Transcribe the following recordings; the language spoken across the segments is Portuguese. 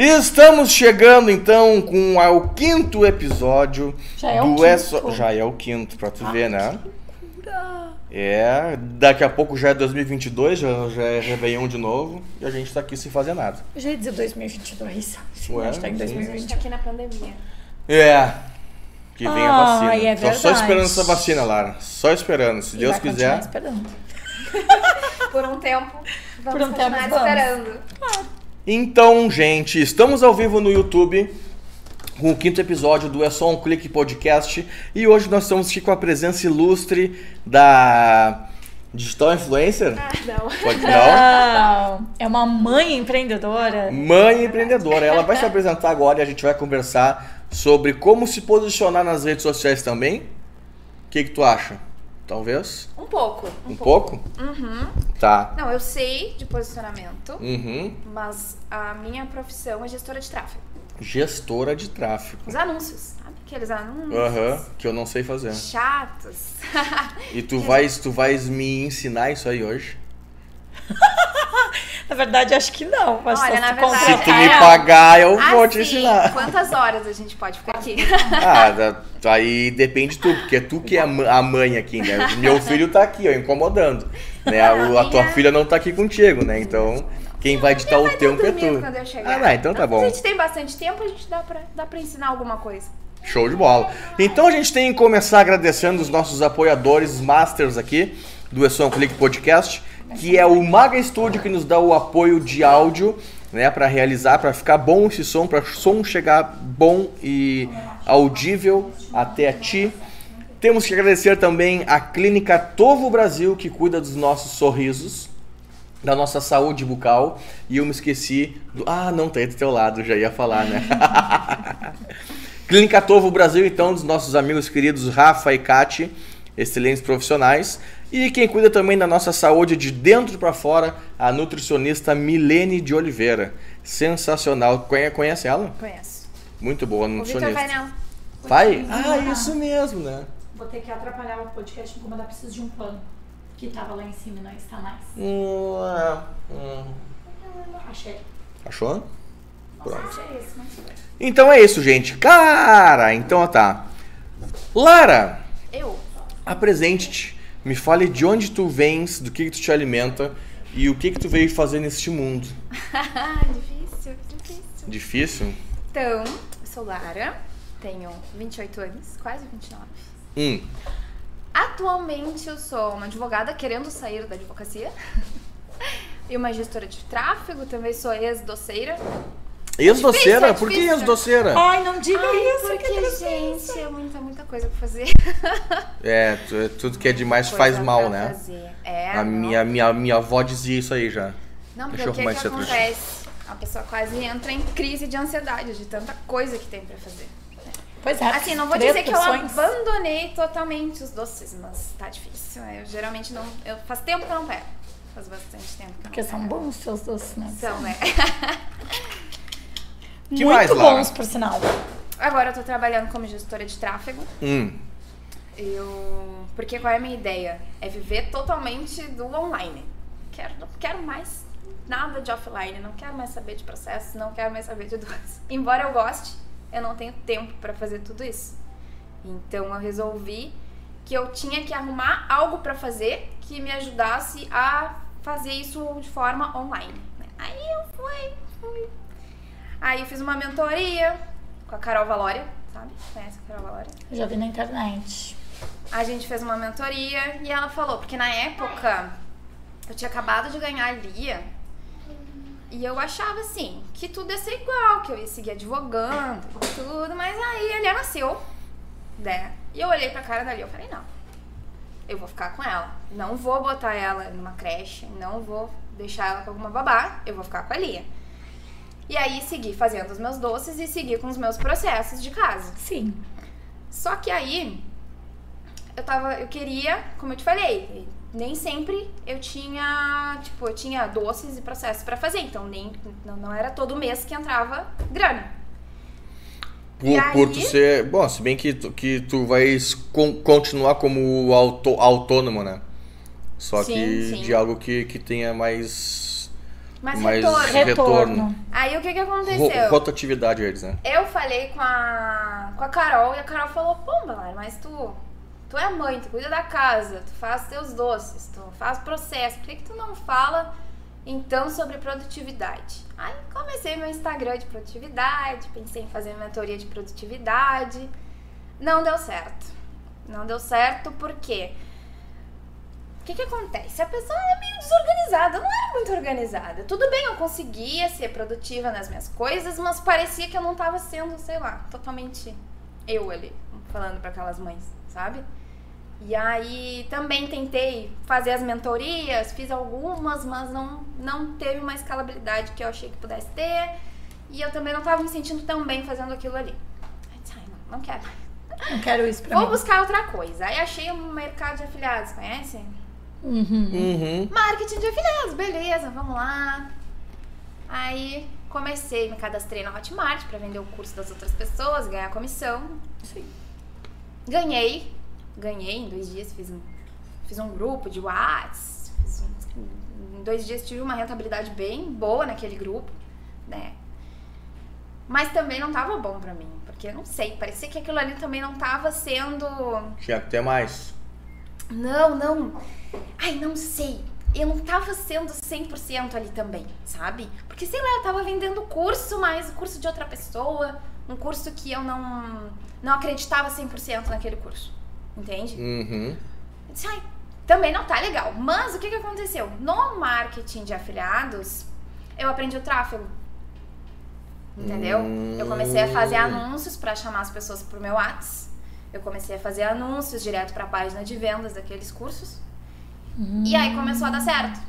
Estamos chegando então com a- o quinto episódio Já é o do quinto? É Só- Já é o quinto, pra tu ver, né? É, daqui a pouco já é 2022, já, já é Réveillon de novo e a gente tá aqui sem fazer nada. Eu já ia dizer 2022. Sim, Ué, a gente tá em sim. A gente 2020. tá aqui na pandemia. É. Que vem a Ai, vacina. é Tô só esperando essa vacina, Lara. Só esperando. Se E Deus quiser. esperando. Por um tempo, vamos Por um tempo, continuar vamos. esperando. Então, gente, estamos ao vivo no YouTube com o quinto episódio do É Só Um Clique Podcast e hoje nós estamos aqui com a presença ilustre da Digital Influencer. Ah, não. Pode não? Não, é uma mãe empreendedora. Mãe empreendedora. Ela vai se apresentar agora e a gente vai conversar sobre como se posicionar nas redes sociais também. O que, que tu acha? Talvez? Um pouco. Um pouco? Uhum. Tá. Não, eu sei de posicionamento, Uhum. mas a minha profissão é gestora de tráfego. Gestora de tráfego. Os anúncios, sabe? Aqueles anúncios Aham, que eu não sei fazer. chatos. E tu vais, tu vais me ensinar isso aí hoje? Na verdade, acho que não. Acho Olha, na se verdade- Se tu me É. pagar, eu vou Ah, te sim. ensinar. Quantas horas a gente pode ficar aqui? Ah, aí depende de tu, porque é tu que é a mãe aqui, né? Meu filho tá aqui, ó, incomodando. Né? A, o- a tua minha- filha não tá aqui contigo, né? Então, quem vai ditar o tempo é tu. Ah, não, então tá bom. A gente tem bastante tempo, a gente dá pra, dá pra ensinar alguma coisa. Show de bola. Então a gente tem que começar agradecendo os nossos apoiadores masters aqui do Um Clique Podcast, que é o Maga Studio que nos dá o apoio de áudio, né, para realizar, para ficar bom esse som, para o som chegar bom e audível até a ti. Temos que agradecer também a Clínica Tovo Brasil, que cuida dos nossos sorrisos, da nossa saúde bucal. E eu me esqueci do. Ah, não, tá aí do teu lado, já ia falar, né? Clínica Tovo Brasil, então, dos nossos amigos queridos Rafa e Kati, excelentes profissionais. E quem cuida também da nossa saúde de dentro para fora, a nutricionista Milene de Oliveira. Sensacional. Conhe- Conhece ela? Conheço. Muito boa, O Vitor nutricionista. vai nela. Vai? Ah, isso mesmo, né? Vou ter que atrapalhar o podcast e incomodar. Preciso de um plano. Que tava lá em cima e não está mais. Hum, é, hum. Achei. Achou? Pronto. É isso, mas... Então é isso, gente. Cara, então tá. Lara, Eu? apresente-te. Me fale de onde tu vens, do que, que tu te alimenta e o que, que tu veio fazer neste mundo. difícil, difícil. Difícil? Então, eu sou Lara, tenho 28 anos, quase 29. Hum. Atualmente eu sou uma advogada querendo sair da advocacia. E uma gestora de tráfego, também sou ex-doceira. Ex-doceira? é Por que ex-doceira? Ai, não diga Ai, isso. que porque, tristeza. gente, é muita, muita coisa pra fazer. É, é, tudo que é demais Coisa faz mal, né? fazer. É, A não. minha, minha, minha avó dizia isso aí já. Não, porque o que, que acontece? A pessoa quase entra em crise de ansiedade de tanta coisa que tem pra fazer. Pois é. Assim, não vou dizer que eu abandonei totalmente os doces, mas tá difícil. Eu geralmente não. Eu, faz tempo que eu não pego. Faz bastante tempo que eu não Porque são bons os seus doces, né? São, né? Que Muito mais, Lara? bons, por sinal. Agora eu tô trabalhando como gestora de tráfego. Hum. Eu. Porque qual é a minha ideia? É viver totalmente do online. Quero, não quero mais nada de offline, não quero mais saber de processos, não quero mais saber de doces. Embora eu goste, eu não tenho tempo pra fazer tudo isso. Então eu resolvi que eu tinha que arrumar algo pra fazer que me ajudasse a fazer isso de forma online. Aí eu fui, fui. Aí fiz uma mentoria com a Carol Valória, sabe? Conhece a Carol Valória? Já vi na internet. A gente fez uma mentoria e ela falou, porque na época eu tinha acabado de ganhar a Lia e eu achava assim, que tudo ia ser igual, que eu ia seguir advogando tudo, mas aí a Lia nasceu, né? E eu olhei pra cara da Lia e falei, não, eu vou ficar com ela. Não vou botar ela numa creche, não vou deixar ela com alguma babá, eu vou ficar com a Lia. E aí segui fazendo os meus doces e segui com os meus processos de casa. Sim. Só que aí eu tava, eu queria, como eu te falei, nem sempre eu tinha, tipo, eu tinha doces e processos pra fazer, então nem não, não era todo mês que entrava grana. Por, E por aí? tu ser. Bom, se bem que tu, que tu vais con- continuar como auto, autônomo, né? Só Sim, que sim. de algo que, que tenha mais mais Mais retorno. retorno. Aí o que que aconteceu? rotatividade, eu ia dizer. Eu falei com a, com a Carol e a Carol falou, pô, Valéria, mas tu, tu é mãe, tu cuida da casa, tu faz teus doces, tu faz processo, por que, que tu não fala então sobre produtividade? Aí comecei meu Instagram de produtividade, pensei em fazer mentoria de produtividade. Não deu certo. Não deu certo porque o que, que acontece? A pessoa é meio desorganizada, eu não era muito organizada. Tudo bem, eu conseguia ser produtiva nas minhas coisas, mas parecia que eu não tava sendo, sei lá, totalmente eu ali, falando para aquelas mães, sabe? E aí também tentei fazer as mentorias, fiz algumas, mas não, não teve uma escalabilidade que eu achei que pudesse ter. E eu também não tava me sentindo tão bem fazendo aquilo ali. Aí disse, ai, não, não quero mais. Não quero isso pra Vou mim. buscar outra coisa. Aí achei um mercado de afiliados, conhece? Uhum. Uhum. Marketing de afiliados, beleza, vamos lá. Aí comecei, me cadastrei na Hotmart pra vender o curso das outras pessoas, ganhar comissão. Sim. Ganhei, ganhei em dois dias, fiz um, fiz um grupo de Whats. fiz um- em dois dias tive uma rentabilidade bem boa naquele grupo, né? Mas também não tava bom pra mim, porque não sei, parecia que aquilo ali também não tava sendo Tinha que ter mais. Não, não. Ai, não sei. Eu não tava sendo 100% ali também, sabe? Porque, sei lá, eu tava vendendo curso, mas o curso de outra pessoa. Um curso que eu não, não acreditava 100% naquele curso. Entende? Uhum. Eu disse, ai, também não tá legal. Mas o que que aconteceu? No marketing de afiliados, eu aprendi o tráfego. Entendeu? Eu comecei a fazer anúncios pra chamar as pessoas pro meu Whats. Eu comecei a fazer anúncios direto pra página de vendas daqueles cursos. E aí começou a dar certo.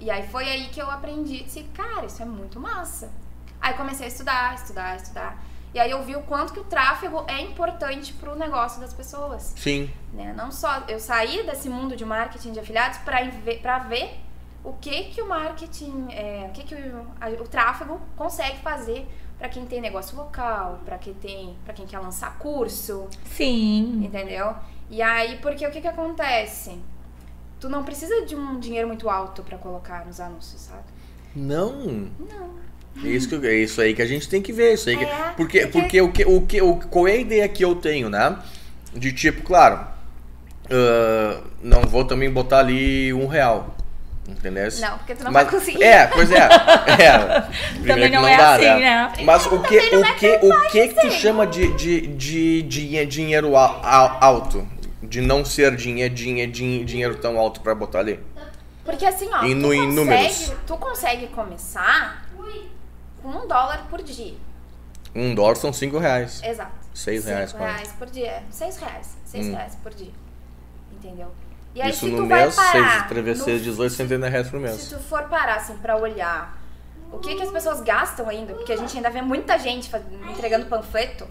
E aí foi aí que eu aprendi, disse, cara, isso é muito massa. Aí comecei a estudar, estudar, estudar. E aí eu vi o quanto que o tráfego é importante pro negócio das pessoas Sim. né? Não só eu saí desse mundo de marketing de afiliados para ver o que que o marketing, é, o que que o, a- o tráfego consegue fazer para quem tem negócio local, para quem tem, para quem quer lançar curso, Sim. entendeu? E aí porque o que que acontece? Tu não precisa de um dinheiro muito alto para colocar nos anúncios, sabe? Não. Não. É isso, que, é isso aí que a gente tem que ver. Isso aí que- É, porque, porque- porque o que, o que, o, qual é a ideia que eu tenho, né? De tipo, claro, ah, não vou também botar ali um real. Entendeu? Não, porque tu não Mas- vai conseguir. É, pois é. é. Primeiro que não é assim, né? Mas o que, não o é que, o que, que tu ser. chama de, de, de, de dinheiro al- al- alto? De não ser dinheiro, dinheiro, dinheiro tão alto pra botar ali? Porque assim, ó, Em tu, nu- em consegue, números. tu consegue começar com um dólar por dia. Um dólar são cinco reais. Exato. Seis reais, Cinco quase. reais por dia. Seis reais. Seis Hum. reais por dia. Entendeu? E aí, Isso se no mês, parar, travesseiros, no- 18, 70 reais por se mês. tu for parar, assim, pra olhar o que que as pessoas gastam ainda, porque a gente ainda vê muita gente entregando panfleto.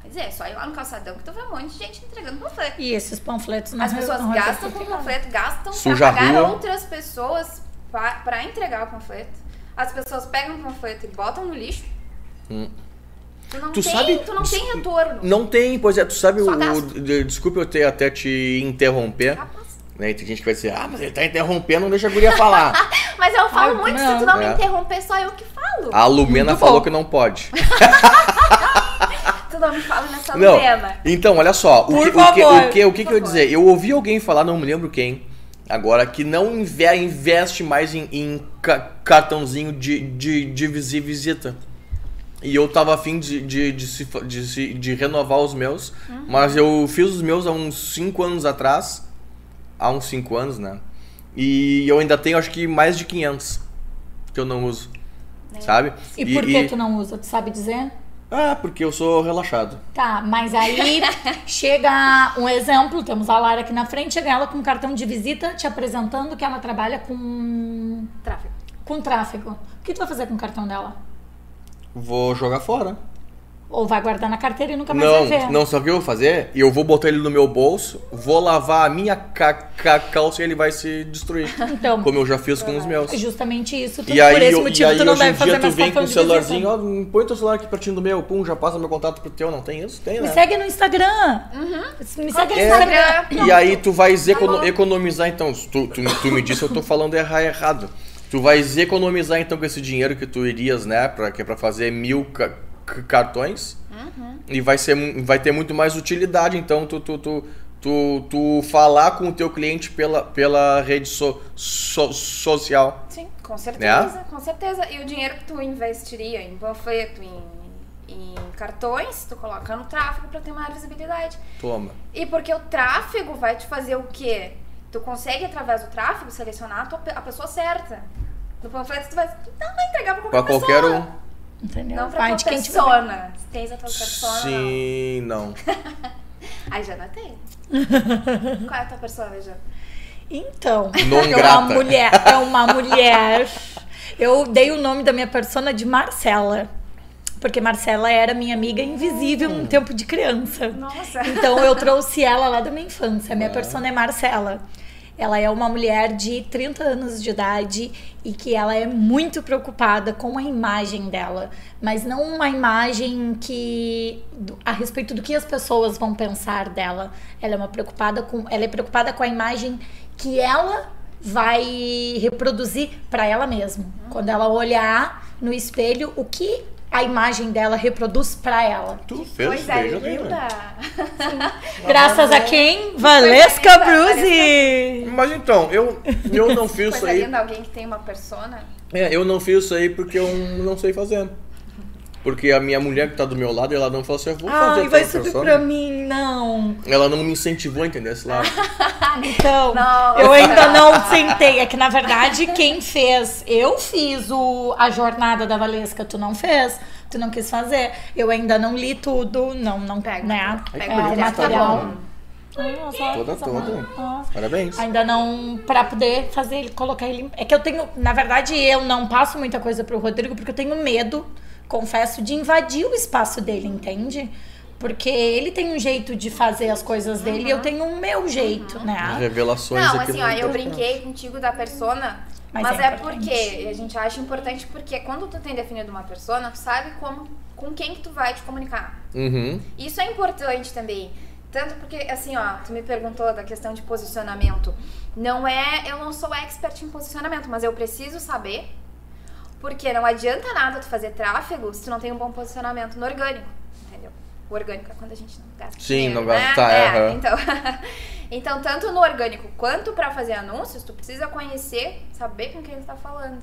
Quer dizer, é só ir lá no calçadão que tu vê um monte de gente entregando panfleto. E esses panfletos não As pessoas não gastam com panfleto, gastam Suja pra pagar outras pessoas pa- pra entregar o panfleto. As pessoas pegam o panfleto e botam no lixo. Hum. Tu não, Tu tem, sabe- tu não tem retorno. Não tem, pois é, tu sabe Só o. gasto. Desculpa eu ter até te interromper. Capaz. Né? E Tem gente que vai dizer, ah, mas ele tá interrompendo, não deixa a guria falar. Mas eu falo Ai, muito, não. se tu não É. me interromper, só eu que falo. A Lumena Muito falou bom. que não pode. Tu não me fala nessa Não. Lumena. Então, olha só, o Por que, o que, favor. o que, o que, que eu ia dizer? Eu ouvi alguém falar, não me lembro quem, agora, que não inve- investe mais em, em ca- cartãozinho de, de, de visi- visita. E eu tava afim de, de, de, se de, se- de renovar os meus, Uhum. mas eu fiz os meus há uns 5 anos atrás. Há uns 5 anos, né? E eu ainda tenho acho que mais de 500 que eu não uso. Sabe? E por que tu não usa? Tu sabe dizer? Ah, porque eu sou relaxado. Tá, mas aí chega um exemplo, temos a Lara aqui na frente, chega ela com um cartão de visita te apresentando que ela trabalha com, Tráfego. com tráfego. O que tu vai fazer com o cartão dela? Vou jogar fora. Ou vai guardar na carteira e nunca mais vai ver? Não, não, sabe o que eu vou fazer? Eu vou botar ele no meu bolso, vou lavar a minha ca ca calça e ele vai se destruir. Então, Como eu já fiz com os meus. é justamente isso. Tu, E aí, por esse eu- motivo, e aí tu não deve fazer dia tu mais vem com o celularzinho, ó, põe teu celular aqui pertinho do meu, pum, já passa meu contato pro teu, não tem isso? Tem, né? Me segue no Instagram. Me segue no É. Instagram. E aí tu vais econo- bom. economizar, então, se tu, tu, tu me disse, eu tô falando erra- errado. Tu vais economizar então com esse dinheiro que tu irias, né, pra, que é pra fazer mil ca- cartões. E vai, ser, vai ter muito mais utilidade, então, tu, tu, tu, tu, tu falar com o teu cliente pela, pela rede so, so- social. Sim, com certeza, Né? com certeza. E o dinheiro que tu investiria em panfleto, em, em cartões, tu coloca no tráfego pra ter maior visibilidade. Toma. E porque o tráfego vai te fazer o quê? Tu consegue, através do tráfego, selecionar a, tua a pessoa certa. No panfleto, tu vai, não vai entregar pra qualquer Pra qualquer pessoa. um. Entendeu? Não pra Vai tua de quem te persona. Tens a tua persona, não. Sim, não. Ai, Jana tem. Qual é a tua persona, Jana? Então, Non é uma grata. mulher, é uma mulher. Eu dei o nome da minha persona de Marcela. Porque Marcela era minha amiga invisível Hum. no tempo de criança. Nossa. Então eu trouxe ela lá da minha infância. A minha Ah. persona é Marcela. Ela é uma mulher de 30 anos de idade e que ela é muito preocupada com a imagem dela, mas não uma imagem que a respeito do que as pessoas vão pensar dela. Ela é uma preocupada com, ela é preocupada com a imagem que ela vai reproduzir para ela mesma. Quando ela olhar no espelho, o que a imagem dela reproduz para ela. Tu fez Coisa veja bem, linda. né? Graças a quem? Valesca Bruzi! Mas então, eu, eu não fiz isso aí. linda, alguém que tem uma persona. É, eu não fiz isso aí porque eu não sei fazer. Porque a minha mulher que tá do meu lado, ela não falou assim, eu vou fazer Ai, vai subir pra mim, não. Ela não me incentivou a entender esse lado. Então, Não. eu ainda não sentei. É que, na verdade, quem fez... Eu fiz o, a jornada da Valesca, tu não fez. Tu não quis fazer. Eu ainda não li tudo, não, não, Pega. né? Pega É, o material. Tá. Ai, nossa, Toda, nossa, toda. nossa. Parabéns. Ainda não, pra poder fazer ele, colocar ele. É que eu tenho, na verdade, eu não passo muita coisa pro Rodrigo porque eu tenho medo, confesso, de invadir o espaço dele, entende? Porque ele tem um jeito de fazer as coisas dele e eu tenho o meu jeito, né? Revelações Não, assim, ó, eu brinquei contigo da persona, Mas mas, é é, porque a gente acha importante porque quando tu tem definido uma persona, tu sabe como, com quem que tu vai te comunicar. Uhum. Isso é importante também. Tanto porque, assim, ó, tu me perguntou da questão de posicionamento. Não é, eu não sou expert em posicionamento, mas eu preciso saber. Porque não adianta nada tu fazer tráfego se tu não tem um bom posicionamento no orgânico, entendeu? O orgânico é quando a gente não gasta Sim, dinheiro, não gasta, né? é, É, aham. então, então, tanto no orgânico quanto pra fazer anúncios, tu precisa conhecer, saber com quem tu tá falando.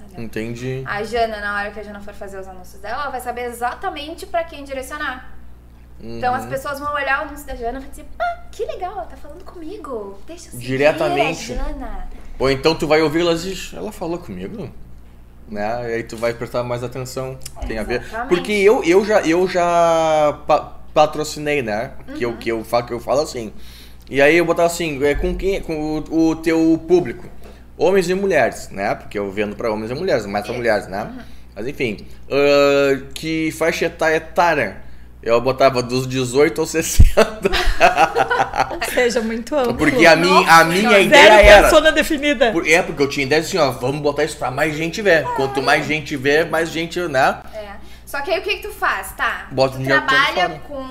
entendeu? Entendi. A Jana, na hora que a Jana for fazer os anúncios dela, ela vai saber exatamente pra quem direcionar. Então Uhum. as pessoas vão olhar o anúncio da Jana e vão dizer, ah, que legal, ela tá falando comigo. Deixa eu seguir Diretamente. a Jana. Ou então tu vai ouvir ela diz, ela falou comigo? Né? E aí tu vai prestar mais atenção. Tem a ver. Exatamente. Porque eu, eu já, eu já pa- patrocinei, né? Que, Uhum. eu, que, eu falo, que eu falo assim. E aí eu botava assim, é, com quem? Com o, o teu público. Homens e mulheres, né? Porque eu vendo pra homens e mulheres, mais pra Isso. mulheres, né? Mas enfim. ah, que faixa etária etária? Eu botava dos 18 aos 60. Seja muito amplo. Porque a minha, a minha Nossa, ideia Zero era. persona definida. Por- É, porque eu tinha ideia assim, ó, vamos botar isso pra mais gente ver. Quanto mais gente ver, mais gente, né? É. Só que aí o que, que tu faz, tá? Bota tu trabalha com.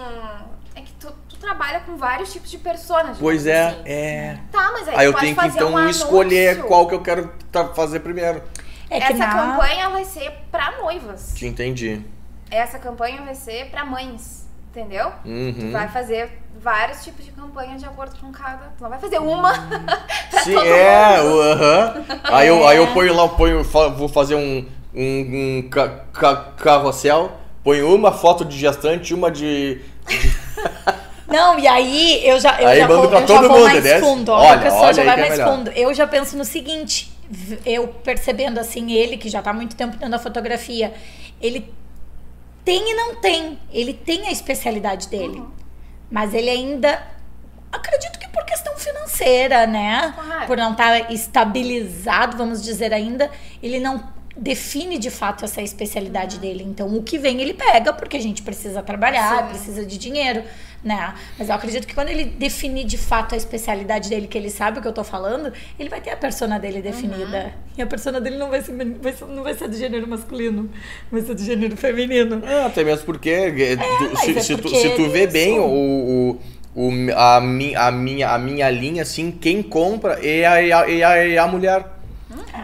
É que tu, tu trabalha com vários tipos de personas. Pois é, assim. é. Tá, mas aí, Aí tu eu pode tenho que então um escolher anúncio. qual que eu quero tá- fazer primeiro. É que Essa na... campanha vai ser pra noivas. Te entendi. Essa campanha vai ser pra mães. Entendeu? Tu Uhum. vai fazer vários tipos de campanha de acordo com cada. Tu não vai fazer uma pra Sim, todo é, mundo. o- aham. Aí, eu, aí eu É. ponho lá, eu ponho, vou fazer um, um, um ca- ca- carrossel, ponho uma foto de gestante, uma de. Não, e aí eu já, eu Aí já mando vou, pra eu todo já vou mundo, mais né? fundo. Ó, Olha, a pessoa olha já vai é mais melhor. fundo. Eu já penso no seguinte, eu percebendo assim ele, que já tá há muito tempo dentro da fotografia, ele tem e não tem. Ele tem a especialidade dele. Uhum. Mas ele ainda. Acredito que por questão financeira, né? Por não estar estabilizado, vamos dizer ainda, ele não define de fato essa especialidade dele. Então, o que vem ele pega, porque a gente precisa trabalhar, Sim. precisa de dinheiro, né? Mas eu acredito que quando ele definir de fato a especialidade dele, que ele sabe o que eu tô falando, ele vai ter a persona dele definida. E a persona dele não vai ser, vai ser- não vai ser do gênero masculino, vai ser do gênero feminino. É, até mesmo porque é, tu- se, é se tu, porque se tu vê isso. bem o, o, o- a, mi, a, minha, a minha linha, assim, quem compra é a, é a, é a, é a mulher.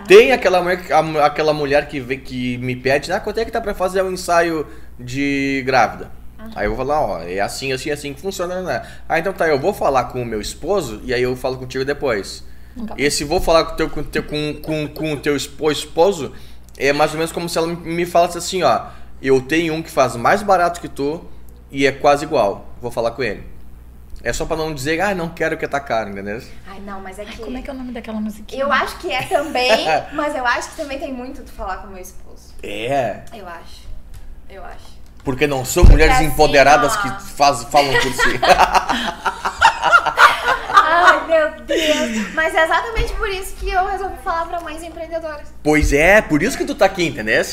Tem aquela mulher, aquela mulher que, vê, que me pede, ah, quanto é que tá pra fazer um ensaio de grávida? Aí eu vou falar, ó, é assim, assim, assim que funciona, né? Ah, então tá, eu vou falar com o meu esposo e aí eu falo contigo depois. Nunca E se vou falar com o teu, com, teu- com, com, com teu espo- esposo, é mais ou menos como se ela me falasse assim, ó, eu tenho um que faz mais barato que tu e é quase igual. Vou falar com ele. É só pra não dizer, ah, não quero que tá caro, entendeu? Ai, não, mas é que. Como é que é o nome daquela musiquinha? Eu acho que é também, mas eu acho que também tem muito de falar com meu esposo. É. Eu acho. Eu acho. Porque não são mulheres assim, empoderadas ó. que faz, falam por si. Ai, meu Deus. Mas é exatamente por isso que eu resolvi falar pra mães empreendedoras. pois é, por isso que tu tá aqui, entendeu?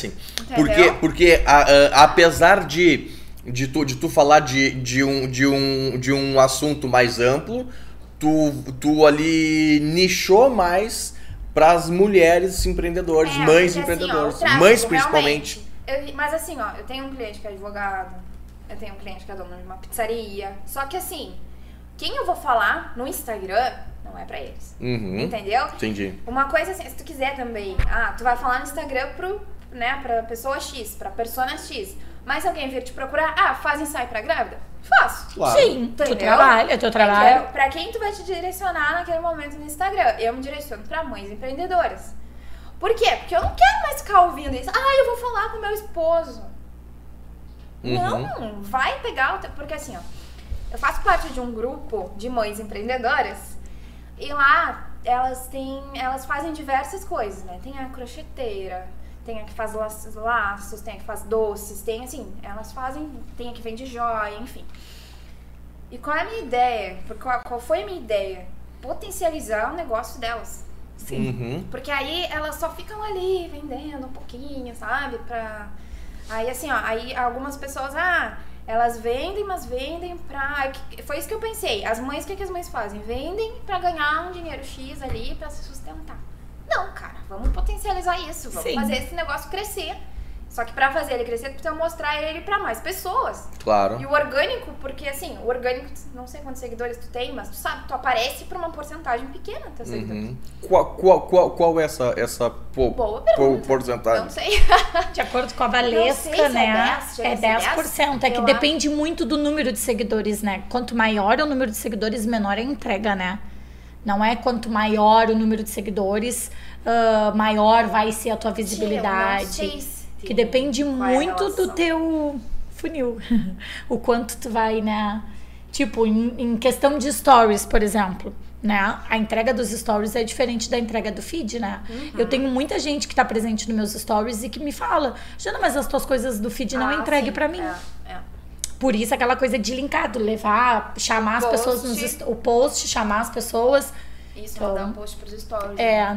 Porque, Entendeu? porque a- a- apesar de, de, tu, de tu falar de, de, um, de, um, de um assunto mais amplo, tu, tu ali nichou mais pras mulheres empreendedoras, É, mães porque, assim, ó, empreendedoras, tráfico, mães principalmente. eu- mas assim, ó, eu tenho um cliente que é advogado, eu tenho um cliente que é dono de uma pizzaria. Só que assim, quem eu vou falar no Instagram não é pra eles. Uhum, Entendeu? entendi. Uma coisa assim, se tu quiser também, ah, tu vai falar no Instagram pro, né, pra pessoa X, pra persona X. Mas se alguém vir te procurar, ah, faz ensaio pra grávida? Faço. Claro. Sim, tu Entendeu? trabalha, é teu trabalho. Pra quem tu vai te direcionar naquele momento no Instagram? Eu me direciono pra mães empreendedoras. Por quê? Porque eu não quero mais ficar ouvindo isso. Ah, eu vou falar com meu esposo. Uhum. Não, vai pegar o teu... Porque assim, ó, eu faço parte de um grupo de mães empreendedoras e lá elas têm, elas fazem diversas coisas, né? Tem a crocheteira, tem a que faz laços, laços, tem a que faz doces, tem assim, elas fazem, tem a que vende joia, enfim. E qual é a minha ideia? Qual, qual foi a minha ideia? Potencializar o negócio delas. Uhum. Porque aí elas só ficam ali vendendo um pouquinho, sabe? Pra... Aí assim, ó, aí algumas pessoas, ah, elas vendem, mas vendem pra. Foi isso que eu pensei. As mães, o que, que as mães fazem? Vendem pra ganhar um dinheiro X ali pra se sustentar. Não, cara, vamos potencializar isso, vamos Sim. fazer esse negócio crescer. Só que pra fazer ele crescer, tu precisa mostrar ele pra mais pessoas. Claro. E o orgânico, porque assim, o orgânico, não sei quantos seguidores tu tem, mas tu sabe, tu aparece pra uma porcentagem pequena, teus seguidores. Uhum. Qual, qual, qual, qual é essa, essa po, Boa po- porcentagem? Não sei. De acordo com a Valesca, é né? 10, chega É a ser 10%. É que depende muito do número de seguidores, né? Quanto maior é o número de seguidores, menor é a entrega, né? Não é quanto maior o número de seguidores, ah, maior vai ser a tua visibilidade. Que depende qual é muito do teu funil. o quanto tu vai, né? Tipo, em, em questão de stories, por exemplo. Né? A entrega dos stories é diferente da entrega do feed, né? Uhum. Eu tenho muita gente que tá presente nos meus stories e que me fala, Jana, mas as tuas coisas do feed não Ah, entregue pra mim. É, é. Por isso aquela coisa de linkado, levar, chamar as Post. pessoas nos o post, chamar as pessoas. Isso, Então, mandar um post pros stories. É.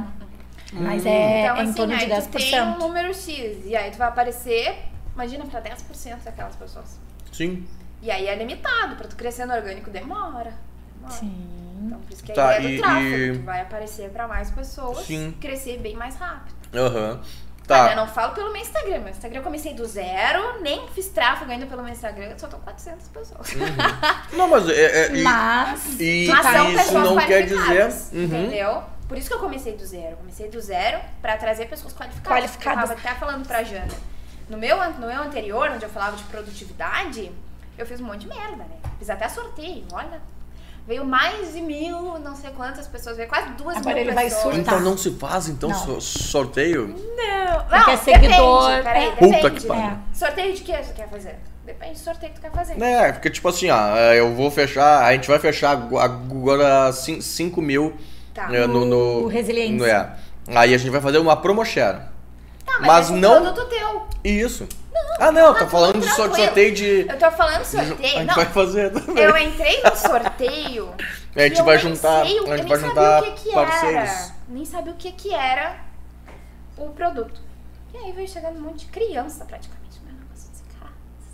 Mas é, Então, é em assim, torno de aí tu tem um 10%. número X, e aí tu vai aparecer, imagina, pra 10% daquelas pessoas. Sim. E aí é limitado, pra tu crescer no orgânico demora. demora. Sim. Então, por isso que a Tá, ideia e- do tráfego, e- tu vai aparecer pra mais pessoas, Sim. crescer bem mais rápido. Aham. Tá. Tá. eu não falo pelo meu Instagram. Meu Instagram eu comecei do zero, nem fiz tráfego ainda pelo meu Instagram, só tô 400 pessoas. Não, mas é, é- e- Mas e, Mas são isso pessoas não quer dizer. qualificadas, Uhum. entendeu? Por isso que eu comecei do zero. Comecei do zero pra trazer pessoas qualificadas. Qualificadas. Eu tava até falando pra Jana. No meu, no meu anterior, onde eu falava de produtividade, eu fiz um monte de merda, né? Fiz até sorteio, olha. Veio mais de mil, não sei quantas pessoas, veio quase duas Agora mil ele vai pessoas. surtar. Então não se faz então Não. so- sorteio? Não, Porque não, é seguidor, depende, peraí, é. Puta depende. que pariu. É. Sorteio de que você quer fazer? Depende do sorteio que tu quer fazer. É, porque tipo assim, ó, eu vou fechar, a gente vai fechar agora 5 mil Tá. é, no, no, No Resiliência. no- é. Aí a gente vai fazer uma promo share. Tá, mas, mas esse não- produto teu. Isso. ah, não, tá tô falando de sorteio de. Eu tô falando A sorteio. gente Não, vai fazer também. eu entrei no sorteio. A gente vai juntar- sei, a gente vai juntar sabia o que que parceiros. Era. Nem sabia o que que era o produto. E aí veio chegando um monte de criança praticamente.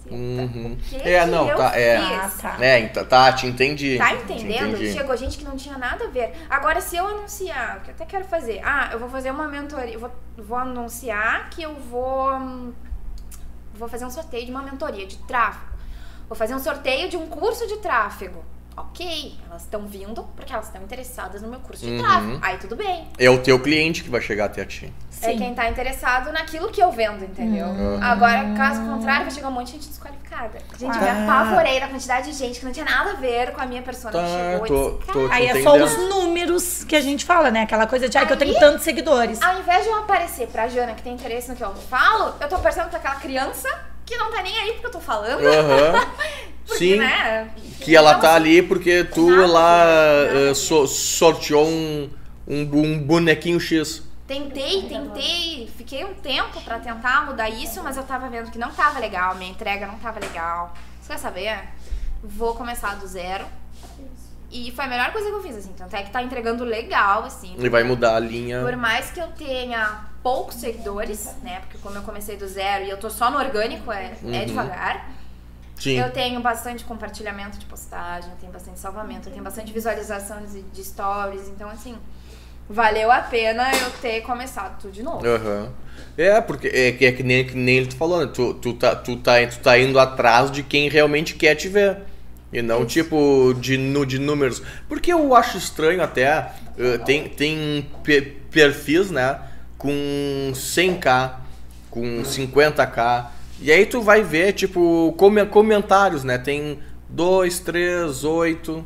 Caceta, Uhum. que É, que não, eu tá, é. fiz? Ah, tá. É, então, tá, te entendi. Tá Te entendendo? entendi. Chegou gente que não tinha nada a ver. Agora, se eu anunciar, o que eu até quero fazer, ah, eu vou fazer uma mentoria, eu vou, vou anunciar que eu vou, vou fazer um sorteio de uma mentoria de tráfego. Vou fazer um sorteio de um curso de tráfego. Ok, elas estão vindo porque elas estão interessadas no meu curso de Uhum. tráfego. Aí tudo bem. É o teu cliente que vai chegar até a ti. É Sim. quem tá interessado naquilo que eu vendo, entendeu? Uhum. Agora, caso contrário, vai chegar um monte de gente desqualificada. Gente, eu me Ah. apavorei da quantidade de gente que não tinha nada a ver com a minha persona que Tá, chegou tô- e disse, tô- cara, Aí é só os números que a gente fala, né? Aquela coisa de, ai, que eu tenho tantos seguidores. ao invés de eu aparecer pra Jana que tem interesse no que eu falo, eu tô aparecendo pra aquela criança que não tá nem aí porque eu tô falando. Aham. Porque, Sim. né? Que ela Então, tá ali porque tu lá eh, a so- sorteou um, um, um bonequinho X. Tentei, tentei, fiquei um tempo pra tentar mudar isso, mas eu tava vendo que não tava legal, minha entrega não tava legal. Você quer saber? Vou começar do zero. E foi a melhor coisa que eu fiz, assim. Tanto é que tá entregando legal, assim. E vai mudar a linha. Por mais que eu tenha poucos seguidores, né? Porque como eu comecei do zero e eu tô só no orgânico, é, é Uhum. devagar. Sim. Eu tenho bastante compartilhamento de postagem, eu tenho bastante salvamento, eu tenho bastante visualização de, stories. Então, assim, valeu a pena eu ter começado tudo de novo. Aham. É, porque é, que- é que, nem, que nem ele tá falando, tu, tu, tá, tu, tá, tu tá indo atrás de quem realmente quer te ver. E não tipo de, de números. Porque eu acho estranho até. eh, tem tem pe- perfis, né? Com 100k, com 50k. E aí tu vai ver, tipo, come- comentários, né? Tem 2, 3, 8.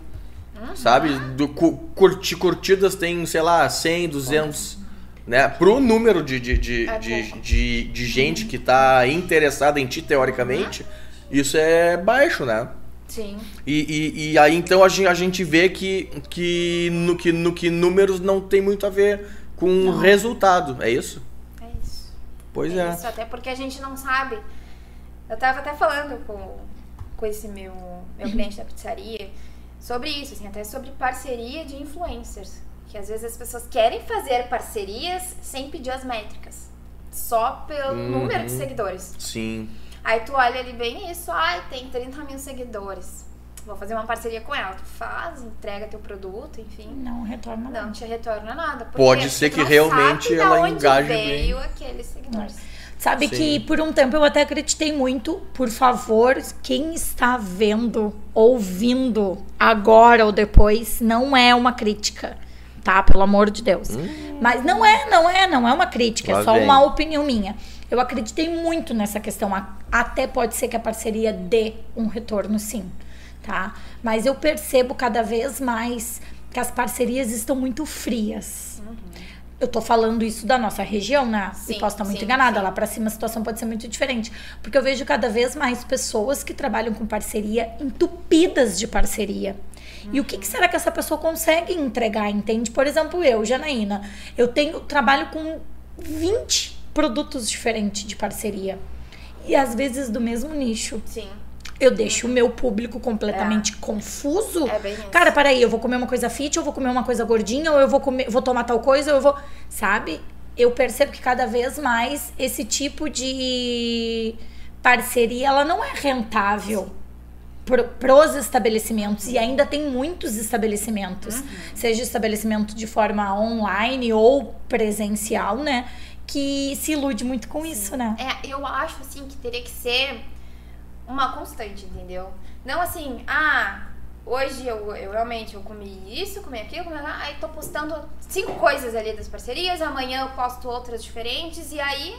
Sabe? Do, cu- curti, curtidas tem, sei lá, 100, 200. Né? Pro número de, de, de, É de, de, de gente que tá interessada em ti, teoricamente, isso é baixo, né? Sim. E, e, e aí então a gente, a gente vê que, que, no, que, no que números não tem muito a ver com resultado, é isso? É isso. Pois é. Isso, até porque a gente não sabe. Eu tava até falando com, com esse meu, meu cliente da pizzaria sobre isso, assim, até sobre parceria de influencers. Que às vezes as pessoas querem fazer parcerias sem pedir as métricas. Só pelo Uhum. número de seguidores. Sim. Aí tu olha ali bem isso, ai, tem 30 mil seguidores. Vou fazer uma parceria com ela. Tu faz, entrega teu produto, enfim. Não retorna Não nada. te retorna nada. Pode ser que não realmente ela engaje veio bem. aqueles seguidores. Sabe Sim. que por um tempo eu até acreditei muito. Por favor, quem está vendo, ouvindo agora ou depois, não é uma crítica, tá? Pelo amor de Deus. Mas não é, não é, não é uma crítica, Lá é só vem. uma opinião minha. Eu acreditei muito nessa questão. Até pode ser que a parceria dê um retorno, sim, tá? Mas eu percebo cada vez mais que as parcerias estão muito frias. Eu tô falando isso da nossa região, né? Sim, e posso estar muito sim, enganada. sim. Lá pra cima a situação pode ser muito diferente. Porque eu vejo cada vez mais pessoas que trabalham com parceria entupidas de parceria. E o que, que será que essa pessoa consegue entregar, entende? Por exemplo, eu, Janaína, eu tenho trabalho com 20 produtos diferentes de parceria. E às vezes do mesmo nicho. Sim. Eu deixo o meu público completamente confuso. É bem isso. Cara, peraí, eu vou comer uma coisa fit, eu vou comer uma coisa gordinha, ou eu vou comer, vou tomar tal coisa, ou eu vou. Sabe? Eu percebo que cada vez mais esse tipo de parceria ela não é rentável para os estabelecimentos e ainda tem muitos estabelecimentos, seja estabelecimento de forma online ou presencial, né? Que se ilude muito com isso, né? É, eu acho assim que teria que ser uma constante, entendeu? Não assim, ah, hoje eu, eu realmente eu comi isso, comi aquilo, comi lá, aí tô postando cinco coisas ali das parcerias, amanhã eu posto outras diferentes e aí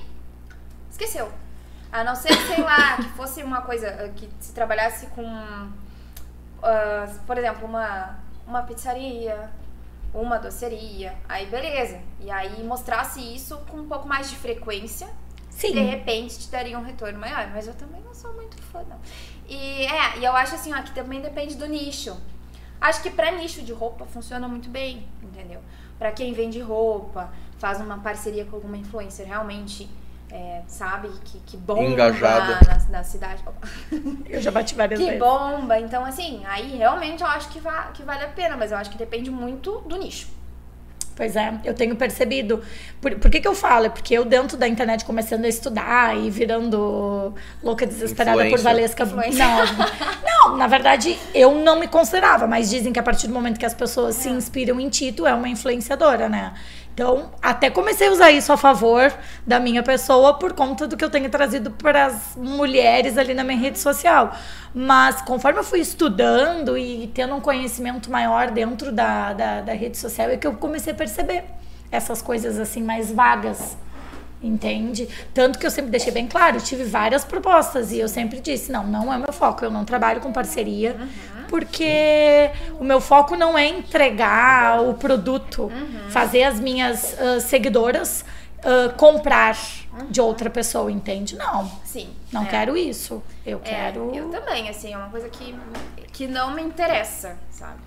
esqueceu. A não ser, sei lá, que fosse uma coisa ah, que se trabalhasse com, ah, por exemplo, uma, uma pizzaria, uma doceria, aí beleza. E aí mostrasse isso com um pouco mais de frequência Sim. de repente te daria um retorno maior. Mas eu também não sou muito fã, não. E é, e eu acho assim, ó, que também depende do nicho. Acho que pra nicho de roupa funciona muito bem, entendeu? Pra quem vende roupa, faz uma parceria com alguma influencer realmente, é, sabe, que, que bomba Engajada. na, na cidade. Opa. Eu já bati várias Que vezes. bomba. Então, assim, aí realmente eu acho que, va que vale a pena, mas eu acho que depende muito do nicho. Pois é, eu tenho percebido. Por, por que, que eu falo? É porque eu, dentro da internet, começando a estudar e virando louca desesperada por Influencer. Valesca. Não, não, Não, na verdade, eu não me considerava, mas dizem que a partir do momento que as pessoas se inspiram em ti, tu é uma influenciadora, né? Então, até comecei a usar isso a favor da minha pessoa por conta do que eu tenho trazido para as mulheres ali na minha rede social. Mas conforme eu fui estudando e tendo um conhecimento maior dentro da, da, da rede social, é que eu comecei a perceber essas coisas assim mais vagas. Entende? Tanto que eu sempre deixei bem claro, tive várias propostas e eu sempre disse: não, não é meu foco, eu não trabalho com parceria, porque o meu foco não é entregar o produto, fazer as minhas ah, seguidoras ah, comprar de outra pessoa, entende? Não, Sim. não é. quero isso. Eu É, quero. eu também, assim, é uma coisa que, que não me interessa, sabe?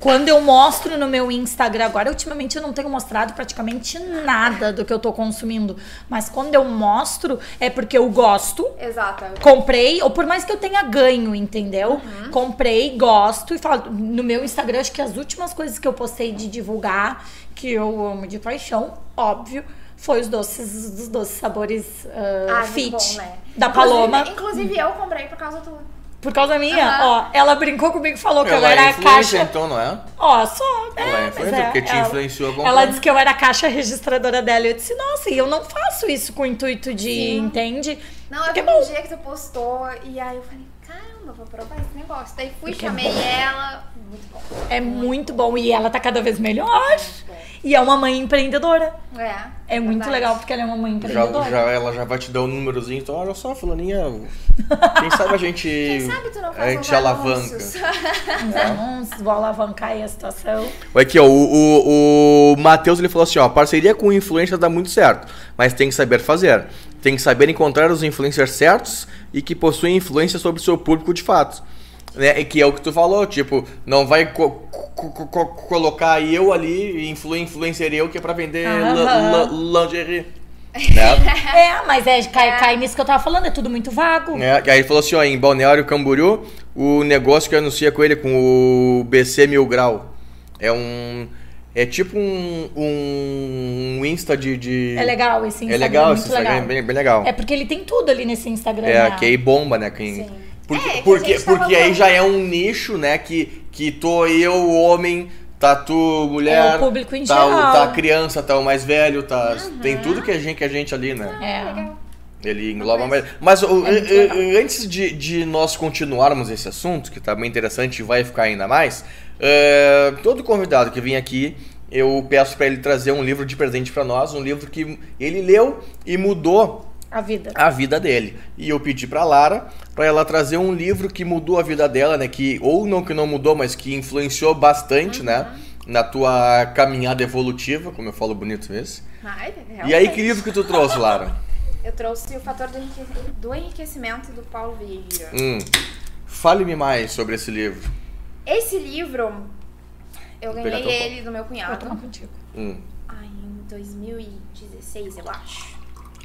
Quando eu mostro no meu Instagram, agora ultimamente eu não tenho mostrado praticamente nada do que eu tô consumindo. Mas quando eu mostro, é porque eu gosto. Exato. Comprei, ou por mais que eu tenha ganho, entendeu? Comprei, gosto e falo. No meu Instagram, acho que as últimas coisas que eu postei de divulgar, que eu amo de paixão, óbvio, foi os doces, os doces sabores ah, Ah, fit bom, né? da Inclusive- Paloma. Inclusive, eu comprei por causa do. Por causa minha, Aham. ó, ela brincou comigo e falou que eu Ela era é a caixa. então, não é? Ó, só. É, Ela é influencer, porque te ela- influenciou a comprar. Ela disse que eu era a caixa registradora dela. E eu disse, nossa, e eu não faço isso com o intuito de, Sim. entende? Não, eu Porque vi é bom. um dia que tu postou e aí eu falei, caramba, vou provar esse negócio. Daí fui, Porque é chamei bom. ela. Muito bom. É muito bom. E ela tá cada vez melhor. bom. E é uma mãe empreendedora. É. É muito verdade. legal porque ela é uma mãe Já, empreendedora. já, ela já vai te dar um númerozinho, então olha só, fulaninha. Quem sabe a gente. Quem sabe tu não a faz gente uns alavanca. anúncios. Anúncios, vou alavancar aí a situação. Aqui, ó, o, o, o Matheus ele falou assim, ó, parceria com influencers dá muito certo, mas tem que saber fazer. Tem que saber encontrar os influencers certos e que possuem influência sobre o seu público de fato. Né? E que é o que tu falou, tipo, não vai co- co- co- colocar eu ali, influ influencer eu, que é pra vender lingerie. Né? É, mas é, cai, cai nisso que eu tava falando, é tudo muito vago. É, e aí ele falou assim, ó, em Balneário Camboriú, o negócio que anuncia com ele, com o BC Mil Grau, é um... É tipo um, um Insta de... de- É legal esse Instagram. É legal, é esse Instagram legal. é bem, bem legal. É porque ele tem tudo ali nesse Instagram. É, né? que aí bomba, né? Quem... Sim. Porque, É, porque, porque aí já é um nicho, né? Que, que tô eu, homem, tá tu, mulher, É o público em tá, o- geral. tá a criança, tá o mais velho, tá, tem tudo que a gente, que a gente ali, né? É. Legal. Ele engloba mais. Mas É antes de, de nós continuarmos esse assunto, que tá bem interessante e vai ficar ainda mais, eh, todo convidado que vem aqui, eu peço para ele trazer um livro de presente para nós, um livro que ele leu e mudou A vida. a vida dele. E eu pedi pra Lara para ela trazer um livro que mudou a vida dela, né? Que ou não que não mudou, mas que influenciou bastante, né? Na tua caminhada evolutiva, como eu falo bonito esse. Ai, E aí, que livro que tu trouxe, Lara? Eu trouxe o fator do, enrique- do enriquecimento do Paulo Vieira. Hum, Fale-me mais sobre esse livro. Esse livro, eu Vou ganhei copo. ele do meu Vou cunhado. tomar contigo. Hum. Ai, em 2016, eu acho.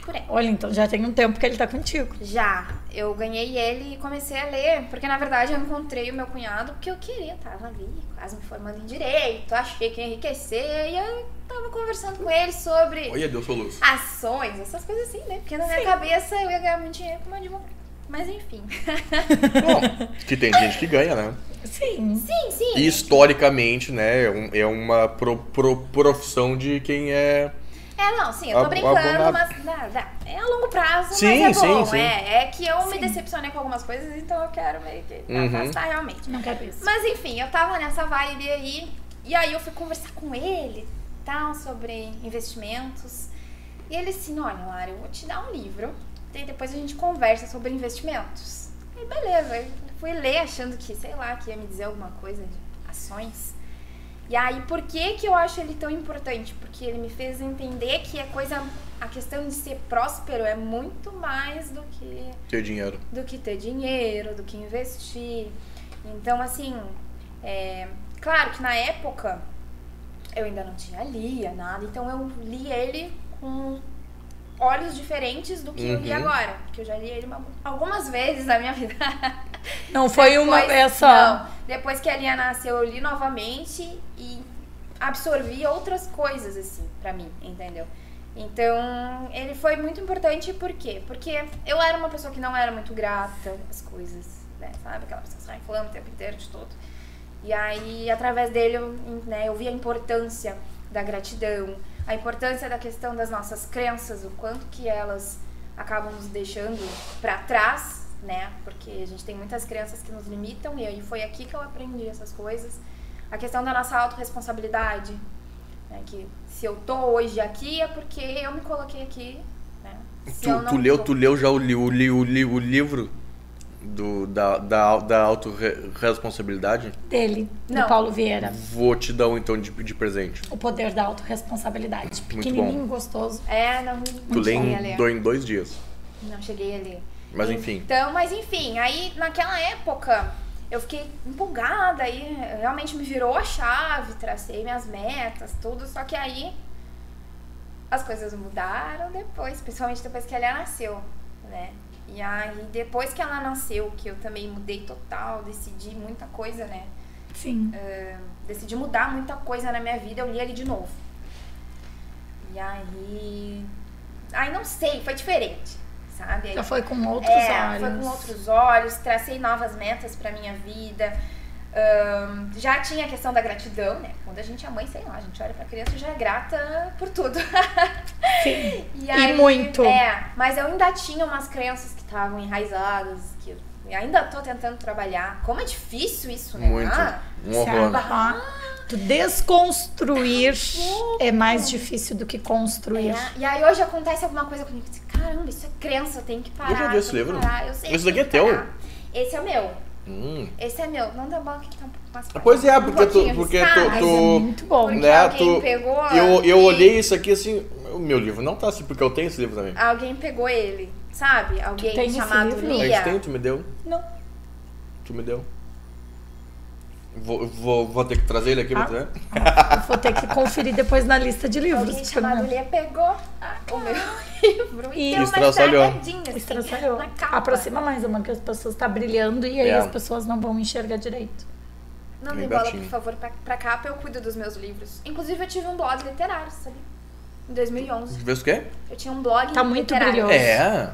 Por aí. Olha, então já tem um tempo que ele tá contigo. Já, eu ganhei ele e comecei a ler, porque na verdade eu encontrei o meu cunhado porque eu queria, tava ali, quase me formando em direito, achei que ia enriquecer, e eu tava conversando com ele sobre Olha, deu soluço. ações, essas coisas assim, né? Porque na minha Sim. cabeça eu ia ganhar muito dinheiro como advogado. Mas enfim. Bom, que tem gente que ganha, né? Sim. sim, sim. E historicamente, né? É, é uma pro- pro- profissão de quem é. É, não, sim, eu tô brincando, abonado. mas dá, dá. é a longo prazo, Sim, mas é bom. sim, sim. É, é que eu me Sim. decepcionei com algumas coisas, então eu quero meio que Uhum. afastar realmente. Não quero isso. Mas enfim, eu tava nessa vibe aí, e aí eu fui conversar com ele, tal, sobre investimentos. E ele assim, olha, Lara, eu vou te dar um livro, e depois a gente conversa sobre investimentos. E beleza, eu fui ler achando que, sei lá, que ia me dizer alguma coisa de ações. E aí, por que que eu acho ele tão importante? Porque ele me fez entender que a coisa, a questão de ser próspero é muito mais do que Ter dinheiro. do que ter dinheiro, do que investir. Então, assim, é, claro que na época eu ainda não tinha lia nada, então eu li ele com olhos diferentes do que eu li Uhum. agora. Porque eu já li ele uma- algumas vezes na minha vida. Não foi uma Depois- vez só. Não, depois que a Lia nasceu, eu li novamente e absorvi outras coisas, assim, pra mim, entendeu? Então, ele foi muito importante por quê? Porque eu era uma pessoa que não era muito grata às coisas né? Sabe? Aquela pessoa que sai reclama o tempo inteiro de tudo. E aí, através dele, eu, né, eu vi a importância da gratidão, a importância da questão das nossas crenças, o quanto que elas acabam nos deixando para trás, né? Porque a gente tem muitas crenças que nos limitam e aí foi aqui que eu aprendi essas coisas. A questão da nossa autorresponsabilidade, né? que se eu tô hoje aqui é porque eu me coloquei aqui, né? Se Tu, tu leu, tô- tu leu já o, li- o, li- o, li- o livro do, da, da, da autorresponsabilidade? Dele, do Não. Paulo Vieira. Vou te dar um então de, de presente. O poder da autorresponsabilidade. Muito Pequenininho, gostoso. É, não, Tu lê em, do- em dois dias. Não cheguei a ler. Mas enfim. Então, mas enfim, aí naquela época eu fiquei empolgada aí realmente me virou a chave, tracei minhas metas, tudo, só que aí as coisas mudaram depois, principalmente depois que ela nasceu, né? E aí depois que ela nasceu, que eu também mudei total, decidi muita coisa, né? Sim. É, decidi mudar muita coisa na minha vida, eu li ele de novo. E aí. Aí não sei, foi diferente, sabe? Aí Já foi com outros é, olhos. foi com outros olhos, tracei novas metas pra minha vida. Ahn, já tinha a questão da gratidão, né? Quando a gente é mãe, sei lá, a gente olha pra criança e já é grata por tudo. Sim. E, E muito. É, mas eu ainda tinha umas crenças que estavam enraizadas, que eu ainda tô tentando trabalhar. Como é difícil isso, né? Muito. Ah, Um horror. Tá? Tu desconstruir é mais difícil do que construir. é, e aí hoje acontece alguma coisa comigo. Caramba, isso é crença, eu tenho que parar. Eu já vi esse livro. parar, eu sei Esse daqui tem é teu? parar. Esse é meu. Hum. Esse é meu. Não dá bola que tá um pouco mais forte. Pois é, Um porque tu- pouquinho, porque tu- Mas tu- é muito bom. Porque Né, tu- pegou Eu, eu e- olhei isso aqui assim. O meu livro não tá assim, porque eu tenho esse livro também. Alguém pegou ele, sabe? Alguém chamado Lia. gente tem, tu me deu? Não. Tu me deu? Vou, vou, vou ter que trazer ele aqui pra Ah. ver. Eu vou ter que conferir depois na lista de livros. Alguém chamado pegou o meu livro E e deu uma estraçalhou. assim, Estraçalhou. Aproxima mais, uma que as pessoas estão brilhando e aí É. as pessoas não vão enxergar direito. Não dê bola, por favor, pra, pra capa. Eu cuido dos meus livros. Inclusive, eu tive um blog literário, sabe? Em 2011. Vê o quê? Eu tinha um blog Tá muito literário. brilhoso. É.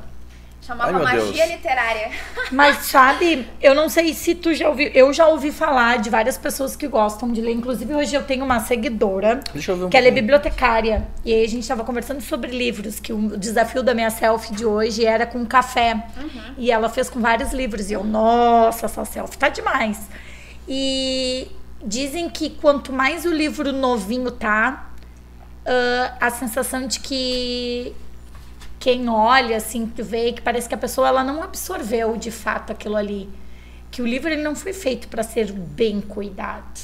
Chamava Ai, Magia Deus. Literária. Mas sabe, eu não sei se tu já ouviu, eu já ouvi falar de várias pessoas que gostam de ler. Inclusive, hoje eu tenho uma seguidora Deixa eu ver um que ela é pouquinho. bibliotecária. E aí a gente tava conversando sobre livros, que o desafio da minha selfie de hoje era com café. Uhum. E ela fez com vários livros. E eu, nossa, essa selfie tá demais. E dizem que quanto mais o livro novinho tá, ah, a sensação de que quem olha, assim, tu vê que parece que a pessoa ela não absorveu de fato aquilo ali. Que o livro ele não foi feito para ser bem cuidado.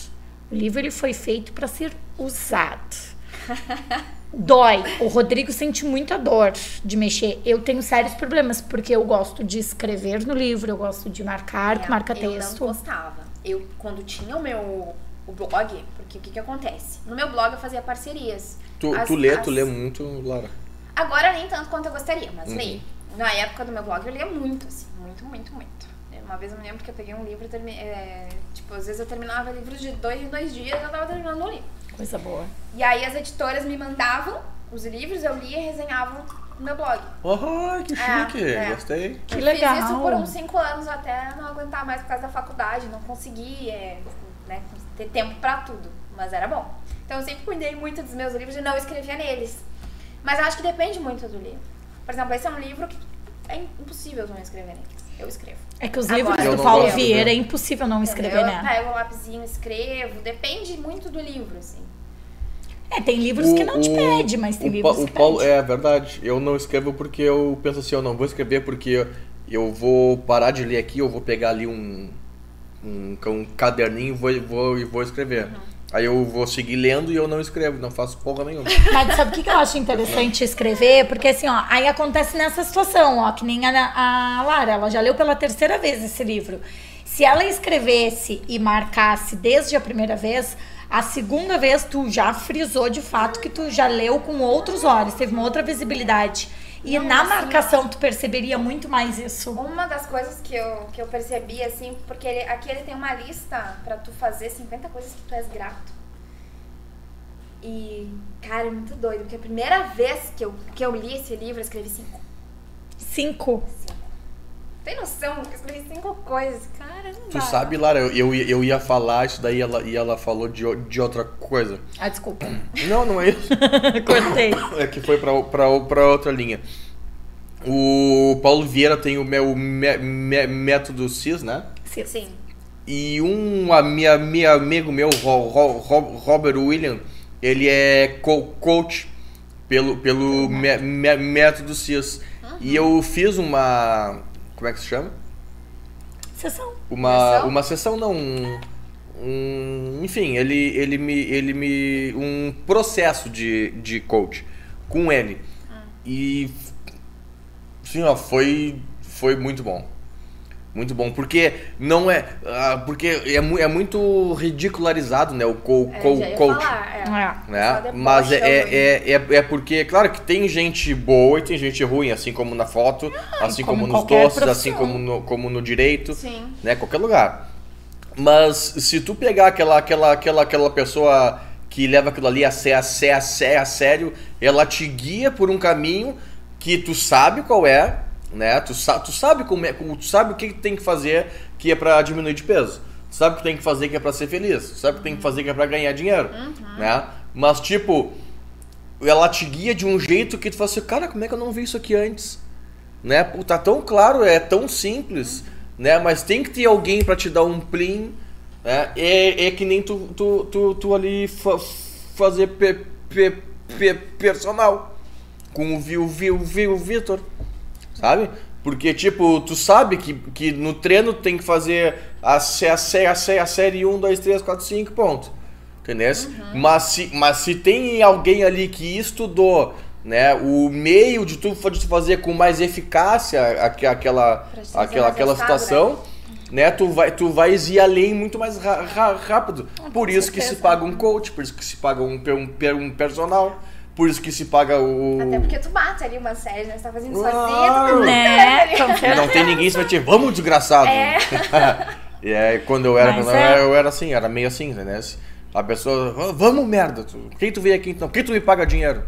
O livro ele foi feito para ser usado. Dói. O Rodrigo sente muita dor de mexer. Eu tenho sérios problemas porque eu gosto de escrever no livro, eu gosto de marcar Eu marca-texto. não gostava. Eu, quando tinha o meu o blog, porque o que que acontece? No meu blog eu fazia parcerias. Tu, As- tu lê, as- tu lê muito, Lara. Agora nem tanto quanto eu gostaria, mas Uhum. leio. Na época do meu blog eu lia muito, assim, muito, muito, muito. Uma vez eu me lembro que eu peguei um livro e termi- é, tipo, às vezes eu terminava livros de dois em dois dias e eu tava terminando um livro. Coisa boa. E aí as editoras me mandavam os livros, eu lia e resenhava no meu blog. Oh, que É, chique. é. Gostei. Que eu legal. fiz isso por uns cinco anos até não aguentar mais por causa da faculdade, não consegui é, né, ter tempo pra tudo, mas era bom. Então eu sempre cuidei muito dos meus livros e não escrevia neles. Mas eu acho que depende muito do livro. Por exemplo, esse é um livro que é impossível não escrever neles. Eu escrevo. É que os Agora, livros eu do Paulo Vieira né? é impossível não escrever, Entendeu? Eu né? pego o lapisinho, escrevo. Depende muito do livro, assim. É, tem livros que não te pede, mas tem o, livros o que Paulo, pede. é verdade. Eu não escrevo porque eu penso assim, eu não vou escrever porque eu vou parar de ler aqui, eu vou pegar ali um, um, um caderninho e vou, vou, e vou escrever. Uhum. Aí eu vou seguir lendo e eu não escrevo, não faço porra nenhuma. Mas sabe o que, que eu acho interessante escrever? Porque assim, ó, aí acontece nessa situação, ó, que nem a, a Lara, ela já leu pela terceira vez esse livro. Se ela escrevesse e marcasse desde a primeira vez, a segunda vez tu já frisou de fato que tu já leu com outros olhos, teve uma outra visibilidade. E Não, na assim, marcação tu perceberia muito mais isso. Uma das coisas que eu, que eu percebi, assim, porque ele- aqui ele tem uma lista pra tu fazer 50 coisas que tu és grato. E, cara, é muito doido, porque a primeira vez que eu, que eu li esse livro, eu escrevi cinco. Cinco. Tem noção. Eu escrevi cinco coisas. Cara, não Tu dá. sabe, Lara, eu, eu, eu ia falar isso daí ela, e ela falou de, de outra coisa. Ah, desculpa. Não, não é isso. Cortei. É que foi pra, pra, pra outra linha. O Paulo Vieira tem o meu me- me- método CIS, né? Sim. Sim. E um ami- ami- amigo meu, Ro- Ro- Ro- Robert William, ele é co- coach pelo, pelo me- me- método CIS. E eu fiz uma. Como é que se chama? Sessão. Uma, Sessão? uma sessão, não. Um, um- enfim, ele, ele, me, ele me. Um processo de, de coach com ele. E. Sim, ó, foi, foi muito bom. Muito bom, porque não é. ah, porque é, mu- é muito ridicularizado, né? O co, É, co- já ia coach. falar, é. É. Né? Mas é, é, é, é, é porque, claro que tem gente boa e tem gente ruim, assim como na foto, assim como como, nos doces, assim como no, como no direito Sim. né? Qualquer lugar. Mas se tu pegar aquela, aquela, aquela, aquela pessoa que leva aquilo ali a, sé- a, sé- a, sé- a sério, ela te guia por um caminho que tu sabe qual é, né? Tu, sa tu sabe como é, tu sabe o que tem que fazer que é pra diminuir de peso. Tu sabe o que tem que fazer que é pra ser feliz. Tu sabe o que tem que fazer que é pra ganhar dinheiro, né? Mas tipo, ela te guia de um jeito que tu fala assim, cara, como é que eu não vi isso aqui antes? né? Pô, Tá tão claro, é tão simples, né? Mas tem que ter alguém pra te dar um plim, né? É, é que nem tu, tu, tu, tu ali fa- fazer pe, pe, pe- personal com o, Vi- o, Vi- o, Vi- o Vitor, sabe? Porque, tipo, tu sabe que, que no treino tu tem que fazer a, a, a, a série 1, 2, 3, 4, 5, ponto. Entendeu? Mas, se, mas se tem alguém ali que estudou né, o meio de tu, fazer com mais eficácia aque- aquela, aquela, aquela resultado, situação, né, tu, vai, tu vais ir além muito mais rápido. Por isso que se certeza. paga um coach, por isso que se paga um, um, um personal, por isso que se paga o. Até porque tu bate ali uma série, né? Você tá fazendo sozinha, Claro. tu não Né? certeza. Não tem ninguém que vai te, vamos desgraçado. É. e aí, quando eu era, Mas eu é. era, eu era assim, era meio assim, né? A pessoa, "Ah, vamos merda, tu, quem tu veio aqui então? Quem tu me paga dinheiro?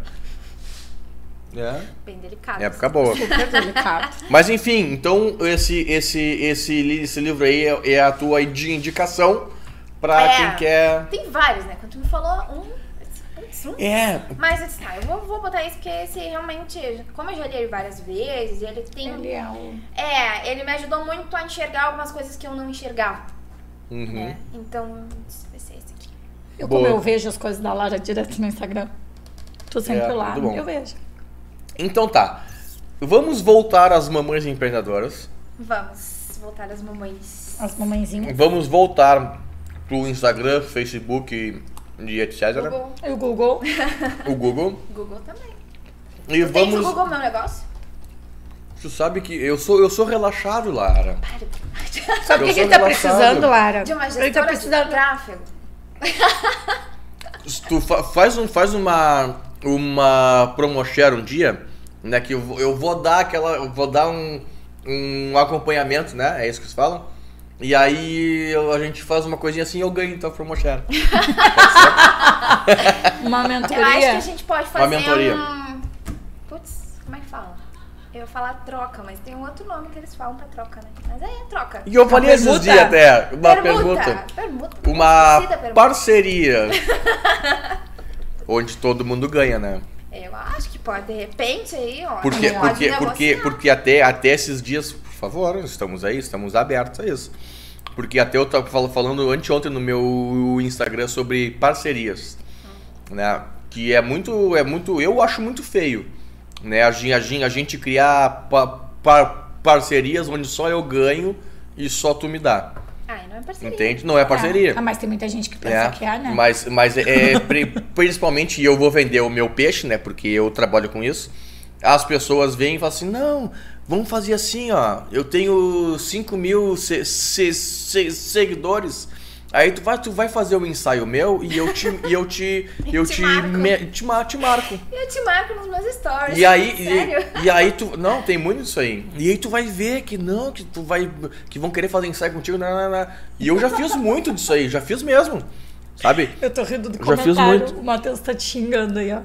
É, Bem delicado. época boa. Super delicado. Mas enfim, então esse, esse, esse, li- esse livro aí é, é a tua de indicação pra É. quem quer. Tem vários, né? Quando tu me falou um. Um. É, Mas eu disse, tá, eu vou, vou botar isso porque esse realmente, como eu já li ele várias vezes, ele tem. Ele é o... É, ele me ajudou muito a enxergar algumas coisas que eu não enxergava. uhum. Né? Então, vai ser esse aqui. Eu, Boa. como eu vejo as coisas da Lara direto no Instagram. Tô sempre É, lá, eu vejo. Então tá. Vamos voltar às mamães empreendedoras. Vamos voltar às mamães. As mamãezinhas. Vamos voltar pro Instagram, Facebook e etc. Google. E o Google. O Google. Google também. E Tu Tem no vamos. Google meu negócio? Tu sabe que eu sou, eu sou relaxado, Lara. Para. Sabe o que, que ele tá relaxado. precisando, Lara? De uma ele tá gestora de precisando. tráfego. Tu fa- faz, um, faz uma, uma promoshare um dia, né? Que eu, vou- eu vou dar aquela. Eu vou dar um, um acompanhamento, né? É isso que eles falam. E aí eu- a gente faz uma coisinha assim e eu ganho então a promoshare. Uma Eu acho que mentoria. a gente pode fazer mentoria. um. Putz, como é que fala? Eu ia falar troca, mas tem um outro nome que eles falam pra troca, né? Mas é troca. E eu falei esses dias até, uma permuta. pergunta. Permuta. Uma permuta. parceria. onde todo mundo ganha, né? Eu acho que pode, de repente, aí, ó. Porque, porque, porque, porque até, até esses dias, favor, estamos aí, estamos abertos a isso. Porque até eu tava fal- falando anteontem no meu Instagram sobre parcerias, né? Que é muito, é muito, eu acho muito feio, né? A gente, a gente, a gente criar pa- pa- parcerias onde só eu ganho e só tu me dá, Ai, não é parceria. entende? Não é parceria. Ah, mas tem muita gente que pensa É, que é, né? Mas, mas é, é, pri- principalmente eu vou vender o meu peixe, né? Porque eu trabalho com isso. As pessoas vêm e falam assim: não, vamos fazer assim, ó. Eu tenho 5 mil se- se- se- seguidores. Aí tu vai, tu vai fazer o ensaio meu e eu te, e eu te, eu Te te, marco. me- te, te marco. Eu te marco nos meus stories. E aí, Sério? e, e aí tu. Não, tem muito isso aí. E aí tu vai ver que não, que tu vai. Que vão querer fazer ensaio contigo. Não, não, não. E eu já fiz muito disso aí, já fiz mesmo. Sabe? Eu tô rindo do Já fiz comentário. muito. O Matheus tá te xingando aí, ó.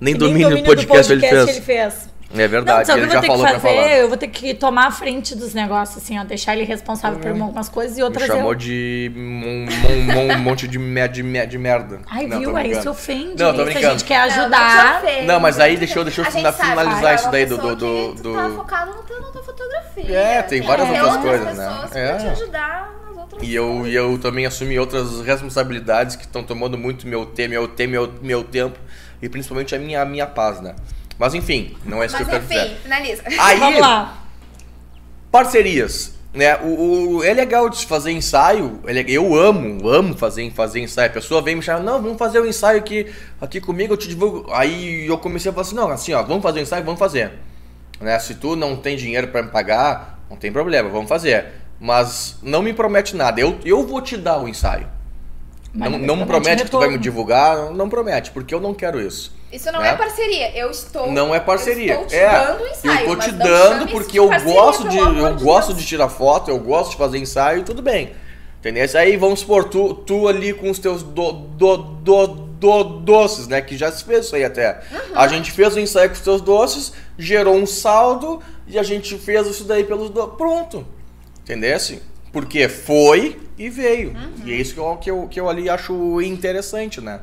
Nem domínio do domínio podcast, ele fez. ele fez. É Não, verdade, sabe o ele já vou ter falou que pra falar. fazer? Eu vou ter que tomar a frente dos negócios, assim, ó. Deixar ele responsável por algumas coisas e Me outras chamou eu. de um, um- um monte de, me- de, me- de merda. Ai, Não, viu? tô Aí brincando. se ofende. Não, tô Se a brincando. gente quer Não, não te ajudar. ofende, Não, mas aí não te deixa eu- ofende. deixa eu A gente sabe, finalizar é isso daí do- pessoa do- que do- tá focado no teu, na tua fotografia. É, tem várias outras outras coisas, né? É. te ajudar nas outras E eu, coisas. e eu também assumi outras responsabilidades que estão tomando muito meu tempo, meu tempo, meu, meu tempo e principalmente a minha, a minha paz, né? Mas enfim, não é isso Mas que eu quero enfim, dizer. finaliza. Aí, Vamos lá. parcerias. Né? O, o- é legal de fazer ensaio. é Eu amo, amo fazer, fazer ensaio. A pessoa vem me chamar, não, vamos fazer um ensaio aqui, aqui comigo, eu te divulgo. Aí eu comecei a falar assim, não, assim, ó, vamos fazer um ensaio, vamos fazer. Né? Se tu não tem dinheiro para me pagar, não tem problema, vamos fazer. Mas não me promete nada. Eu, eu vou te dar o ensaio. Mas não me não me promete que tu vai me divulgar, não promete, porque eu não quero isso. Isso não né? é parceria. Eu estou. Não é parceria. Eu estou te é, dando ensaio. eu mas te dando porque eu gosto de eu gosto Deus. de tirar foto, eu gosto de fazer ensaio, tudo bem. Entendeu? Aí vamos supor, tu, tu ali com os teus do, do, do, do- doces, né? Que já se fez isso aí até. Uhum. A gente fez o ensaio com os teus doces, gerou um saldo e a gente fez isso daí pelos doces. Pronto. Entendesse? Porque foi e veio. Uhum. E é isso que eu, que, eu, que eu ali acho interessante, né?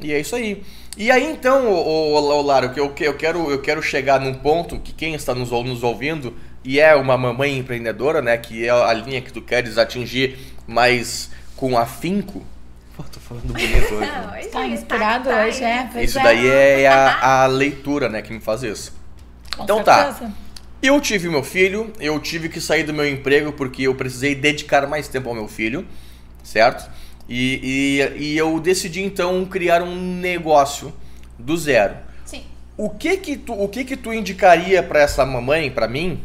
E é isso aí. E aí então, ô, ô, ô, Lara, que eu, que eu, quero, eu quero chegar num ponto que quem está nos, nos ouvindo e é uma mamãe empreendedora, né? Que é a linha que tu queres atingir, mas com afinco. Pô, tô falando bonito hoje. Né? hoje Tá ele inspirado tá hoje, é? Isso é. daí é a, a leitura, né, que me faz isso. Com Então tá. Eu tive meu filho, eu tive que sair do meu emprego porque eu precisei dedicar mais tempo ao meu filho, certo? E, e, e eu decidi então criar um negócio do zero. Sim. O que que tu, o que que tu indicaria para essa mamãe, para mim,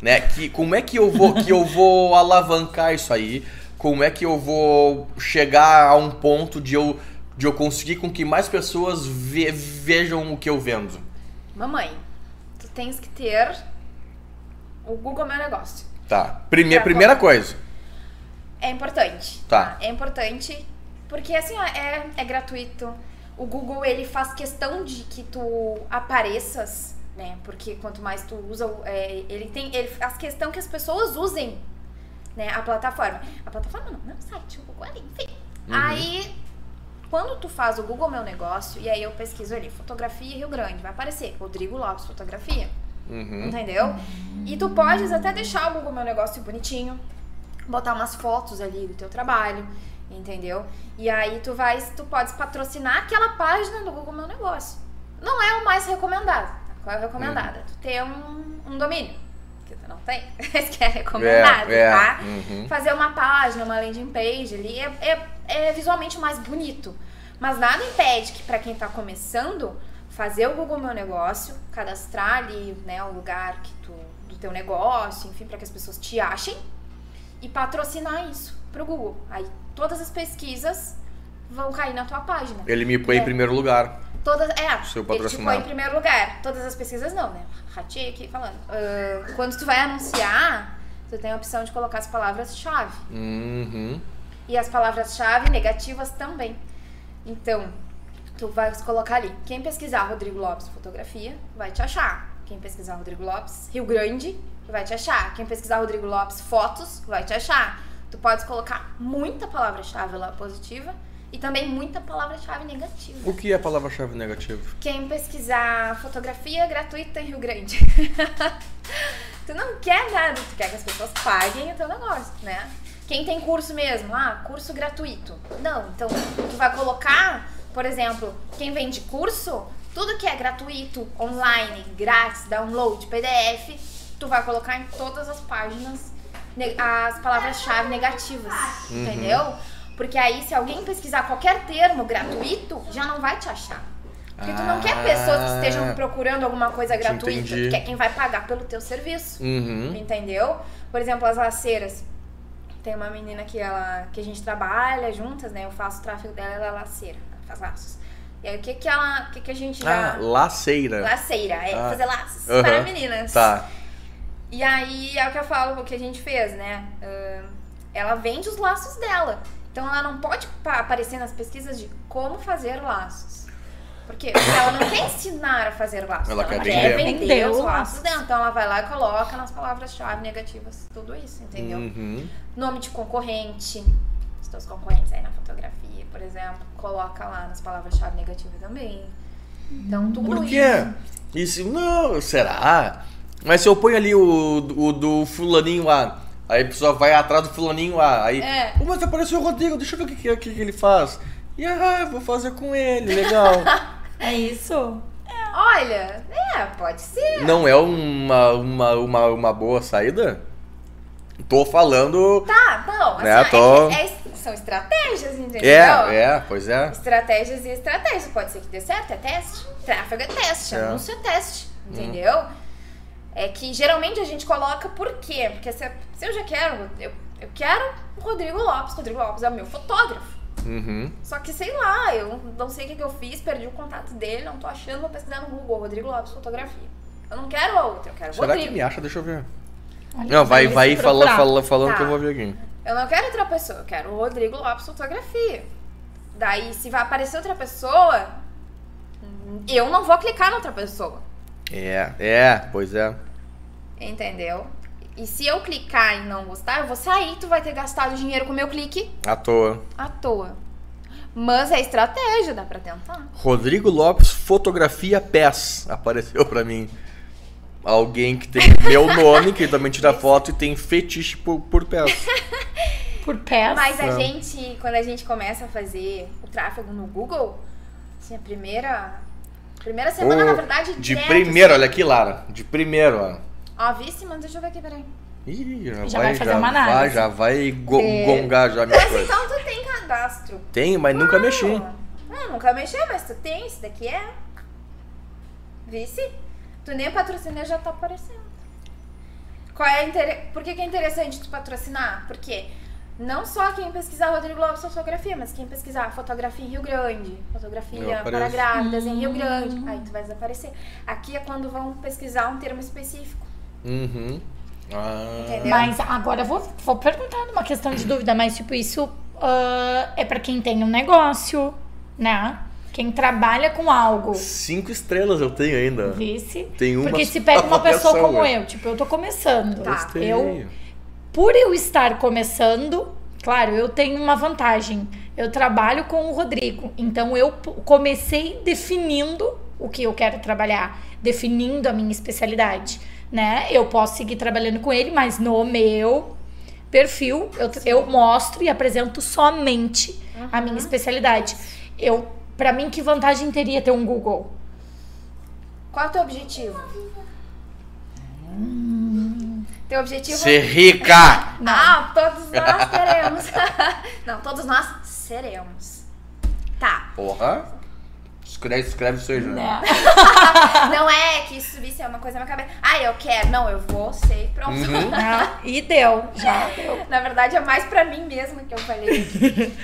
né? Que como é que eu vou que eu vou alavancar isso aí? Como é que eu vou chegar a um ponto de eu de eu conseguir com que mais pessoas ve- vejam o que eu vendo? Mamãe, tu tens que ter o Google Meu Negócio. Tá. Primeira primeira coisa. É importante. Tá. É importante porque assim, ó, é, é gratuito. O Google ele faz questão de que tu apareças, né? Porque quanto mais tu usa, é, ele tem, ele faz questão que as pessoas usem, né? A plataforma. A plataforma não, não é o site, o Google ali, enfim. Aí, quando tu faz o Google Meu Negócio e aí eu pesquiso ali fotografia Rio Grande, vai aparecer Rodrigo Lopes fotografia. Uhum. Entendeu? E tu podes até deixar o Google Meu Negócio bonitinho, botar umas fotos ali do teu trabalho, entendeu? E aí tu vais, tu podes patrocinar aquela página do Google Meu Negócio. Não é o mais recomendado. tá? Qual é o recomendado? Tu ter um, um domínio. Que tu não tem. Esse que é recomendado, É, é. tá? Uhum. Fazer uma página, uma landing page ali é, é, é visualmente mais bonito. Mas nada impede que pra quem tá começando, fazer o Google Meu Negócio, cadastrar ali, né, o lugar que tu, do teu negócio, enfim, para que as pessoas te achem e patrocinar isso pro Google. Aí todas as pesquisas vão cair na tua página. Ele me põe em É. primeiro lugar. Todas, é, Se eu ele te põe em primeiro lugar. Todas as pesquisas não, né? Ratei aqui falando. Ah, quando tu vai anunciar, tu tem a opção de colocar as palavras-chave. Uhum. E as palavras-chave negativas também. Então, tu vai colocar ali. Quem pesquisar Rodrigo Lopes fotografia, vai te achar. Quem pesquisar Rodrigo Lopes Rio Grande, vai te achar. Quem pesquisar Rodrigo Lopes fotos, vai te achar. Tu pode colocar muita palavra-chave lá positiva e também muita palavra-chave negativa. O que é palavra-chave negativa? Quem pesquisar fotografia gratuita em Rio Grande. tu não quer nada, tu quer que as pessoas paguem o teu negócio, né? Quem tem curso mesmo, ah, curso gratuito. Não, então tu vai colocar, por exemplo, quem vende curso, tudo que é gratuito, online, grátis, download, PDF, tu vai colocar em todas as páginas as palavras-chave negativas, entendeu? Porque aí se alguém pesquisar qualquer termo gratuito, já não vai te achar. Porque tu não quer pessoas que estejam Ah, procurando alguma coisa gratuita, entendi. tu quer quem vai pagar pelo teu serviço. Uhum. Entendeu? Por exemplo, as laceiras. Tem uma menina que ela que a gente trabalha juntas, né? Eu faço o tráfego dela, ela é laceira, faz laços. E aí o que que ela, o que que a gente já Ah, laceira. laceira, é Ah. fazer laços Aham. para meninas. Tá. E aí é o que eu falo, o que a gente fez, né? Ahn, ela vende os laços dela. Então ela não pode pa- aparecer nas pesquisas de como fazer laços. Por quê? Porque ela não quer ensinar a fazer laços. Ela quer quer vender. vender, os laços laço. dentro. Então ela vai lá e coloca nas palavras-chave negativas tudo isso, entendeu? Uhum. Nome de concorrente. Os teus concorrentes aí na fotografia, por exemplo, coloca lá nas palavras-chave negativas também. Então tudo Por isso. quê? Isso, não, será? Mas se eu ponho ali o, o do fulaninho lá, aí a pessoa vai atrás do fulaninho lá, aí... É. "Pô, mas apareceu o Rodrigo, deixa eu ver o que, que, que, ele faz. E ah, vou fazer com ele, legal. É isso? Olha, é, pode ser. não é uma, uma, uma, uma boa saída? Tô falando... Tá, não, Né, assim, tô- é é- são estratégias, entendeu? É, é, pois é. Estratégias e estratégias. Pode ser que dê certo, é teste. Tráfego é teste, É. anúncio é teste, entendeu? É que geralmente a gente coloca por quê? Porque se, se eu já quero, eu, eu quero o Rodrigo Lopes. Rodrigo Lopes é o meu fotógrafo. Uhum. Só que sei lá, eu não sei o que, que eu fiz, perdi o contato dele, não tô achando, vou pesquisar no Google, Rodrigo Lopes Fotografia. Eu não quero a outra, eu quero o Será Rodrigo. que me acha? Deixa eu ver. Não, vai, vai falando, procurar. falando, Tá. que eu vou ver aqui. Eu não quero outra pessoa, eu quero o Rodrigo Lopes Fotografia. Daí, se vai aparecer outra pessoa, eu não vou clicar na outra pessoa. É, é, pois é. Entendeu? E se eu clicar e não gostar, eu vou sair, tu vai ter gastado dinheiro com o meu clique À toa. à toa. Mas é estratégia, dá pra tentar. Rodrigo Lopes, fotografia pés. Apareceu pra mim. Alguém que tem meu nome, que também tira foto e tem fetiche por, por pés. Por pés. Mas a É. gente, quando a gente começa a fazer o tráfego no Google, assim, a primeira. Primeira semana, Ô, na verdade, De direto, primeiro, assim. olha aqui, Lara. De primeiro, ó. Ó, vice, mano, deixa eu ver aqui, peraí. Ih, já, Já vai, vai fazer já uma vai, análise. já vai go- É. gongar já minha Mas coisa. então tu tem cadastro. Tenho, mas nunca mexi. Ah, nunca mexi, mas tu tem, isso daqui é. Vice? Tu nem patrocina já tá aparecendo. Qual é a inter... Por que, que é interessante tu patrocinar? Porque não só quem pesquisar Rodrigo Lopes fotografia, mas quem pesquisar fotografia em Rio Grande, fotografia para grávidas em Rio Grande, aí tu vai desaparecer. Aqui é quando vão pesquisar um termo específico. Uhum. Ah, Entendeu? Mas agora eu vou, vou perguntar uma questão de dúvida, mas tipo, isso ah, é pra quem tem um negócio, né? Quem trabalha com algo. cinco estrelas eu tenho ainda. Vice. Tem uma Porque se pega uma pessoa como eu, tipo, eu tô começando. Tá. Eu, por eu estar começando, claro, eu tenho uma vantagem. Eu trabalho com o Rodrigo. Então eu comecei definindo o que eu quero trabalhar, definindo a minha especialidade, né? Eu posso seguir trabalhando com ele, mas no meu perfil eu, eu mostro e apresento somente a minha especialidade. Eu, para mim, que vantagem teria ter um Google? Qual é o teu objetivo? Teu objetivo Ser rica! Ah, todos nós teremos. Não, todos nós seremos. Tá. Porra. Escreve, escreve isso aí já. Né? Não é que isso isso é uma coisa na minha cabeça. Ah, eu quero. Não, eu vou ser e pronto. Uhum. Ah, e deu, já deu. Na verdade, é mais pra mim mesma que eu falei.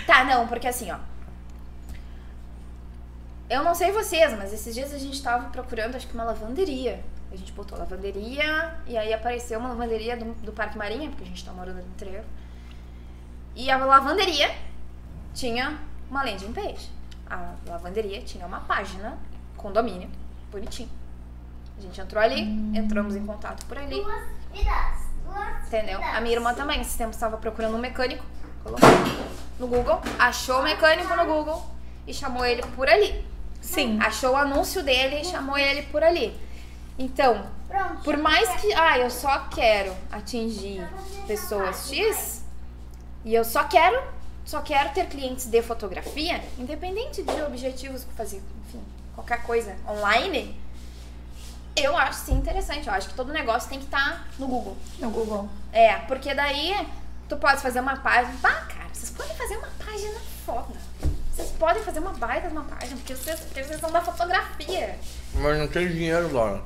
tá, não, porque assim, ó. Eu não sei vocês, mas esses dias a gente tava procurando, acho que uma lavanderia. A gente botou lavanderia e aí apareceu uma lavanderia do, do Parque Marinha, porque a gente tá morando no trevo. E a lavanderia tinha uma landing page. A lavanderia tinha uma página com domínio bonitinho. A gente entrou ali, entramos em contato por ali. Entendeu? A minha irmã também, esses tempos estava procurando um mecânico, colocou no Google, achou o mecânico no Google e chamou ele por ali. Sim. Achou o anúncio dele e chamou ele por ali. Então, por mais que, ah, eu só quero atingir pessoas X e eu só quero, só quero ter clientes de fotografia, independente de objetivos que fazer, enfim, qualquer coisa online, eu acho sim interessante. Eu acho que todo negócio tem que estar no Google. No Google. É, porque daí tu pode fazer uma página. Ah, cara, vocês podem fazer uma página foda. Vocês podem fazer uma baita de uma página, porque vocês, porque vocês são da fotografia. Mas não tem dinheiro, Laura.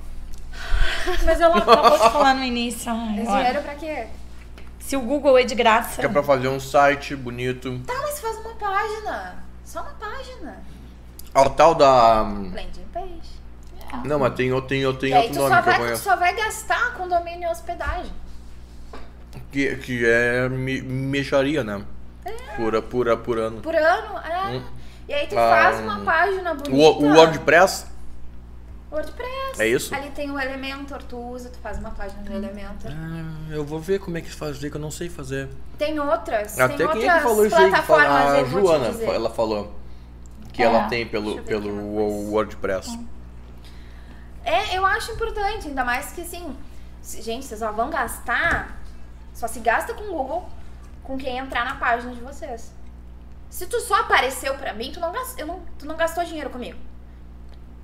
Mas ela acabou de falar no início. ai, dinheiro pra quê? se o Google é de graça. Que é pra fazer um site bonito. Tá, mas faz uma página. Só uma página. Ao tal da. Landing page. Não, mas tem, outro- tem, outro- tem e aí outro tu só, nome que eu vai, tu só vai gastar com domínio e hospedagem. Que, que é mexaria, né? Pura, pura, por ano. Por ano, é. Hum. E aí tu Ah, faz uma página bonita. O, o WordPress? WordPress. É isso? Ali tem o Elementor, tu usa, tu faz uma página no Elementor. Ah, eu vou ver como é que faz, que eu não sei fazer. Tem outras, Até tem quem outras é que falou isso aí? Que fala, a te Joana, ela falou que É. ela tem pelo, pelo. WordPress. É, eu acho importante, ainda mais que assim, gente, vocês só vão gastar, só se gasta com o Google, com quem entrar na página de vocês. Se tu só apareceu pra mim, tu não, gas- eu não, tu não gastou dinheiro comigo.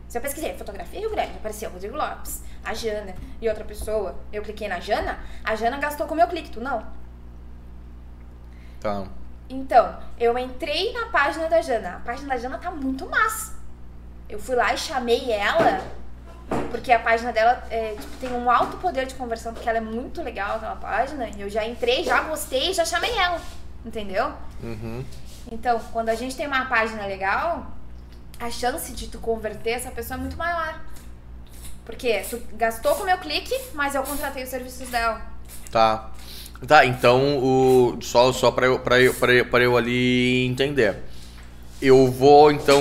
Se eu pesquisei fotografia Rio Grande, apareceu Rodrigo Lopes, a Jana e outra pessoa, eu cliquei na Jana, a Jana gastou com o meu clique, tu não. Tá. Então, eu entrei na página da Jana. A página da Jana tá muito massa. Eu fui lá e chamei ela, porque a página dela é, tipo, tem um alto poder de conversão, porque ela é muito legal aquela página. E eu já entrei, já gostei, já chamei ela. Entendeu? Uhum. Então, quando a gente tem uma página legal, a chance de tu converter essa pessoa é muito maior. Porque tu gastou com o meu clique, mas eu contratei os serviços dela. Tá. Tá, então o só só para eu, pra eu, pra eu, pra eu ali entender. Eu vou então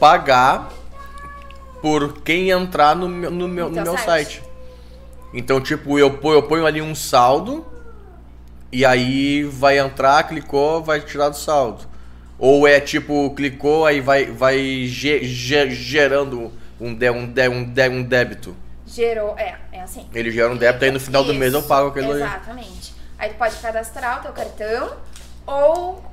pagar por quem entrar no meu, no meu, no meu site. site. Então, tipo, eu eu ponho ali um saldo e aí vai entrar, clicou, vai tirar do saldo. Ou é tipo, clicou, aí vai, vai ge- ge- gerando um, de, um, de, um, de, um débito. Gerou, é, é assim. Ele gera um débito, aí no final do mês eu Isso, pago aquilo ali. Exatamente. Aí tu pode cadastrar o teu cartão ou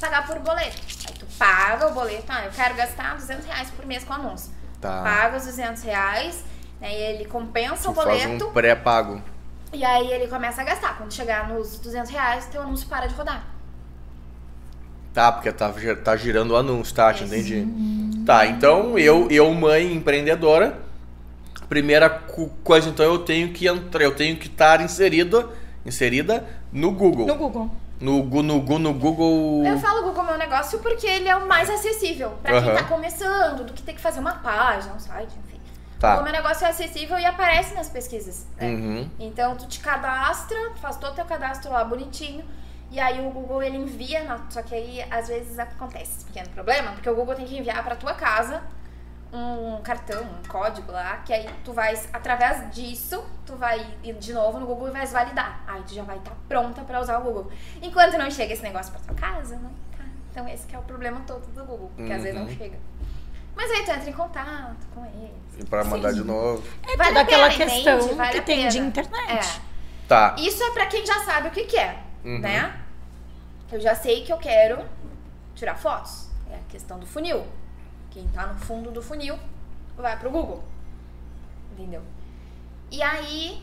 pagar por boleto. Aí tu paga o boleto, ah, eu quero gastar 200 reais por mês com anúncio. Tá. Paga os 200 reais, né, e ele compensa Tu o faz boleto um pré-pago. E aí ele começa a gastar. Quando chegar nos 200 reais, teu anúncio para de rodar. Tá, porque tá, tá girando o anúncio, tá? Te Isso. entendi. Tá, então eu, eu, mãe empreendedora, primeira coisa, então eu tenho que entrar, eu tenho que estar inserida, inserida no Google. No Google. No, no, no Google. Eu falo Google Meu Negócio porque ele é o mais acessível pra quem Aham. tá começando, do que tem que fazer uma página, um site, enfim. Tá. O Meu Negócio é acessível e aparece nas pesquisas. né? Uhum. Então tu te cadastra, faz todo o teu cadastro lá bonitinho. E aí o Google ele envia, só que aí às vezes acontece esse pequeno problema, porque o Google tem que enviar pra tua casa um cartão, um código lá, que aí tu vai, através disso, tu vai ir de novo no Google e vai validar. Aí tu já vai estar pronta pra usar o Google. Enquanto não chega esse negócio pra tua casa, não tá. Então esse que é o problema todo do Google, porque às vezes não Uhum. chega. Mas aí tu entra em contato com eles. E pra mandar de novo. É Vale toda aquela pena, questão entende? Vale que tem de internet. É. Tá. Isso é pra quem já sabe o que que é, Uhum. né? Eu já sei que eu quero tirar fotos. É a questão do funil. Quem tá no fundo do funil vai pro Google. Entendeu? E aí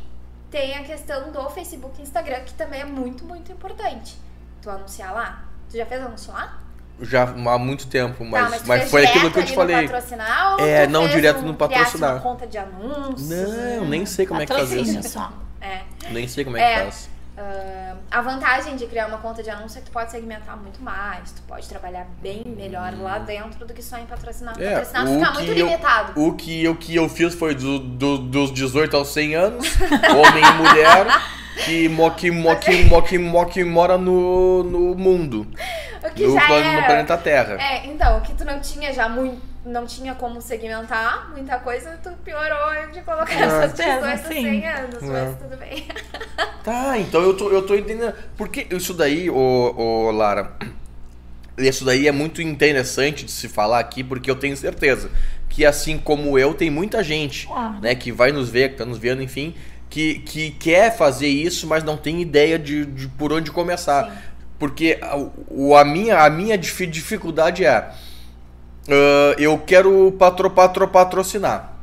tem a questão do Facebook e Instagram, que também é muito, muito importante. Tu anunciar lá. Tu já fez anúncio lá? Já há muito tempo, mas, tá, mas, mas foi aquilo que eu te falei. No patrocinar, ou É, tu não fez direto um, no patrocinar. uma conta de anúncios? Não, nem sei como é que faz isso. só. É. Nem sei como é, que É. faz. Ah, a vantagem de criar uma conta de anúncio é que tu pode segmentar muito mais, tu pode trabalhar bem melhor lá dentro do que só em patrocinar. É, patrocinar o fica muito eu- limitado. O que eu, que eu fiz foi do, do- dos 18 aos 100 anos, homem e mulher, que, mo, que, mo, que, mo, que, mo, que mora no, no mundo, O que no, já no era. planeta Terra. É, então, o que tu não tinha já muito. Não tinha como segmentar muita coisa, tu piorou de colocar essas certeza, pessoas sim. 100 anos, É. mas tudo bem. Tá, então eu tô, eu tô entendendo. Porque isso daí, ô, ô Lara, isso daí é muito interessante de se falar aqui, porque eu tenho certeza que assim como eu, tem muita gente, Claro. né, que vai nos ver, que tá nos vendo, enfim, que, que quer fazer isso, mas não tem ideia de, de por onde começar. Sim. Porque a, o- a minha, a minha dif- dificuldade é. Ah, eu quero patro, patro, patrocinar.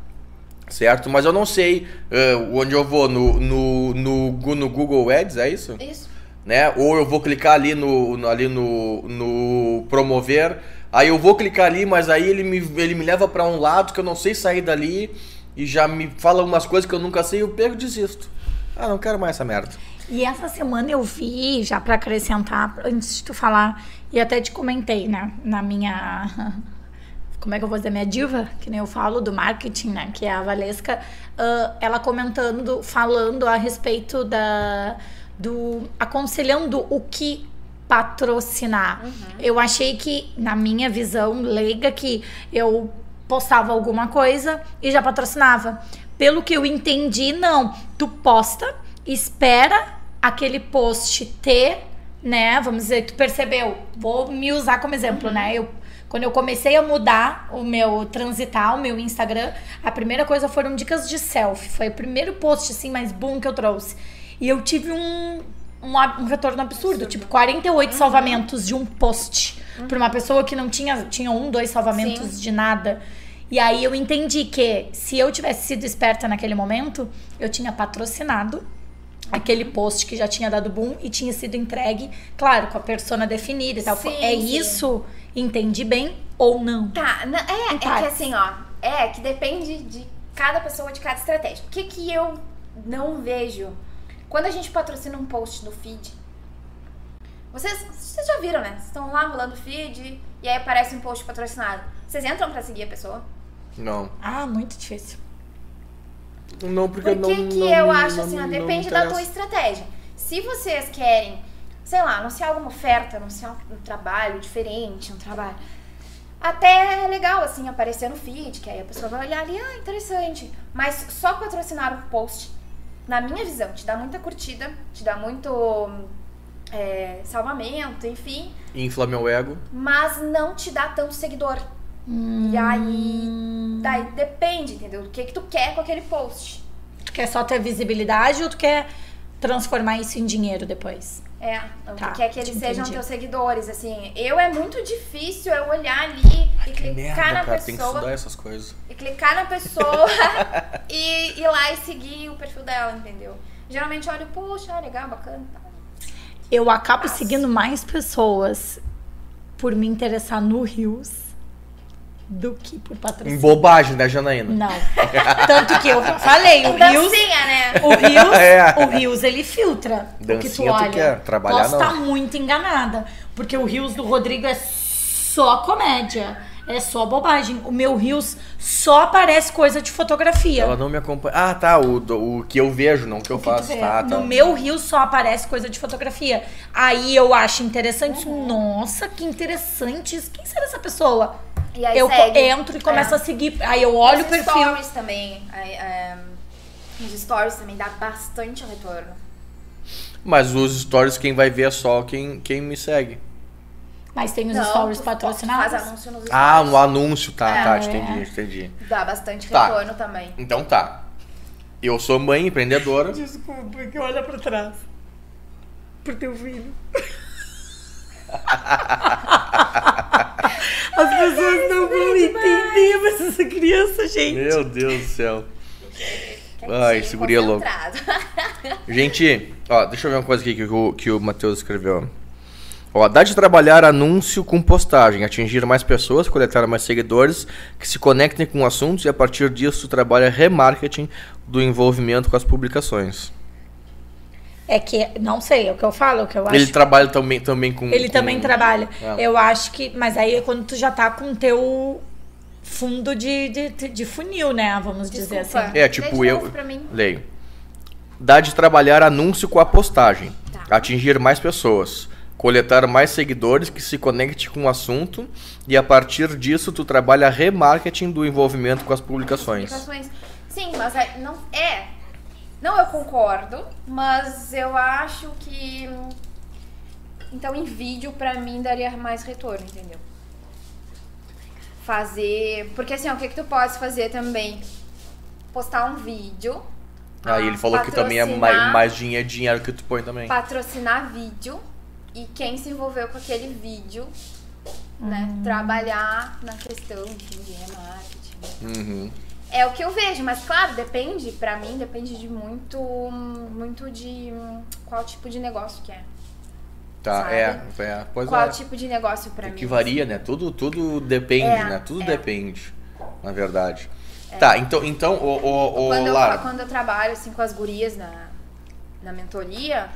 Certo? Mas eu não sei ah, onde eu vou. No, no, no, no Google Ads, é isso? Isso. Né? Ou eu vou clicar ali no, no- ali no, no promover. Aí eu vou clicar ali, mas aí ele me, ele me leva para um lado que eu não sei sair dali e já me fala umas coisas que eu nunca sei, eu pego e desisto. Ah, não quero mais essa merda. E essa semana eu vi, já pra acrescentar, antes de tu falar, e até te comentei, né, na minha. Como é que eu vou dizer? Minha diva, que nem eu falo, do marketing, né? Que é a Valesca, ah, ela comentando, falando a respeito da. do. aconselhando o que patrocinar. Eu achei que, na minha visão leiga, que eu postava alguma coisa e já patrocinava. Pelo que eu entendi, não. Tu posta, espera aquele post ter, né? Vamos dizer, tu percebeu. Vou me usar como exemplo, né? Eu, quando eu comecei a mudar o meu transitar, o meu Instagram, a primeira coisa foram dicas de selfie. Foi o primeiro post, assim, mais boom que eu trouxe. E eu tive um, um, um retorno absurdo, tipo 48 salvamentos de um post. Pra uma pessoa que não tinha, tinha um, dois salvamentos Sim. de nada. E aí eu entendi que se eu tivesse sido esperta naquele momento, eu tinha patrocinado aquele post que já tinha dado boom e tinha sido entregue, claro, com a persona definida e tal. Sim, é sim. isso? Entendi bem ou não? Tá, é, é que assim, ó, é que depende de cada pessoa, de cada estratégia. O que que eu não vejo? Quando a gente patrocina um post no feed, vocês, vocês já viram, né? Vocês estão lá rolando o feed e aí aparece um post patrocinado. Vocês entram pra seguir a pessoa? Não. Ah, muito difícil. Não, porque Por que não. que não- eu acho não- assim, ó, não depende da tua estratégia. Se vocês querem, sei lá, anunciar alguma oferta, anunciar um, um trabalho diferente, um trabalho. Até é legal, assim, aparecer no feed, que aí a pessoa vai olhar ali, ah, interessante. Mas só patrocinar um post, na minha visão, te dá muita curtida, te dá muito é, salvamento, enfim, Infla meu ego. mas não te dá tanto seguidor. E aí, daí depende, entendeu? Do que que tu quer com aquele post. Tu quer só ter visibilidade ou tu quer transformar isso em dinheiro depois? É, tu Tá, quer que eles entendi. sejam teus seguidores, assim. Eu é muito difícil eu olhar ali e Que clicar merda, na cara. Tem que estudar pessoa. essas coisas. E clicar na pessoa e ir lá e seguir o perfil dela, entendeu? Geralmente eu olho, poxa, legal, bacana. tá. Eu acabo Nossa. seguindo mais pessoas por me interessar no Rios do que por Em patrocínio. bobagem, né, Janaína? Não. Tanto que eu falei, o Rios, Dancinha, né? o Rios, É. o Rios ele filtra o que tu Dancinha tu olha. quer, trabalhar Posso estar muito enganada, porque o Rios do Rodrigo é só comédia, é só bobagem. O meu Rios só aparece coisa de fotografia. Ela não me acompanha. Ah, tá. O, o que eu vejo, não o que eu O que tu faço. Tá, tá. No meu rio só aparece coisa de fotografia. Aí eu acho interessante. Uhum. Nossa, que interessante. isso. Quem será essa pessoa? E aí eu segue. entro e começo É. a seguir. Aí eu olho Os o perfil. stories também. aí, é, os stories também dá bastante retorno. Mas os stories, quem vai ver é só quem, quem me segue. Mas tem os Não, stories patrocinados. Faz anúncio nos Ah, stories. no anúncio. Tá, É. tá. Entendi, entendi. Dá bastante Tá. retorno também. Então tá. Eu sou mãe empreendedora. Desculpa, que olha pra trás. Pro teu filho. As pessoas não vão entender, mas essa criança, gente. Meu Deus do céu. Ai, esse guri é louco. Gente, ó, deixa eu ver uma coisa aqui que o, que o Matheus escreveu. Ó, dá de trabalhar anúncio com postagem, atingir mais pessoas, coletar mais seguidores que se conectem com assuntos e a partir disso trabalha remarketing do envolvimento com as publicações. É que, não sei, é o que eu falo, é o que eu acho. Ele trabalha também, também com. Ele com- também trabalha. É. Eu acho que. Mas aí é quando tu já tá com o teu fundo de, de, de funil, né? Vamos dizer Desculpa. assim. É, tipo, Lê eu. novo pra mim. Leio. Dá de trabalhar anúncio com a postagem, Tá. atingir mais pessoas, coletar mais seguidores que se conecte com o assunto e a partir disso tu trabalha remarketing do envolvimento com as publicações. Publicações. Sim, mas aí não é. Não, eu concordo, mas eu acho que então em vídeo pra mim daria mais retorno, entendeu? Fazer, porque assim, ó, o que que tu pode fazer também? Postar um vídeo. Aí ele falou que também é mais, mais dinheiro, dinheiro que tu põe também. patrocinar vídeo e quem se envolveu com aquele vídeo, né, Hum. trabalhar na questão enfim, de remarketing. Uhum. É o que eu vejo, mas claro, depende, pra mim depende de muito, muito de qual tipo de negócio que é. Tá, é, é. Pois qual é. tipo de negócio pra mim. que varia, né? Tudo, tudo depende, É, né? Tudo é. depende, na verdade. Tá, então, então o, o, o Quando, eu, quando eu trabalho assim com as gurias na, na mentoria,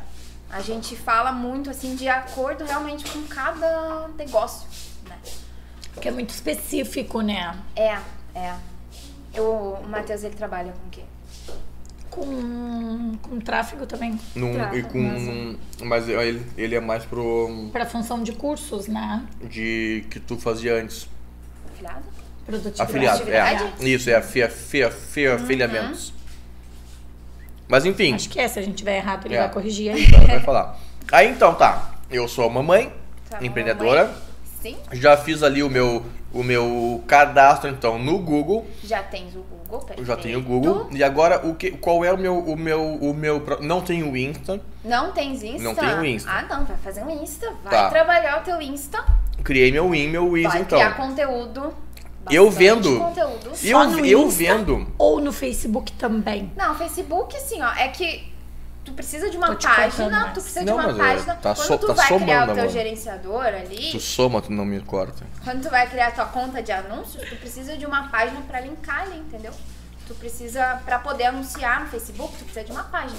a gente fala muito assim de acordo realmente com cada negócio, né? Que é muito específico, né? É, é. Eu, o Matheus, ele trabalha com o quê? com, com tráfego também. Num, Tá, e com, mas ele, ele é mais pro Para função de cursos, né? de que tu fazia antes. Afiliado? Produtividade. Afiliado, é. Isso, é afia, afia, afia, afiliamentos. Mas enfim, Acho que é, se a gente tiver errado, ele É. vai corrigir aí. ela vai falar. Aí então tá, eu sou a mamãe, Tá, empreendedora. mamãe? Sim. Já fiz ali o meu, o meu cadastro então no Google. Já tens o Google, perfeito. Eu já tenho o Google. E agora o que, qual é o meu, o meu, o meu, não tenho o Insta. Não tens Insta? Não tenho Insta. Ah, não, vai fazer um Insta. Vai Tá. trabalhar o teu Insta. Criei meu Win, meu Wiz vai então. criar conteúdo. Eu vendo. Conteúdo. Só eu, no eu Insta? vendo. Ou no Facebook também. Não, Facebook, assim, ó, é que tu precisa de uma página, tu precisa Não, de uma é, página. tá quando so- tu tá vai criar somando, o teu amor. gerenciador ali, Tu soma, tu não me corta. quando tu vai criar a tua conta de anúncios, tu precisa de uma página pra linkar ali, entendeu? Tu precisa, pra poder anunciar no Facebook, tu precisa de uma página.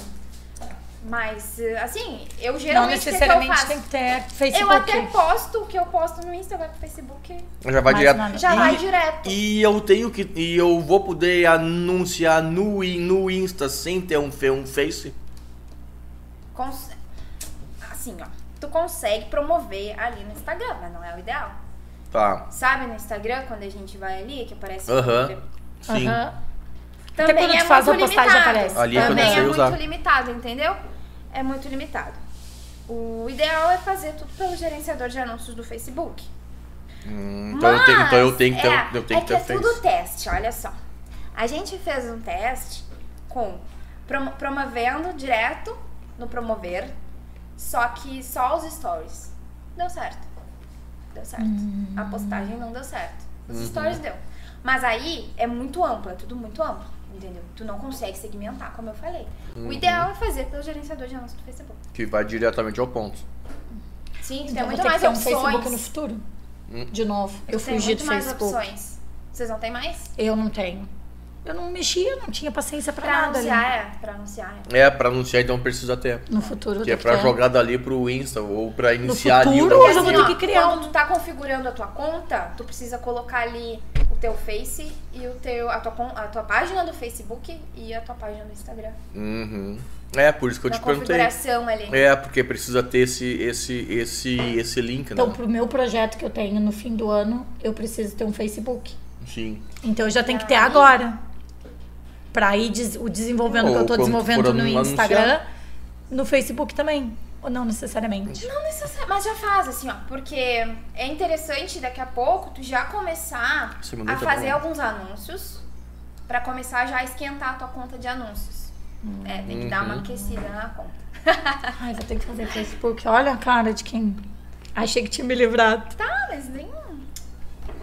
Mas, eh, assim, eu Não geralmente o que que eu necessariamente faço? tem que ter Facebook. Eu até posto o que eu posto no Insta, vai pro Facebook, Já vai direto. nada. já e, vai direto. E eu tenho que. E eu vou poder anunciar no, no Insta sem ter um, fe- um Face? Cons- Assim, ó, tu consegue promover ali no Instagram, mas não é o ideal. Tá. Sabe no Instagram, quando a gente vai ali, que aparece Aham. o Sim. Aham. Também quando é tu faz muito a postagem, limitado. aparece. Ali é Também é muito limitado, entendeu? É muito limitado. O ideal é fazer tudo pelo gerenciador de anúncios do Facebook. Hum, então, eu tenho, então eu tenho que ter, é, eu tenho é que que ter é tudo teste, olha só. A gente fez um teste com promo- promovendo direto no promover, só que só os stories. Deu certo. Deu certo. A postagem não deu certo. Os Uhum. stories deu. Mas aí é muito amplo, é tudo muito amplo, entendeu? Tu não consegue segmentar, como eu falei. Uhum. O ideal é fazer pelo gerenciador de anúncios do Facebook. Que vai diretamente ao ponto. Sim, tu Então tem muito mais ter um opções. Facebook no futuro. Hum. De novo. Eu tem fugi muito do mais Facebook. opções. Vocês não têm mais? Eu não tenho. Eu não mexia, não tinha paciência pra, Pra nada ali. anunciar, é. Pra anunciar, é. É, pra anunciar então precisa ter. No futuro. Que é pra ter. jogar dali pro Insta ou pra iniciar ali futuro, o Hoje eu vou assim, ter que criar Quando um- tu tá configurando a tua conta, tu precisa colocar ali o teu Face e o teu, a, tua, a tua página do Facebook e a tua página do Instagram. Uhum. É, por isso que eu Na te perguntei. configuração ali. É, porque precisa ter esse, esse, esse, esse link, Então, né? pro meu projeto que eu tenho no fim do ano, eu preciso ter um Facebook. Sim. Então eu já tenho que ter Aí- agora. Pra ir des- o desenvolvendo Ou que eu tô quando desenvolvendo no anunciar. Instagram, no Facebook também. Ou não necessariamente. Não necessariamente, mas já faz assim, ó, porque é interessante daqui a pouco tu já começar a fazer bom. alguns anúncios pra começar já a esquentar a tua conta de anúncios. É, tem que dar uma Uhum. aquecida na conta. Ai, vou ter que fazer Facebook. Olha a cara de quem achei que tinha me livrado. Tá, mas nem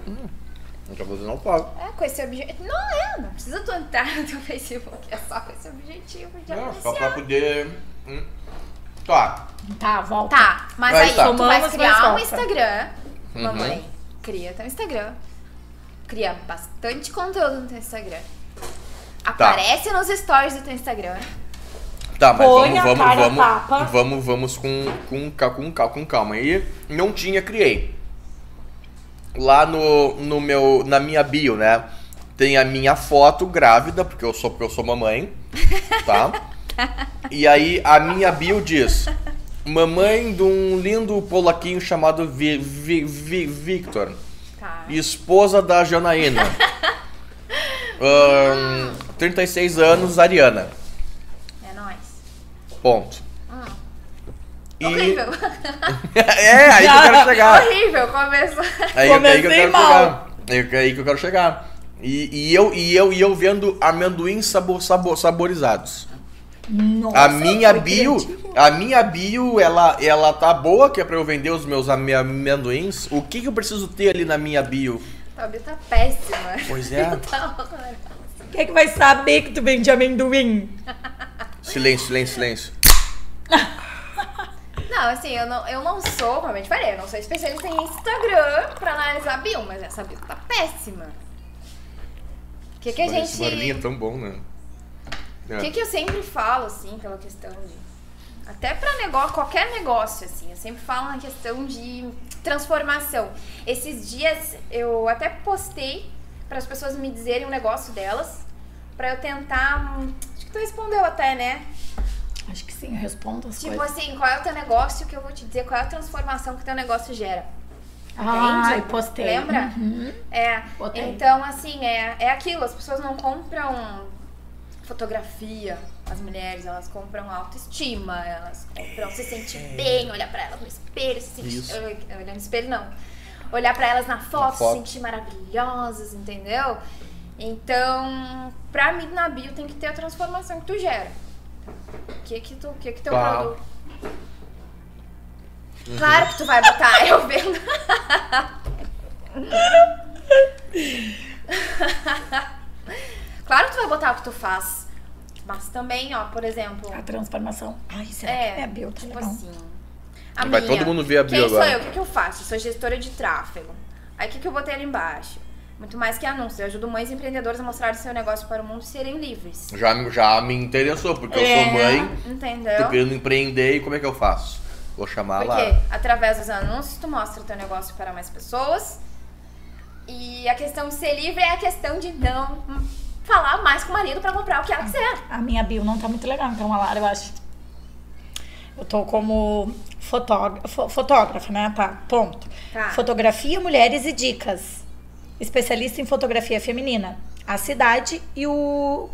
Então você não paga. é com esse objetivo. Não é, não precisa tu entrar no teu Facebook, é só com esse objetivo de Não, só anunciar. pra poder. Hum. Tá. Tá, volta. Tá, mas Aí aí, tá. tu vai criar um volta. Instagram. Uhum. Mamãe, cria teu Instagram. Cria bastante conteúdo no teu Instagram. Tá. Aparece nos stories do teu Instagram. Tá, mas Põe vamos, vamos, cara vamos, vamos, vamos com, com, com, com calma. Aí não tinha, criei. Lá no, no meu, na minha bio, né? Tem a minha foto grávida, porque eu sou, porque eu sou mamãe, tá? E aí a minha bio diz: Mamãe de um lindo polaquinho chamado Vi- Vi- Vi- Victor. Tá. Esposa da Janaína. Ahn, 36 anos, Ariana. É nóis. Ponto. E- Horrível. é, aí que eu quero chegar. Horrível. Começou. Aí, aí que eu Comecei quero mal. chegar. Aí, aí que eu quero chegar. E, e eu, e, eu, e eu vendo amendoins sabor, sabor, saborizados. Nossa, a minha bio, criativo. a minha bio, ela, ela tá boa, que é pra eu vender os meus ame- amendoins. O que, que eu preciso ter ali na minha bio? Tua bio tá péssima. Pois é. Tá. Quem é que vai saber que tu vende amendoim? Silêncio, silêncio, silêncio. Não, assim, eu não, eu não sou, como eu te falei, eu não sou especialista em Instagram pra analisar a bio, mas essa bio tá péssima. O que, que a Olha, Esse barulhinho é gente. tão bom, né? É. O que, que eu sempre falo, assim, pela questão de. Até pra negócio, qualquer negócio, assim, eu sempre falo na questão de transformação. Esses dias eu até postei para as pessoas me dizerem o negócio delas, pra eu tentar. hum, Acho que tu respondeu até, né? Acho que sim, eu respondo as Tipo coisas. assim, qual é o teu negócio que eu vou te dizer, qual é a transformação que teu negócio gera. Ai, Entende? postei. Lembra? Uhum. É. Botei. Então, assim, é, é aquilo, as pessoas não compram fotografia, as mulheres, elas compram autoestima, elas compram se sentir bem, olhar pra elas no espelho, se sentir. Eu- Olhar no espelho não. Olhar pra elas na foto, foto. se sentir maravilhosas, entendeu? Então, pra mim, na bio tem que ter a transformação que tu gera. O que que tu, que que teu Uau. produto... Claro que tu vai botar, eu vendo. claro que tu vai botar o que tu faz. Mas também, ó, por exemplo. A transformação. Ai, será que É, minha bio tá tipo legal? assim. A Vai minha, todo mundo ver a bio Quem sou agora. eu? O que, que eu faço? Eu sou gestora de tráfego. Aí o que, que eu botei ali embaixo? Muito mais que anúncios. Eu ajudo mães empreendedoras a mostrar seu negócio para o mundo e serem livres. Já, já me interessou, porque eu É. sou mãe, Entendeu? tô querendo empreender e como é que eu faço? Vou chamar Porque lá. através dos anúncios tu mostra o teu negócio para mais pessoas. E a questão de ser livre é a questão de não falar mais com o marido para comprar o que ela quiser. A minha bio não tá muito legal, então, a Lara, eu acho. Eu tô como fotógrafa, fo- fotógrafa, né? Tá, ponto. Tá. Fotografia, mulheres e dicas. Especialista em fotografia feminina. A cidade e o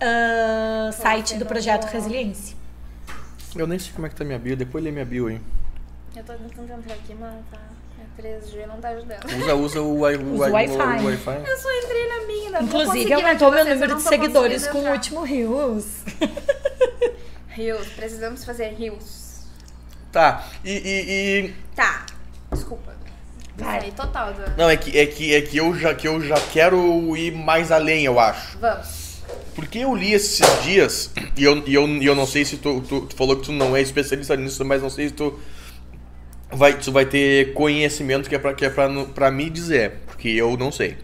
ah, site do projeto. Resiliência. Eu nem sei como é que tá minha bio, depois lê minha bio aí. Eu tô tentando entrar aqui, mas tá. Minha 3G não tá ajudando. Usa, usa o, wi- o, Usa o wi- Wi-Fi. o Wi-Fi. Eu só entrei na minha, não Inclusive, aumentou meu número de seguidores com o último Rios. Rios, precisamos fazer rios. Tá, e, e, e- Tá. Isso aí, total. Do... Não, é que, é, que, é que, eu já, que eu já quero ir mais além, eu acho. Vamos. Porque eu li esses dias, e eu, e eu, e eu não sei se tu, tu, tu falou que tu não é especialista nisso, mas não sei se tu vai, tu vai ter conhecimento que é pra, que é pra, pra me dizer, porque eu não sei.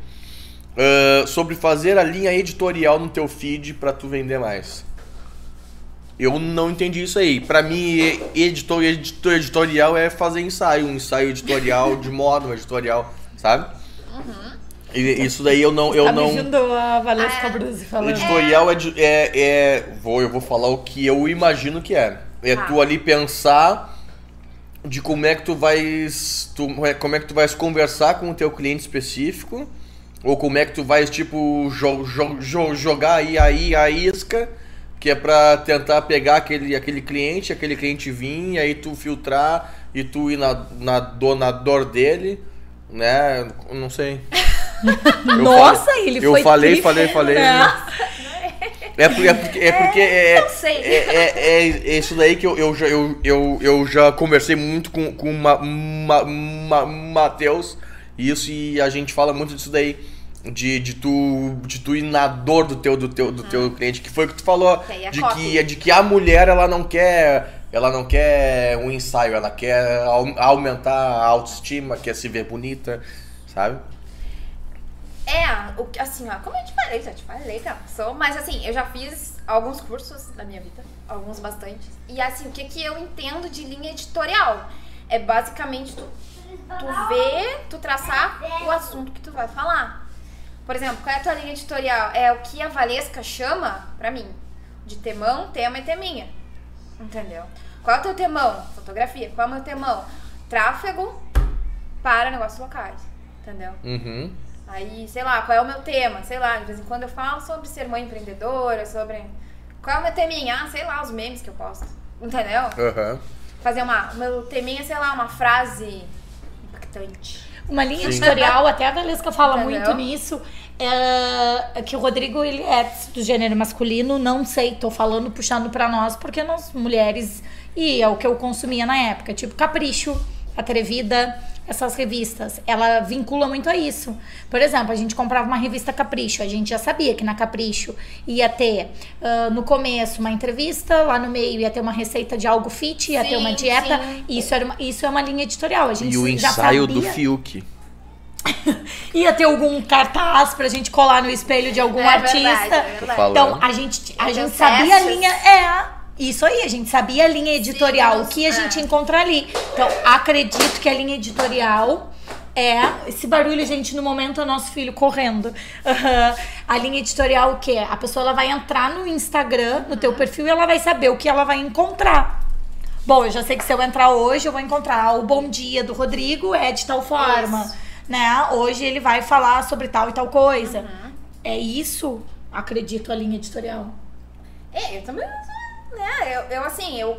Ah, sobre fazer a linha editorial no teu feed pra tu vender mais. Eu não entendi isso aí. Pra mim, editor, editor, editorial é fazer ensaio, um ensaio editorial de moda, um editorial, sabe? E isso daí eu não, eu tá não. a Valesca Ah, O falando. editorial é, é, é- Vou, eu vou falar o que eu imagino que é. É Tá. tu ali pensar de como é que tu vais. Tu, é, como é que tu vais conversar com o teu cliente específico. Ou como é que tu vais, tipo, jo, jo- jo- jogar aí, aí a isca. Que é pra tentar pegar aquele, aquele cliente, aquele cliente vir, aí tu filtrar e tu ir na, na donador dele, né? Não sei. Eu Nossa, falei- ele eu foi falei, tri- falei, falei. né? É porque é, porque, é, porque é, não sei. é, é- é- é isso daí que eu, eu, já, eu, eu, eu já conversei muito com, com o Ma, Ma, Ma, Matheus, isso e a gente fala muito disso daí. De, de, tu, de tu ir na dor do teu, do teu, do teu cliente, que foi o que tu falou. É De copy. que, de que a mulher ela não quer. Ela não quer um ensaio, ela quer au- aumentar a autoestima, quer se ver bonita, sabe? É, assim, ó, como eu te falei, já te falei que sou, mas assim, eu já fiz alguns cursos na minha vida, alguns bastante. E assim, o que, que eu entendo de linha editorial? É basicamente tu, tu ver, tu traçar o assunto que tu vai falar. Por exemplo, qual é a tua linha editorial? É o que a Valesca chama, pra mim, de temão, tema e teminha. Entendeu? Qual é o teu temão? Fotografia. Qual é o meu temão? Tráfego para negócios locais. Entendeu? Uhum. Aí, sei lá, qual é o meu tema? Sei lá, de vez em quando eu falo sobre ser mãe empreendedora, sobre. Qual é o meu teminha? Ah, sei lá, os memes que eu posto. Entendeu? Aham. Fazer uma. o Meu teminha, sei lá, uma frase impactante. Uma linha Sim. editorial, até a Valesca fala Entendeu? muito nisso, é que o Rodrigo ele é do gênero masculino, não sei, tô falando, puxando pra nós, porque nós mulheres, e é o que eu consumia na época, tipo Capricho, Atrevida, essas revistas, ela vincula muito a isso. Por exemplo, a gente comprava uma revista Capricho, a gente já sabia que na Capricho ia ter ah, no começo uma entrevista, lá no meio ia ter uma receita de algo fit, ia ter uma Sim, dieta, sim. isso, era uma, isso é uma linha editorial. A gente E o ensaio do sabia. Fiuk. Ia ter algum cartaz pra gente colar no espelho de algum É artista. verdade, é verdade. Então, a gente, a gente sabia a linha. É, isso aí, a gente sabia a linha editorial, Sim, o que a é. gente encontra ali. Então, acredito que a linha editorial É, esse barulho, gente, no momento é nosso filho correndo. Aham. A linha editorial, o quê? A pessoa ela vai entrar no Instagram, no teu perfil, e ela vai saber o que ela vai encontrar. Bom, eu já sei que se eu entrar hoje, eu vou encontrar o bom dia do Rodrigo é de tal forma. Isso. Né? Hoje ele vai falar sobre tal e tal coisa. É isso, acredito, a linha editorial. É, eu também. Né, eu, eu assim, eu.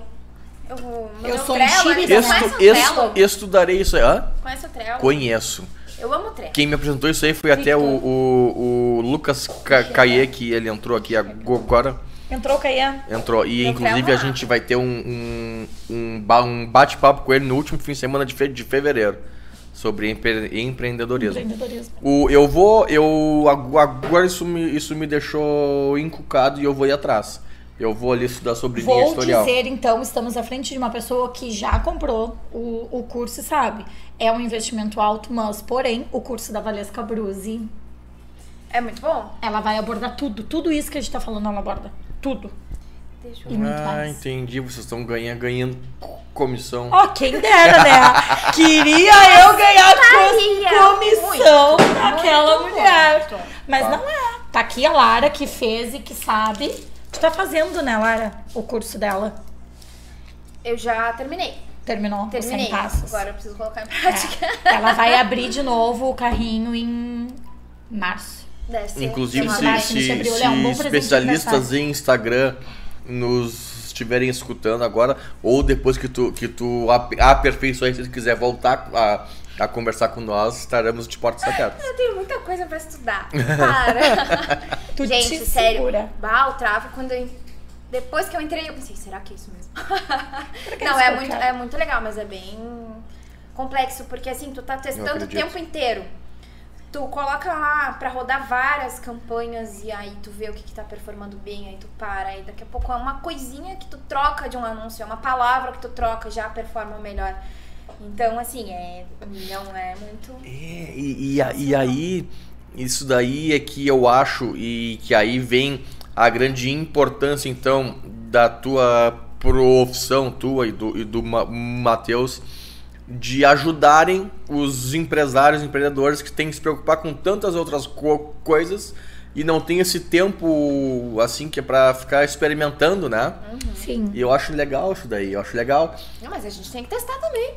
Eu, Eu meu sou Trello, tímida, você né? Estu, estu, estudei isso aí. Hã? Conhece o Trello? Conheço. Eu amo o Trello. Quem me apresentou isso aí foi até o, o, o Lucas Ca- Caie, que ele entrou aqui agora. Entrou, Caian? Entrou. E Eu inclusive a gente vai ter um, um, um, ba- um bate-papo com ele no último fim de semana de, fe- de fevereiro. Sobre empre- empreendedorismo. Empreendedorismo. O, eu vou. Eu, agora isso me, isso me deixou encucado e eu vou ir atrás. Eu vou ali estudar sobre linha Vou editorial. dizer, então, estamos à frente de uma pessoa que já comprou o, o curso e sabe. É um investimento alto, mas, porém, o curso da Valesca Bruzzi, É muito bom? ela vai abordar tudo. Tudo isso que a gente tá falando, ela aborda. Tudo. Deixa E eu... muito Ah, mais. entendi. Vocês estão ganhando, ganhando comissão. Ó, quem dera, né? Queria eu ganhar comissão Muito, daquela muito, mulher. muito. Mas Tá. não é. Tá aqui a Lara que fez e que sabe. Tu tá fazendo, né, Lara? O curso dela. Eu já terminei. Terminou Terminei. os 100 passos. Agora eu preciso colocar em prática. É. Ela vai abrir de novo o carrinho em março. Deve ser. Inclusive, se, um se- se um bom presente de especialistas em Instagram nos estiverem escutando agora, ou depois que tu, que tu ap- aperfeiçoar, se quiser voltar a, a conversar com nós, estaremos de portas abertas. Eu tenho muita coisa pra estudar. Para. Tu Gente, te sério. segura. Bah, o tráfego, quando eu. Depois que eu entrei, eu pensei, será que é isso mesmo? que Não, é é muito, é muito legal, mas é bem complexo, porque assim, tu tá testando o tempo inteiro. Tu coloca lá pra rodar várias campanhas e aí tu vê o que, que tá performando bem, aí tu para, aí daqui a pouco é uma coisinha que tu troca de um anúncio, é uma palavra que tu troca já performa melhor. Então, assim, é, não é muito. É, e, e, e aí, isso daí é que eu acho, e que aí vem a grande importância, então, da tua profissão, tua e do, e do Ma- Matheus, de ajudarem os empresários, empreendedores que têm que se preocupar com tantas outras co- coisas e não tem esse tempo, assim, que é pra ficar experimentando, né? Sim. E eu acho legal isso daí, eu acho legal. Não, mas a gente tem que testar também.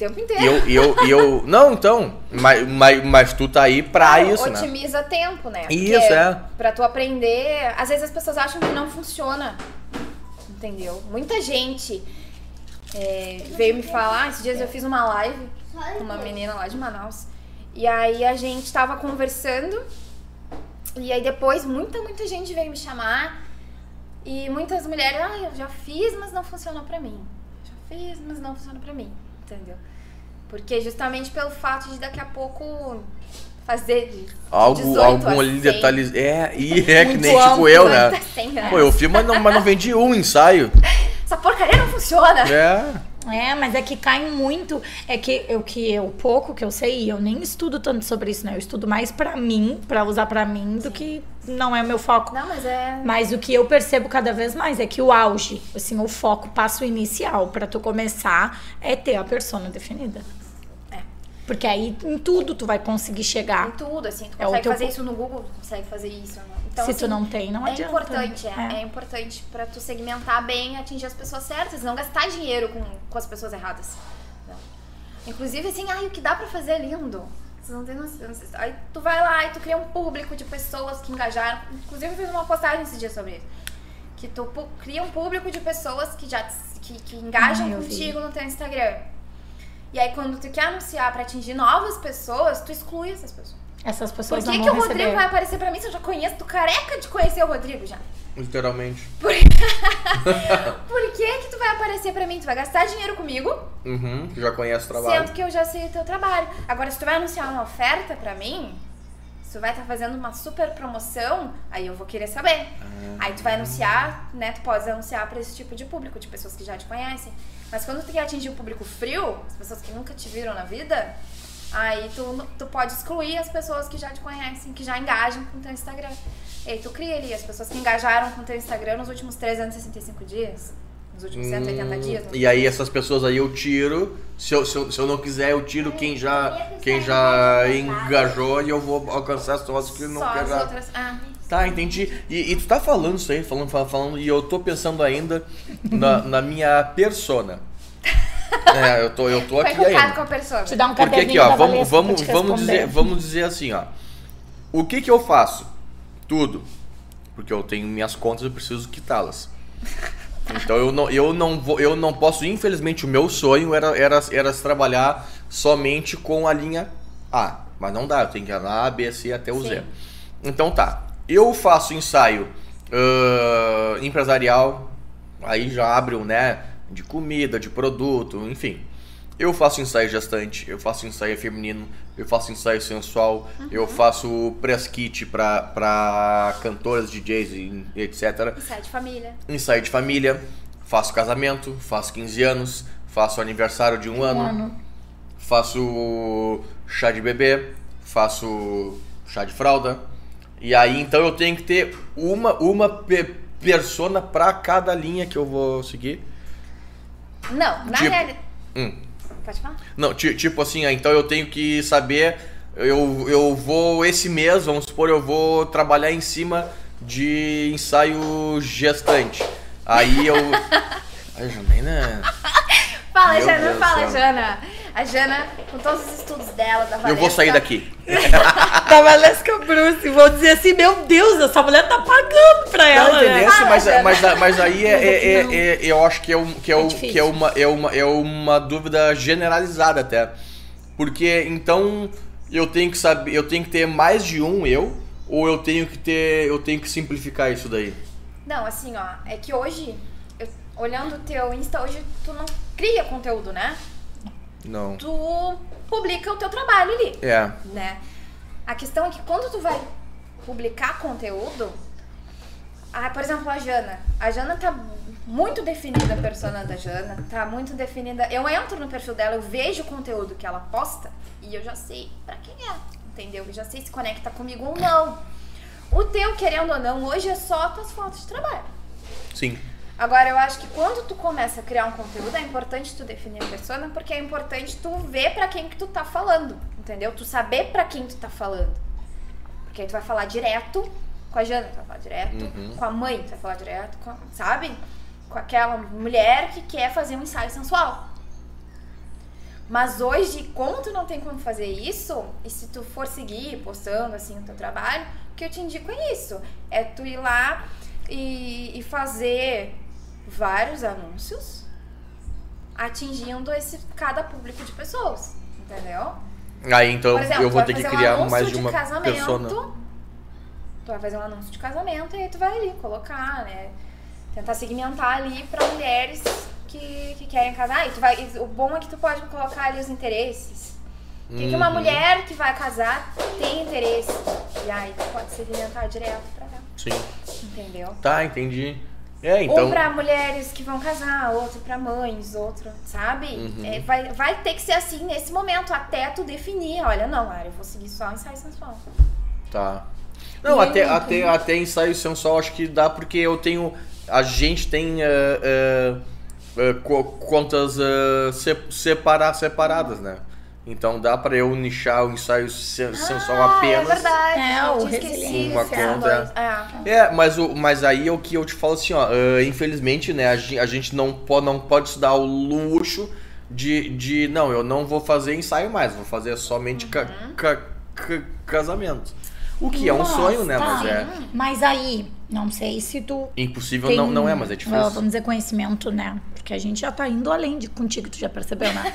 Tempo inteiro. E eu, e eu, e eu. Não, então. Mas, mas, mas tu tá aí pra Claro, isso, né? otimiza tempo, né? Isso, Porque é. Pra tu aprender. Às vezes as pessoas acham que não funciona. Entendeu? Muita gente é, veio me falar. Esses dias eu fiz uma live com uma menina lá de Manaus. E aí a gente tava conversando. E aí depois muita, muita gente veio me chamar. E muitas mulheres, ah, eu já fiz, mas não funcionou pra mim. Já fiz, mas não funcionou pra mim. Entendeu? Porque justamente pelo fato de daqui a pouco fazer Algo, 18 algum ali 100. detalhes. É, e é que nem tipo eu, Até né? 100 reais. Pô, eu fiz, mas não, mas não vendi um ensaio. Essa porcaria não funciona. É. É, mas é que cai muito. É que eu que eu pouco que eu sei, eu nem estudo tanto sobre isso, né? Eu estudo mais pra mim, pra usar pra mim, do que não é o meu foco. Não, mas é. Mas o que eu percebo cada vez mais é que o auge, assim, o foco, o passo inicial pra tu começar é ter a persona definida. É. Porque aí em tudo tu vai conseguir Em chegar. tudo, assim, tu É consegue teu fazer isso no Google, tu consegue fazer isso. né? Então, Se assim, tu não tem, não é adianta. importante, é, É. é importante pra tu segmentar bem, atingir as pessoas certas, não gastar dinheiro com, com as pessoas erradas. Não. Inclusive, assim, ai, o que dá pra fazer é lindo. Vocês não têm noção. Aí tu vai lá e tu cria um público de pessoas que engajaram. Inclusive, eu fiz uma postagem esse dia sobre isso. Que tu cria um público de pessoas que já que, que engajam Ah, eu vi. contigo no teu Instagram. E aí, quando tu quer anunciar pra atingir novas pessoas, tu exclui essas pessoas. Essas Por pessoas que, não que o Rodrigo receber. vai aparecer pra mim se eu já conheço? Tô careca de conhecer o Rodrigo já. Literalmente. Por que que tu vai aparecer pra mim? Tu vai gastar dinheiro comigo, Uhum, já conhece o trabalho. sendo que eu já sei o teu trabalho. Agora, se tu vai anunciar uma oferta pra mim, se tu vai estar fazendo uma super promoção, aí eu vou querer saber. Aí tu vai anunciar, né? Tu pode anunciar pra esse tipo de público, de pessoas que já te conhecem. Mas quando tu quer atingir o público frio, as pessoas que nunca te viram na vida, aí tu, tu pode excluir as pessoas que já te conhecem, que já engajam com o teu Instagram. E aí tu cria ali as pessoas que engajaram com o teu Instagram nos últimos 365 dias, nos últimos 180 dias. E aí essas pessoas aí eu tiro. Se eu, se eu, se eu não quiser, eu tiro quem já, quem já engajou e eu vou alcançar as pessoas que não Só as querem. outras. Ah, Tá, entendi. E, e tu tá falando isso aí, falando, falando, falando, e eu tô pensando ainda na, na minha persona. É, eu tô, eu tô foi aqui ainda. com a pessoa. Te dá um Porque aqui, ó, vamos, vamos, vamos, dizer, vamos dizer assim, ó. O que que eu faço? Tudo. Porque eu tenho minhas contas, eu preciso quitá-las. Então eu não, eu não vou, eu não posso, infelizmente, o meu sonho era, era, era trabalhar somente com a linha A. Mas não dá, eu tenho que ir A, B, C até o Z. Sim. Então tá. Eu faço ensaio ãh, empresarial, aí já abre um, né? De comida, de produto, enfim. Eu faço ensaio gestante, eu faço ensaio feminino, eu faço ensaio sensual, eu faço press kit pra, pra cantoras, DJs etc. Ensaio de família. Ensaio de família, faço casamento, faço 15 anos, faço aniversário de um, ano, ano. faço chá de bebê, faço chá de fralda. E aí então eu tenho que ter uma, uma pe- persona pra cada linha que eu vou seguir. Não, na Tipo- realidade. Hum. Pode falar? Não, ti- tipo assim, ah, então eu tenho que saber, eu, eu vou esse mês, vamos supor, eu vou trabalhar em cima de ensaio gestante. Aí eu. Ai, Janaína. Fala, Meu Jana, Deus fala. Jana. A Jana, com todos os estudos dela, da Eu Valesca, vou sair daqui. Da Valesca Bruce, vou dizer assim, meu Deus, essa mulher tá pagando pra Não, ela, né? Mas, Fala, mas, mas aí é, Mas é- é- é- eu acho que é, um, que, é, É um- que é, uma, é, uma, é uma dúvida generalizada até. Porque então eu tenho que saber, eu tenho que ter mais de um eu, ou eu tenho que ter. Eu tenho que simplificar isso daí. Não, assim, ó, é que hoje, eu- olhando o teu Insta, hoje tu não cria conteúdo, né? Não. Tu publica o teu trabalho ali, É. né? A questão é que quando tu vai publicar conteúdo, ah, por exemplo, a Jana. A Jana tá muito definida a persona da Jana, tá muito definida. Eu entro no perfil dela, eu vejo o conteúdo que ela posta e eu já sei pra quem é, entendeu? Eu já sei se conecta comigo ou não. O teu, querendo ou não, hoje é só tuas fotos de trabalho. Sim. Agora, eu acho que quando tu começa a criar um conteúdo, é importante tu definir a persona, porque é importante tu ver pra quem que tu tá falando, entendeu? Tu saber pra quem tu tá falando. Porque aí tu vai falar direto com a Jana, tu vai falar direto Uhum. com a mãe, tu vai falar direto com, sabe? Com aquela mulher que quer fazer um ensaio sensual. Mas hoje, como tu não tem como fazer isso, e se tu for seguir postando assim o teu trabalho, o que eu te indico é isso. É tu ir lá e, e fazer vários anúncios atingindo esse cada público de pessoas. Entendeu? Aí então exemplo, eu vou ter que um criar anúncio mais de uma casamento, persona. Tu vai fazer um anúncio de casamento e aí tu vai ali colocar, né? Tentar segmentar ali pra mulheres que, que querem casar. E tu vai, o bom é que tu pode colocar ali os interesses. O que, que uma Uhum. mulher que vai casar tem interesse? E aí tu pode segmentar direto pra ela. Sim. Entendeu? Tá, entendi. É, então. Um pra mulheres que vão casar, outro pra mães, outro, sabe? Uhum. É, vai, vai ter que ser assim nesse momento, até tu definir. Olha, não, Ara, eu vou seguir só o ensaio sensual. Tá. Não, E até, aí, até, até ensaio sensual acho que dá porque eu tenho. A gente tem eh, eh, co- contas eh, se- separa, separadas, né? Então dá pra eu nichar o ensaio se- sensual ah, apenas. É verdade. É, eu o resiliência. Uma conta. É. É, mas, o, mas aí é o que eu te falo assim, ó. eh, infelizmente, né, a gente, a gente não, pode, não pode se dar o luxo de, de. Não, eu não vou fazer ensaio mais, vou fazer somente ca- Uhum. ca- ca- casamento. O que é um Nossa, sonho, né? tá. Mas é. Mas aí, não sei se tu Impossível tem, não, não é, mas é difícil. Vamos dizer conhecimento, né? Porque a gente já tá indo além de contigo, tu já percebeu, né?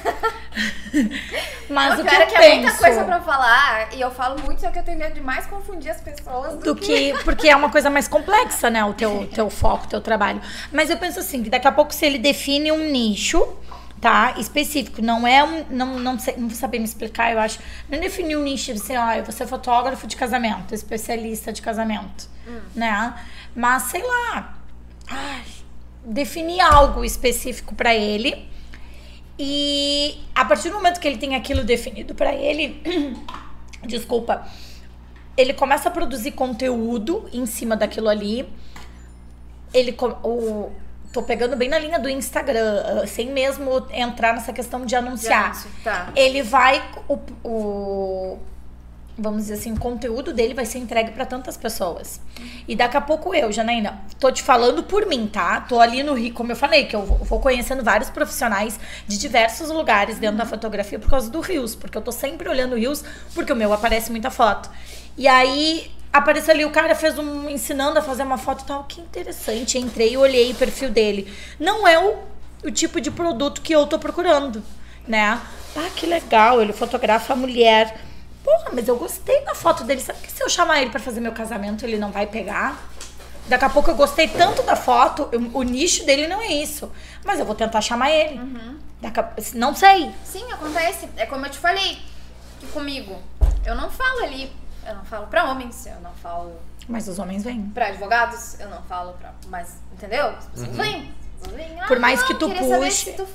mas O o que é eu que é penso muita coisa pra falar, e eu falo muito, só que eu tenho medo de mais confundir as pessoas do, do que porque é uma coisa mais complexa, né? O teu, teu foco, teu trabalho. Mas eu penso assim, que daqui a pouco se ele define um nicho, tá? Específico, não é um, não, não sei, não vou saber me explicar, eu acho. Não definir um nicho de ser, ó, eu vou ser fotógrafo de casamento, especialista de casamento, né? Mas sei lá, ai, definir algo específico pra ele. E a partir do momento que ele tem aquilo definido pra ele, desculpa, ele começa a produzir conteúdo em cima daquilo ali. Ele o tô pegando bem na linha do Instagram, ah, sem mesmo entrar nessa questão de anunciar. anúncio, tá. Ele vai. O, o- vamos dizer assim, o conteúdo dele vai ser entregue pra tantas pessoas. E daqui a pouco eu, Janaína, tô te falando por mim, tá? Tô ali no Rio, como eu falei, que eu vou- conhecendo vários profissionais de diversos lugares dentro da fotografia por causa do Rios, porque eu tô sempre olhando Rios, porque o meu aparece muita foto. E aí apareceu ali, o cara fez um ensinando a fazer uma foto e tal, que interessante. Entrei e olhei o perfil dele. Não é o, o tipo de produto que eu tô procurando, né? Ah, que legal, ele fotografa a mulher. Porra, mas eu gostei da foto dele. Sabe que se eu chamar ele pra fazer meu casamento, ele não vai pegar? Daqui a pouco eu gostei tanto da foto, eu- o nicho dele não é isso. Mas eu vou tentar chamar ele. Daqui a- não sei. Sim, acontece. É como eu te falei, que comigo, eu não falo ali, eu não falo pra homens, eu não falo Mas os homens vêm. pra advogados, eu não falo pra. Mas, entendeu? As pessoas pessoas vêm. Por mais que tu puxe. tu.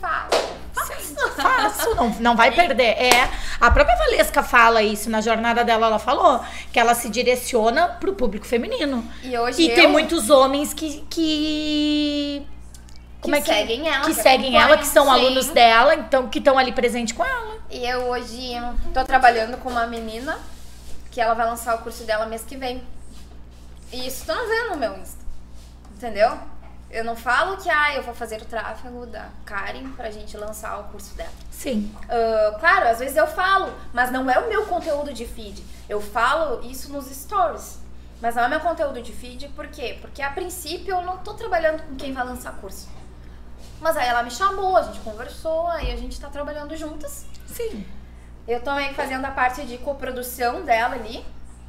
Faço, não, não vai perder. É, a própria Valesca fala isso na jornada dela, ela falou que ela se direciona pro público feminino. E hoje E eu, tem muitos homens que. que... Como Que é que seguem ela, que seguem ela, que são acompanham, alunos sim. dela, então que estão ali presente com ela. E eu hoje tô trabalhando com uma menina que ela vai lançar o curso dela mês que vem. E isso tu não vê no meu Insta. Entendeu? Eu não falo que ah, eu vou fazer o tráfego da Karen pra gente lançar o curso dela. Sim. Ah, claro, às vezes eu falo, mas não é o meu conteúdo de feed. Eu falo isso nos stories. Mas não é meu conteúdo de feed, por quê? Porque a princípio eu não tô trabalhando com quem vai lançar curso. Mas aí ela me chamou, a gente conversou, aí a gente tá trabalhando juntas. Sim. Eu tô meio fazendo a parte de coprodução dela ali,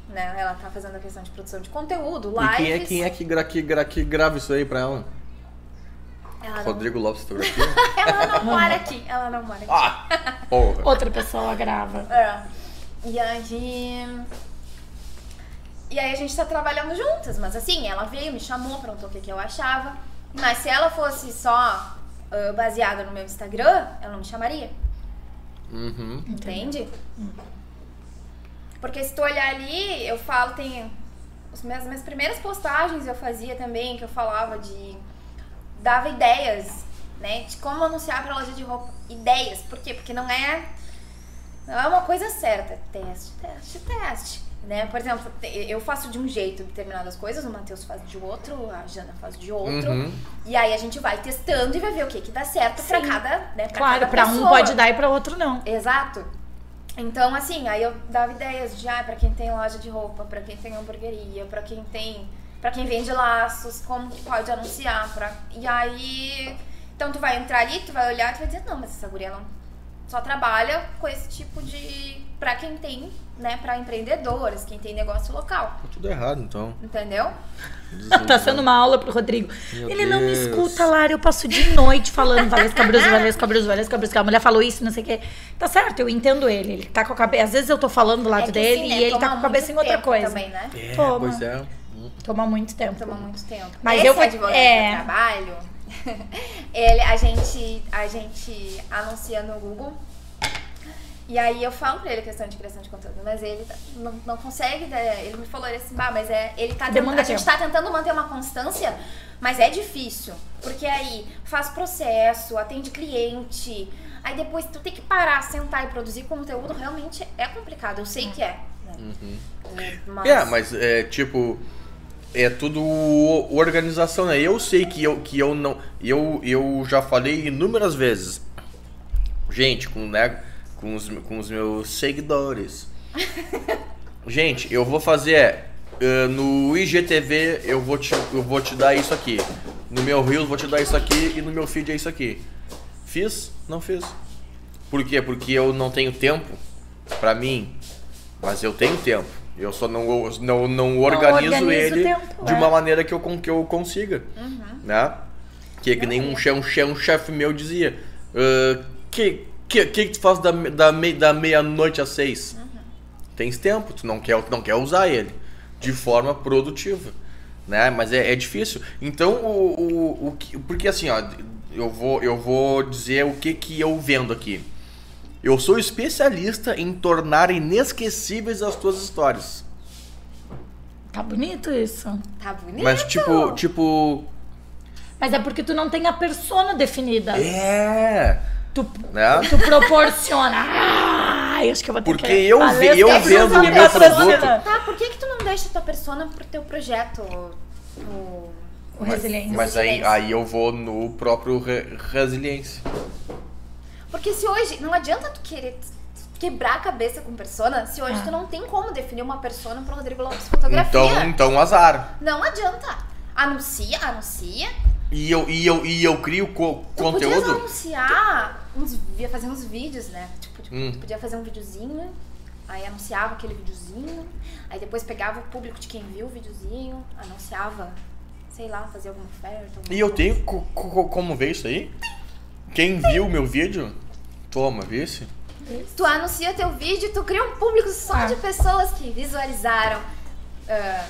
né? Ela tá fazendo a questão de produção de conteúdo, E lives. quem é, quem é que, gra, que, gra, que grava isso aí pra ela? Ela não, Rodrigo Lopes Fotografia? ela não mora aqui, ela não mora aqui. ah! Porra! Outra pessoa grava. É. E aí. E aí a gente tá trabalhando juntas, mas assim, ela veio, me chamou, perguntou o que, que eu achava. Mas se ela fosse só ah, baseada no meu Instagram, ela não me chamaria. Uhum. Entende? Porque se tu olhar ali, eu falo, tem. As minhas, minhas primeiras postagens eu fazia também, que eu falava de. dava ideias, né? De como anunciar pra loja de roupa. Ideias. Por quê? Porque não é. Não é uma coisa certa. Teste, teste, teste. Né? Por exemplo, eu faço de um jeito determinadas coisas, o Matheus faz de outro, a Jana faz de outro. Uhum. E aí a gente vai testando e vai ver o que, que dá certo pra Sim. cada. Né, pra Claro, cada pra um pode dar e pra outro não. Exato. Então, assim, aí eu dava ideias de, ah, pra quem tem loja de roupa, pra quem tem hamburgueria, pra quem tem, para quem vende laços, como que pode anunciar, pra... e aí, então tu vai entrar ali, tu vai olhar e tu vai dizer, não, mas essa guria não só trabalha com esse tipo de, pra quem tem, né, pra empreendedores, quem tem negócio local, Tá tudo errado, então. entendeu? Tá sendo uma aula pro Rodrigo. Meu Ele não me Deus. escuta, Lara. Eu passo de noite falando Valesca Bruce, Valesca Bruce, Valesca que A mulher falou isso, não sei o quê. Tá certo, eu entendo ele. Ele tá com a cabeça. Às vezes eu tô falando do lado É dele assim, né, e ele tá toma com a cabeça em outra coisa. Também, né? É, Toma. pois é. Toma muito tempo. Toma muito tempo. Mas Esse eu fui- advogado é. eu trabalho, ele, a gente, a gente anuncia no Google. E aí eu falo pra ele a questão de criação de conteúdo, mas ele tá- não, não consegue, né? ele me falou ele assim, bah, mas é, ele tá tentando, a gente tá tentando manter uma constância, mas é difícil, porque aí faz processo, atende cliente, aí depois tu tem que parar, sentar e produzir conteúdo, realmente é complicado, eu sei que é. né? Mas, É, mas é tipo. É tudo organização, né? Eu sei que eu, que eu não. Eu, eu já falei inúmeras vezes. Gente, com, né, com, os, com os meus seguidores. Gente, eu vou fazer. eh, no IGTV eu vou, te, eu vou te dar isso aqui. No meu Reels vou te dar isso aqui e no meu feed é isso aqui. Fiz? Não fiz. Por quê? Porque eu não tenho tempo pra mim, mas eu tenho tempo. Eu só não, não, não organizo organiza o ele tempo, de é. uma maneira que eu, que eu consiga. Né? Que é que nem um chefe um um chefe meu dizia. "Ah, que, que, que tu faz da, da, mei- da meia-noite às seis? Tens tempo, tu não quer, tu não quer usar ele de forma produtiva. Né? Mas é, é difícil. Então, o, o, o que- porque assim, ó, eu vou, eu vou dizer o que, que eu vendo aqui. Eu sou especialista em tornar inesquecíveis as tuas histórias. Tá bonito isso. Tá bonito. Mas tipo, tipo. Mas é porque tu não tem a persona definida. É. Tu, Né? tu proporciona. Ai, acho que eu vou ter Porque que eu essa eu persona vendo no meu produto- Tá, por que que tu não deixa tua persona pro teu projeto? O... O resiliência. Mas aí, aí eu vou no próprio re- resiliência. Porque se hoje, não adianta tu querer quebrar a cabeça com persona, se hoje Ah. tu não tem como definir uma persona pro Rodrigo Lopes Fotografia. Então, então azar. Não adianta. Anuncia, anuncia. E eu, e eu, e eu crio co- Tu podia conteúdo. anunciar, uns, fazer uns vídeos, né? Tipo, tipo, Hum. tu podia fazer um videozinho, aí anunciava aquele videozinho, aí depois pegava o público de quem viu o videozinho, anunciava, sei lá, fazia alguma oferta. alguma E eu coisa. tenho co- co- como ver isso aí? Quem viu meu vídeo, toma, vê se. Tu anuncia teu vídeo, tu cria um público só Ah. de pessoas que visualizaram. ah,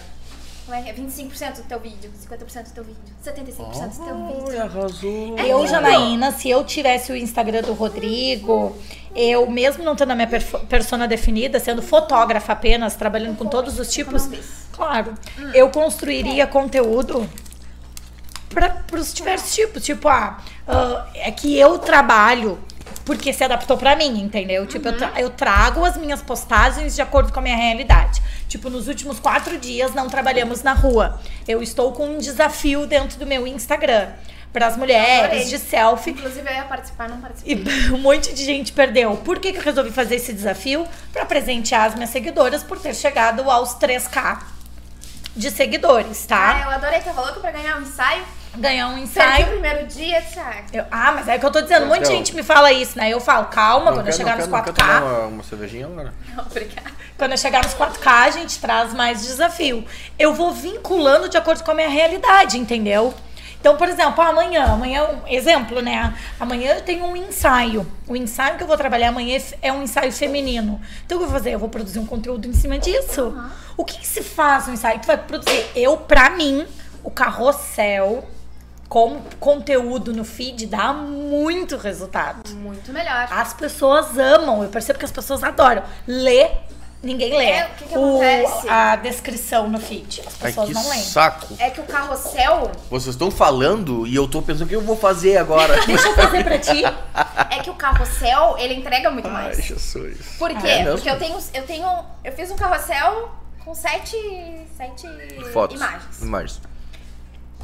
como é que é? 25% do teu vídeo, 50% do teu vídeo, 75% do teu vídeo. arrasou. Eu, Janaína, se eu tivesse o Instagram do Rodrigo, eu, mesmo não tendo a minha persona definida, sendo fotógrafa apenas, trabalhando com todos os tipos, claro, eu construiria conteúdo para os diversos tipos. Tipo, ah, ah, é que eu trabalho porque se adaptou pra mim, entendeu? Tipo, eu, tra- eu trago as minhas postagens de acordo com a minha realidade. Tipo, nos últimos quatro dias não trabalhamos na rua. Eu estou com um desafio dentro do meu Instagram. Para as mulheres, de selfie. Inclusive eu ia participar, não participei. E um monte de gente perdeu. Por que, que eu resolvi fazer esse desafio? Para presentear as minhas seguidoras por ter chegado aos 3K de seguidores, Ah, tá? eu adorei, tava louco pra ganhar um ensaio. Ganhar um o ensaio. primeiro dia, ah, Eu- ah, mas é que eu tô dizendo, um monte de gente me fala isso, né? Eu falo, calma, Não quando eu quer- chegar não nos quer- não 4K. quer tomar uma, uma cervejinha agora? não, obrigada. Quando eu chegar nos 4K, a gente traz mais desafio. Eu vou vinculando de acordo com a minha realidade, entendeu? Então, por exemplo, amanhã, amanhã, um exemplo, né? Amanhã eu tenho um ensaio. O ensaio que eu vou trabalhar amanhã é um ensaio feminino. Então, o que eu vou fazer? Eu vou produzir um conteúdo em cima disso. O que, que se faz no ensaio? Tu vai produzir? Eu, pra mim, o carrossel como conteúdo no feed dá muito resultado. Muito melhor. As pessoas amam, eu percebo que as pessoas adoram. Lê, ninguém lê. É, o que que acontece? a descrição no feed. As Ai, pessoas que não leem. saco. É que o carrossel, Vocês estão falando e eu tô pensando o que eu vou fazer agora. Deixa eu fazer pra ti. é que o carrossel, ele entrega muito Ai, mais. Jesus. Por quê? É? Porque eu tenho, eu tenho, eu fiz um carrossel com sete, sete Fotos. imagens. Imagens.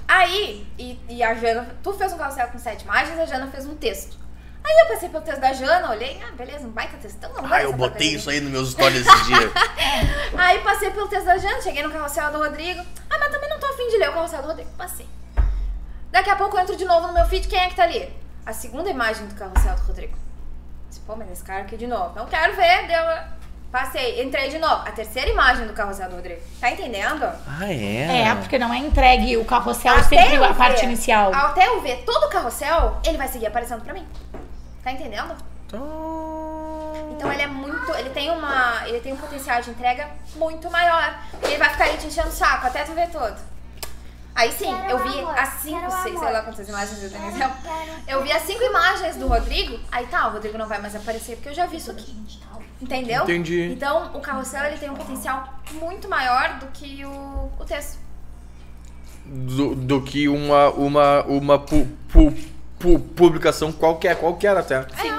Aí, e, e a Jana, tu fez um carrossel com sete imagens, a Jana fez um texto. Aí eu passei pelo texto da Jana, olhei, ah, beleza, um baita textão, não Ah, eu botei isso aí nos meus stories esse dia. Aí passei pelo texto da Jana, cheguei no carrossel do Rodrigo. Ah, mas também não tô afim de ler o carrossel do Rodrigo. Passei. Daqui a pouco eu entro de novo no meu feed, quem é que tá ali? A segunda imagem do carrossel do Rodrigo. Disse, Pô, mas esse cara aqui de novo. Não quero ver, deu. Passei, entrei de novo. A terceira imagem do carrossel do Rodrigo. Tá entendendo? Ah, é? É, porque não é entregue o carrossel Até sempre eu a parte ver- inicial. Até eu ver todo o carrossel, ele vai seguir aparecendo pra mim. Tá entendendo? Então... Então ele é muito. Ele tem uma. Ele tem um potencial de entrega muito maior. Ele vai ficar ali te enchendo o saco até tu ver todo. Aí sim, Quero eu vi amor, as cinco, seis, sei lá quantas imagens eu tenho quero, Eu vi as cinco imagens do Rodrigo, aí tá, o Rodrigo não vai mais aparecer porque eu já vi isso aqui. Entendeu? Entendi. Então o carrossel ele tem um potencial muito maior do que o, o texto. Do, do que uma, uma, uma pu, pu, pu- publicação qualquer, qualquer até. Sim.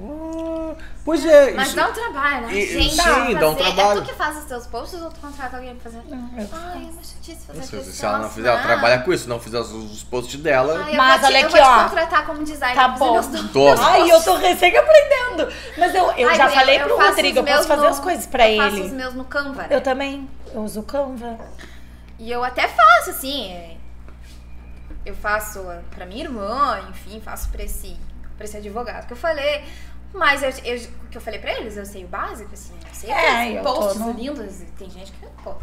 Ah, pois é, Mas isso- dá um trabalho, né? E- Gente, sim, dá um trabalho. É tu que faz os teus posts ou tu contrata alguém pra fazer? Não, eu- Ai, é uma chatice fazer se, isso. se ela não fizer, ela ah. trabalha com isso, se não fizer os, os posts dela. Ai, eu Mas vou olha eu aqui, vou te ó. contratar como designer Tá bom. meus. Toma. Ai, eu tô recém aprendendo. Mas eu, eu Ai, já guria, falei eu pro faço Rodrigo, eu posso meus fazer no- as coisas pra eu faço ele. os meus no Canva. né? Eu também. Eu uso o Canva. E eu até faço, assim. é, Eu faço pra minha irmã, enfim, faço pra esse, pra esse advogado que eu falei. Mas eu, eu- o que eu falei pra eles, eu sei o básico, assim. Eu sei É, eu tô posts no- lindos. e Tem gente que, pô,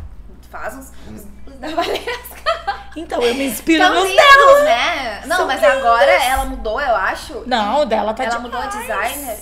faz uns, uns, uns da Valesca. Então, eu me inspiro Tão nos lindos, dela. né? Não, São mas lindos. agora ela mudou, eu acho. Não, o dela tá ela demais. mudou a designer.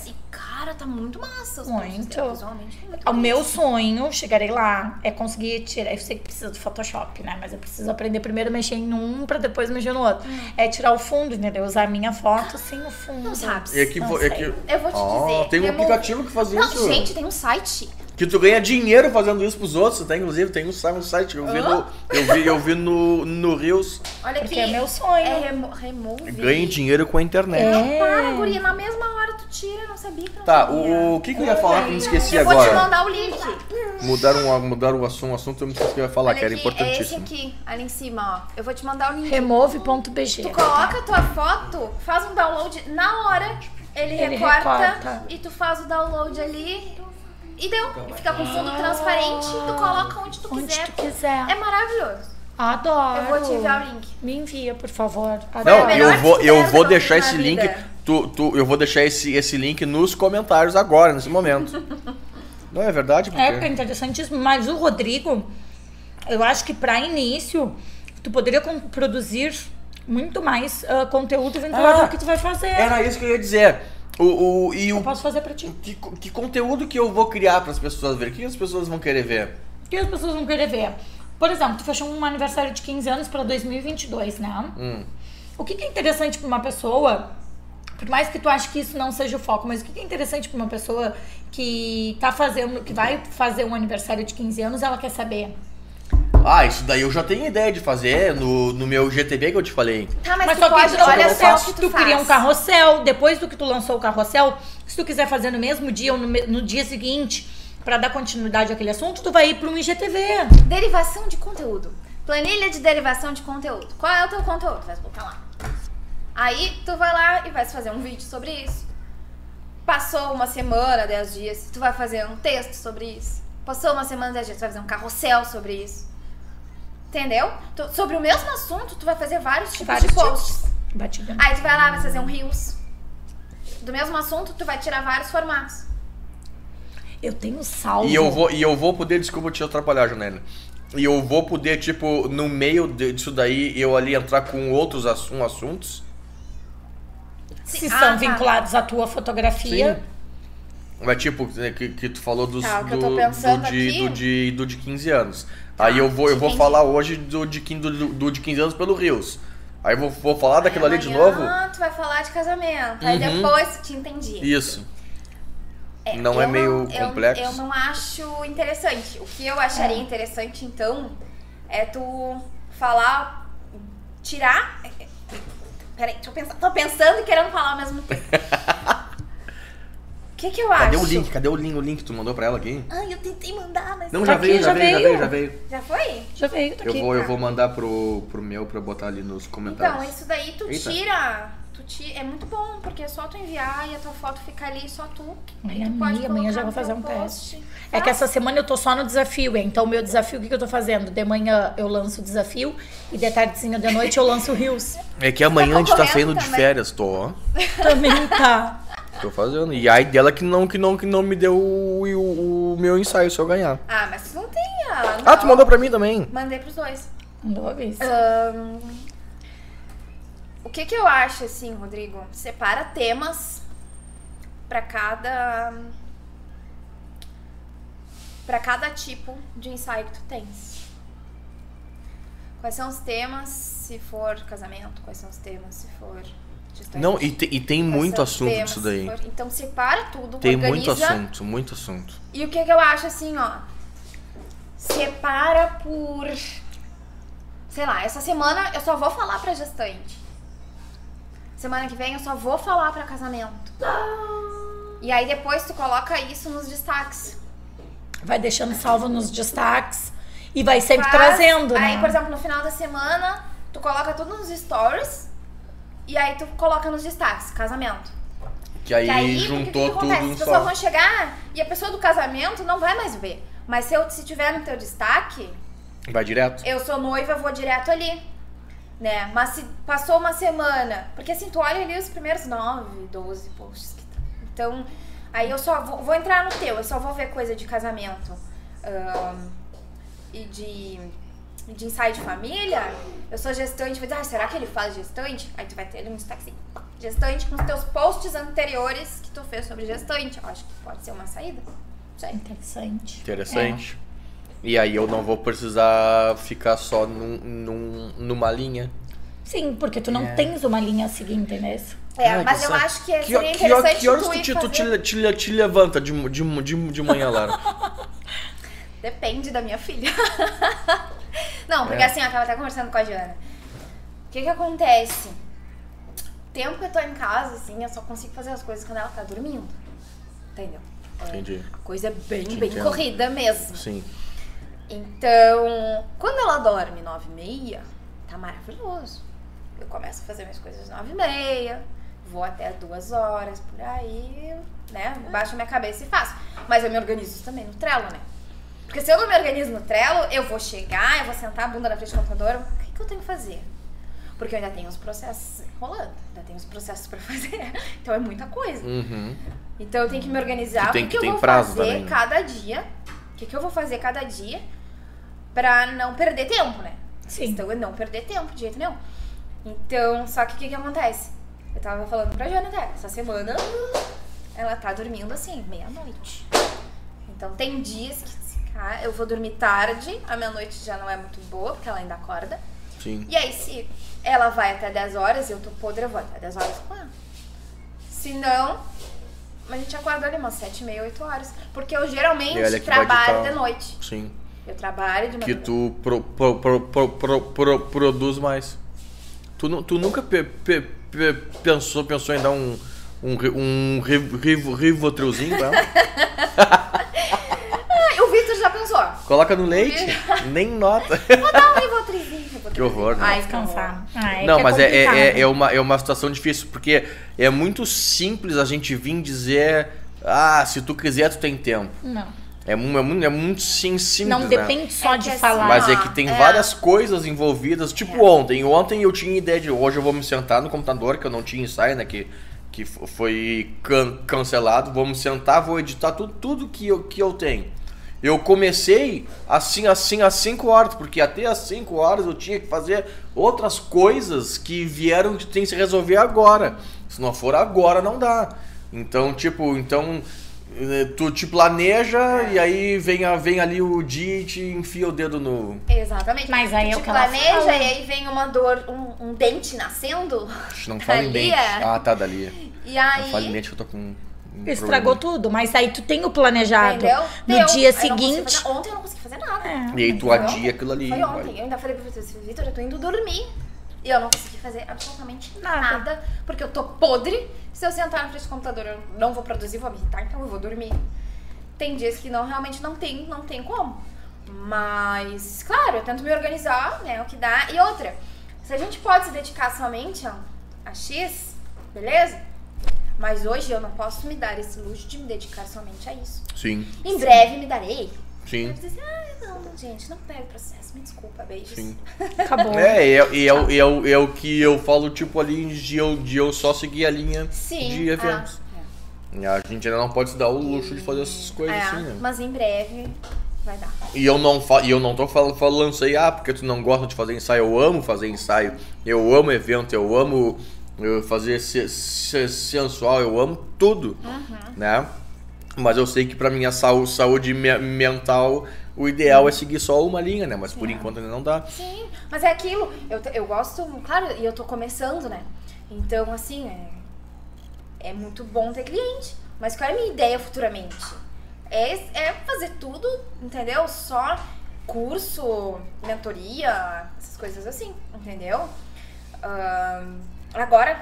Cara, tá muito massa os Muito. dela, visualmente. Muito O meu sonho, chegarei lá, é conseguir tirar. Eu sei que precisa do Photoshop, né? Mas eu preciso aprender primeiro a mexer em um pra depois mexer no outro. É tirar o fundo, entendeu? Usar a minha foto sem o fundo. Não sabe. E aqui, Não vo- aqui Eu vou te Ah, dizer. tem um remo- aplicativo que faz Não, isso. gente, tem um site Que tu ganha dinheiro fazendo isso pros outros, tá? Inclusive, tem um, um site que eu vi no. Eu vi, eu vi no, no Rios. Olha Porque aqui. é meu sonho. É remo remove. Ganha dinheiro com a internet. É. Para, guria, na mesma hora tu tira, eu não sabia que não Tá, sabia. o, o que, que eu ia falar que eu me esqueci Eu vou te agora? mandar o link. Mudaram, mudaram o assunto, o assunto eu me esqueci que eu ia falar, Olha que era aqui, é esse importantíssimo. aqui, ali em cima, ó. Eu vou te mandar o link. Remove.bg. Tu coloca a tua foto, faz um download na hora, ele, Ele recorta, recorta. e tu faz o download ali e deu. E fica com fundo transparente, tu coloca onde tu Onde quiser. tu quiser. É maravilhoso. Adoro. Eu vou te enviar o link. Me envia, por favor. Foi a Não, eu vou, eu vou deixar esse link. Tu, tu, eu vou deixar esse, esse link nos comentários agora, nesse momento. Não é verdade? É, porque é Porque... interessantíssimo. Mas o Rodrigo, eu acho que para início, tu poderia produzir muito mais ah, conteúdo vinculado Ah, ao que tu vai fazer. Era isso que eu ia dizer. O, o, e Eu o, posso fazer pra ti. que, que conteúdo que eu vou criar para as pessoas verem? O que as pessoas vão querer ver? O que as pessoas vão querer ver? Por exemplo, tu fechou um aniversário de 15 anos para 2022, né? Hum. O que que é interessante para uma pessoa, por mais que tu ache que isso não seja o foco, mas o que que é interessante para uma pessoa que tá fazendo, que vai fazer um aniversário de 15 anos, ela quer saber. Ah, isso daí eu já tenho ideia de fazer no, no meu GTB que eu te falei. Tá, mas, Mas tu só que pode, tu, olha só que tu, tu, cria um carrossel, depois do que tu lançou o carrossel, se tu quiser fazer no mesmo dia ou no, no dia seguinte, para dar continuidade àquele assunto, tu vai ir para um IGTV. Derivação de conteúdo. Planilha de derivação de conteúdo. Qual é o teu conteúdo? Vai botar lá. Aí tu vai lá e vai fazer um vídeo sobre isso. Passou uma semana, 10 dias, tu vai fazer um texto sobre isso. Passou uma semana, 10 dias, tu vai fazer um carrossel sobre isso. Entendeu? Tu- sobre o mesmo assunto, tu vai fazer vários tipos Vários de posts. tipos. Batida. Aí tu vai lá, vai fazer um reels. Do mesmo assunto, tu vai tirar vários formatos. Eu tenho salvo. E eu vou, e eu vou poder, desculpa te atrapalhar, Janela. E eu vou poder, tipo, no meio disso daí, eu ali entrar com outros assun- assuntos. Se Ah, são tá. vinculados à tua fotografia. Sim. Mas tipo, né, que, que tu falou dos, Tá, o que eu do, tô pensando do, de, aqui- do, de, do de 15 anos. Aí eu vou, eu vou falar hoje do de, 15 do, do de 15 anos pelo Rios. Aí eu vou, vou falar daquilo ali de novo. Tu vai falar de casamento. Aí Uhum. depois te entendi. Isso. Não é eu meio eu- complexo? Eu, não acho interessante. O que eu acharia É. interessante, então, é tu falar, tirar. Peraí, tô pensando, tô pensando e querendo falar ao mesmo tempo. O que que eu Cadê acho? o link? Cadê o link? O link que tu mandou pra ela aqui? Ai, eu tentei mandar, mas. Não, Tá já, aqui, veio, já, já veio, já veio. veio, já veio. Já foi? Já veio, tá Eu aqui. vou, eu tá. vou mandar pro, pro meu pra botar ali nos comentários. Então, isso daí tu Eita. tira. Tu ti- é muito bom, porque é só tu enviar e a tua foto fica ali, só tu. Ai, tu pode amiga, amanhã já vou fazer um post. teste. É que essa semana eu tô só no desafio, então o meu desafio, o que, que eu tô fazendo? De manhã eu lanço o desafio e de tardezinha de noite eu lanço o Rios. É que amanhã a gente tá saindo de também. férias, tô. Também tá. Tô fazendo. E aí dela que não, que não, que não me deu o, o, o meu ensaio se eu ganhar. Ah, mas tu não tem. Ah, Ah, tu mandou pra mim também. Mandei pros dois. Mandou vez. Ahn, o que que eu acho, assim, Rodrigo? Separa temas pra cada. pra cada tipo de ensaio que tu tens. Quais são os temas se for casamento? Quais são os temas se for Não, e, te- e tem muito assunto temas disso se daí. Então separa tudo, Tem organiza. muito assunto, muito assunto. E o que que eu acho assim, ó? Separa por. Sei lá, essa semana eu só vou falar pra gestante. Semana que vem eu só vou falar pra casamento. E aí depois tu coloca isso nos destaques. Vai deixando salvo nos destaques e vai sempre Faz- trazendo, né? Aí, por exemplo, no final da semana, tu coloca tudo nos stories. E aí tu coloca nos destaques, casamento. Que aí, Que aí, juntou que, que tudo acontece? As pessoas só. vão chegar e a pessoa do casamento não vai mais ver. Mas se, eu, se tiver no teu destaque, Vai direto. eu sou noiva, vou direto ali. Né? Mas se passou uma semana. Porque assim, tu olha ali os primeiros 9, 12 posts que tá. Então, aí eu só vou, vou entrar no teu, eu só vou ver coisa de casamento ahn, e de, de ensaio de família. Eu sou gestante, dizer, ah, será que ele faz gestante? Aí tu vai ter um destaque assim, gestante com os teus posts anteriores que tu fez sobre gestante. Eu acho que pode ser uma saída. Sei. Interessante. Interessante. E aí eu não vou precisar ficar só num, num- numa linha. Sim, porque tu não É. tens uma linha a seguir, entendeu? É, Ai, mas eu acho que Que, seria que, interessante que horas tu te, tu fazer... te, te, te levanta de, de, de, de manhã, Lara? Depende da minha filha. Não, porque É. assim, eu tava até conversando com a Jana. O que que acontece? Tempo que eu tô em casa, assim, eu só consigo fazer as coisas quando ela tá dormindo. Entendeu? É, Entendi. A coisa é bem, Te bem corrida mesmo. Sim. Então, quando ela dorme nove e meia, tá maravilhoso. Eu começo a fazer minhas coisas nove e meia, vou até duas horas, por aí, né? Baixo minha cabeça e faço. Mas eu me organizo também no Trello, né? Porque se eu não me organizo no Trello, eu vou chegar, eu vou sentar a bunda na frente do computador, o que, que eu tenho que fazer? Porque eu ainda tenho os processos rolando, ainda tenho os processos pra fazer. Então é muita coisa. Uhum. Então eu tenho que me organizar o que, que eu tem vou prazo fazer também, né? cada dia. O que, que eu vou fazer cada dia pra não perder tempo, né? Sim. Então é não perder tempo de jeito nenhum. Então, só que o que, que acontece? Eu tava falando pra Jana até, essa semana ela tá dormindo assim, meia-noite. Então tem dias que ah, eu vou dormir tarde, a meia-noite já não é muito boa, porque ela ainda acorda. Sim. E aí, se ela vai até 10 horas e eu tô podre, eu vou até 10 horas com ela. Se não, a gente acorda ali umas 7 e meia, 8 horas. Porque eu geralmente que trabalho de noite. Sim. Eu trabalho de Que madrugada. tu pro- pro- pro- pro- pro- pro- produz mais. Tu, tu nunca pe- pe- pe- pensou, pensou em dar um, um, um riv- rivotrilzinho pra ela? Coloca no leite, nem nota. Vou dar um rivotrizinho. Que horror, né? Ai, Descansar. Ah, é Não, que mas é, é, é, é uma, é uma situação difícil, porque é muito simples a gente vir dizer, ah, se tu quiser, tu tem tempo. Não. É, mu- é, muito, é muito sim, simples, Não né? depende só É de falar. Mas é que tem é. várias coisas envolvidas. Tipo ontem. Ontem eu tinha ideia de hoje eu vou me sentar no computador, que eu não tinha ensaio, né? Que, que foi can- cancelado. Vou me sentar, vou editar tudo, tudo que, eu, que eu tenho. Eu comecei assim, assim, às 5 horas, porque até às 5 horas eu tinha que fazer outras coisas que vieram que tem que se resolver agora. Se não for agora, não dá. Então, tipo, então eh, tu te planeja e aí vem, a, vem ali o dia e te enfia o dedo no. Exatamente. Mas aí tu é te planeja e aí vem uma dor, um, um dente nascendo. Não fala em dente. Ah, tá, dali. E Não aí. fala em dente que eu tô com. Um Estragou problema. tudo, mas aí tu tem o planejado. Entendeu? No Deu. dia Eu seguinte. fazer- Ontem eu não consegui fazer nada. É. E aí tu Foi adia ontem. aquilo ali. Foi vai. ontem. Eu ainda falei pro Vitor, Vitor, eu tô indo dormir. E eu não consegui fazer absolutamente Nada. nada. porque eu tô podre. Se eu sentar na frente do computador, eu não vou produzir, vou me irritar, então eu vou dormir. Tem dias que não realmente não tem, não tem como. Mas, claro, eu tento me organizar, né? O que dá. E outra, se a gente pode se dedicar somente a, a X, beleza? Mas hoje eu não posso me dar esse luxo de me dedicar somente a isso. Sim, Em breve me darei. sim. Vai dizer, ah, não, gente, não pega o processo, me desculpa, beijos. Sim. Acabou. É, e é, e é, o- e é, é que eu falo, tipo, ali de eu, de eu só seguir a linha Sim. de eventos. Ah, A gente ainda não pode se dar o luxo de fazer essas é. coisas É, assim, né? Mas em breve vai dar. E eu não, fa e eu não tô fal falando isso aí, ah, porque tu não gosta de fazer ensaio. Eu amo fazer ensaio. Eu amo evento, eu amo eu fazer se- se- sensual, eu amo tudo, né? Mas eu sei que pra minha saúde, saúde me- mental, o ideal é seguir só uma linha, né? Mas por enquanto ainda não dá. Sim, mas é aquilo. Eu, eu gosto, claro, e eu tô começando, né? Então, assim, é, é muito bom ter cliente. Mas qual é a minha ideia futuramente? É, é fazer tudo, entendeu? Só curso, mentoria, essas coisas assim, entendeu? Ahn, agora,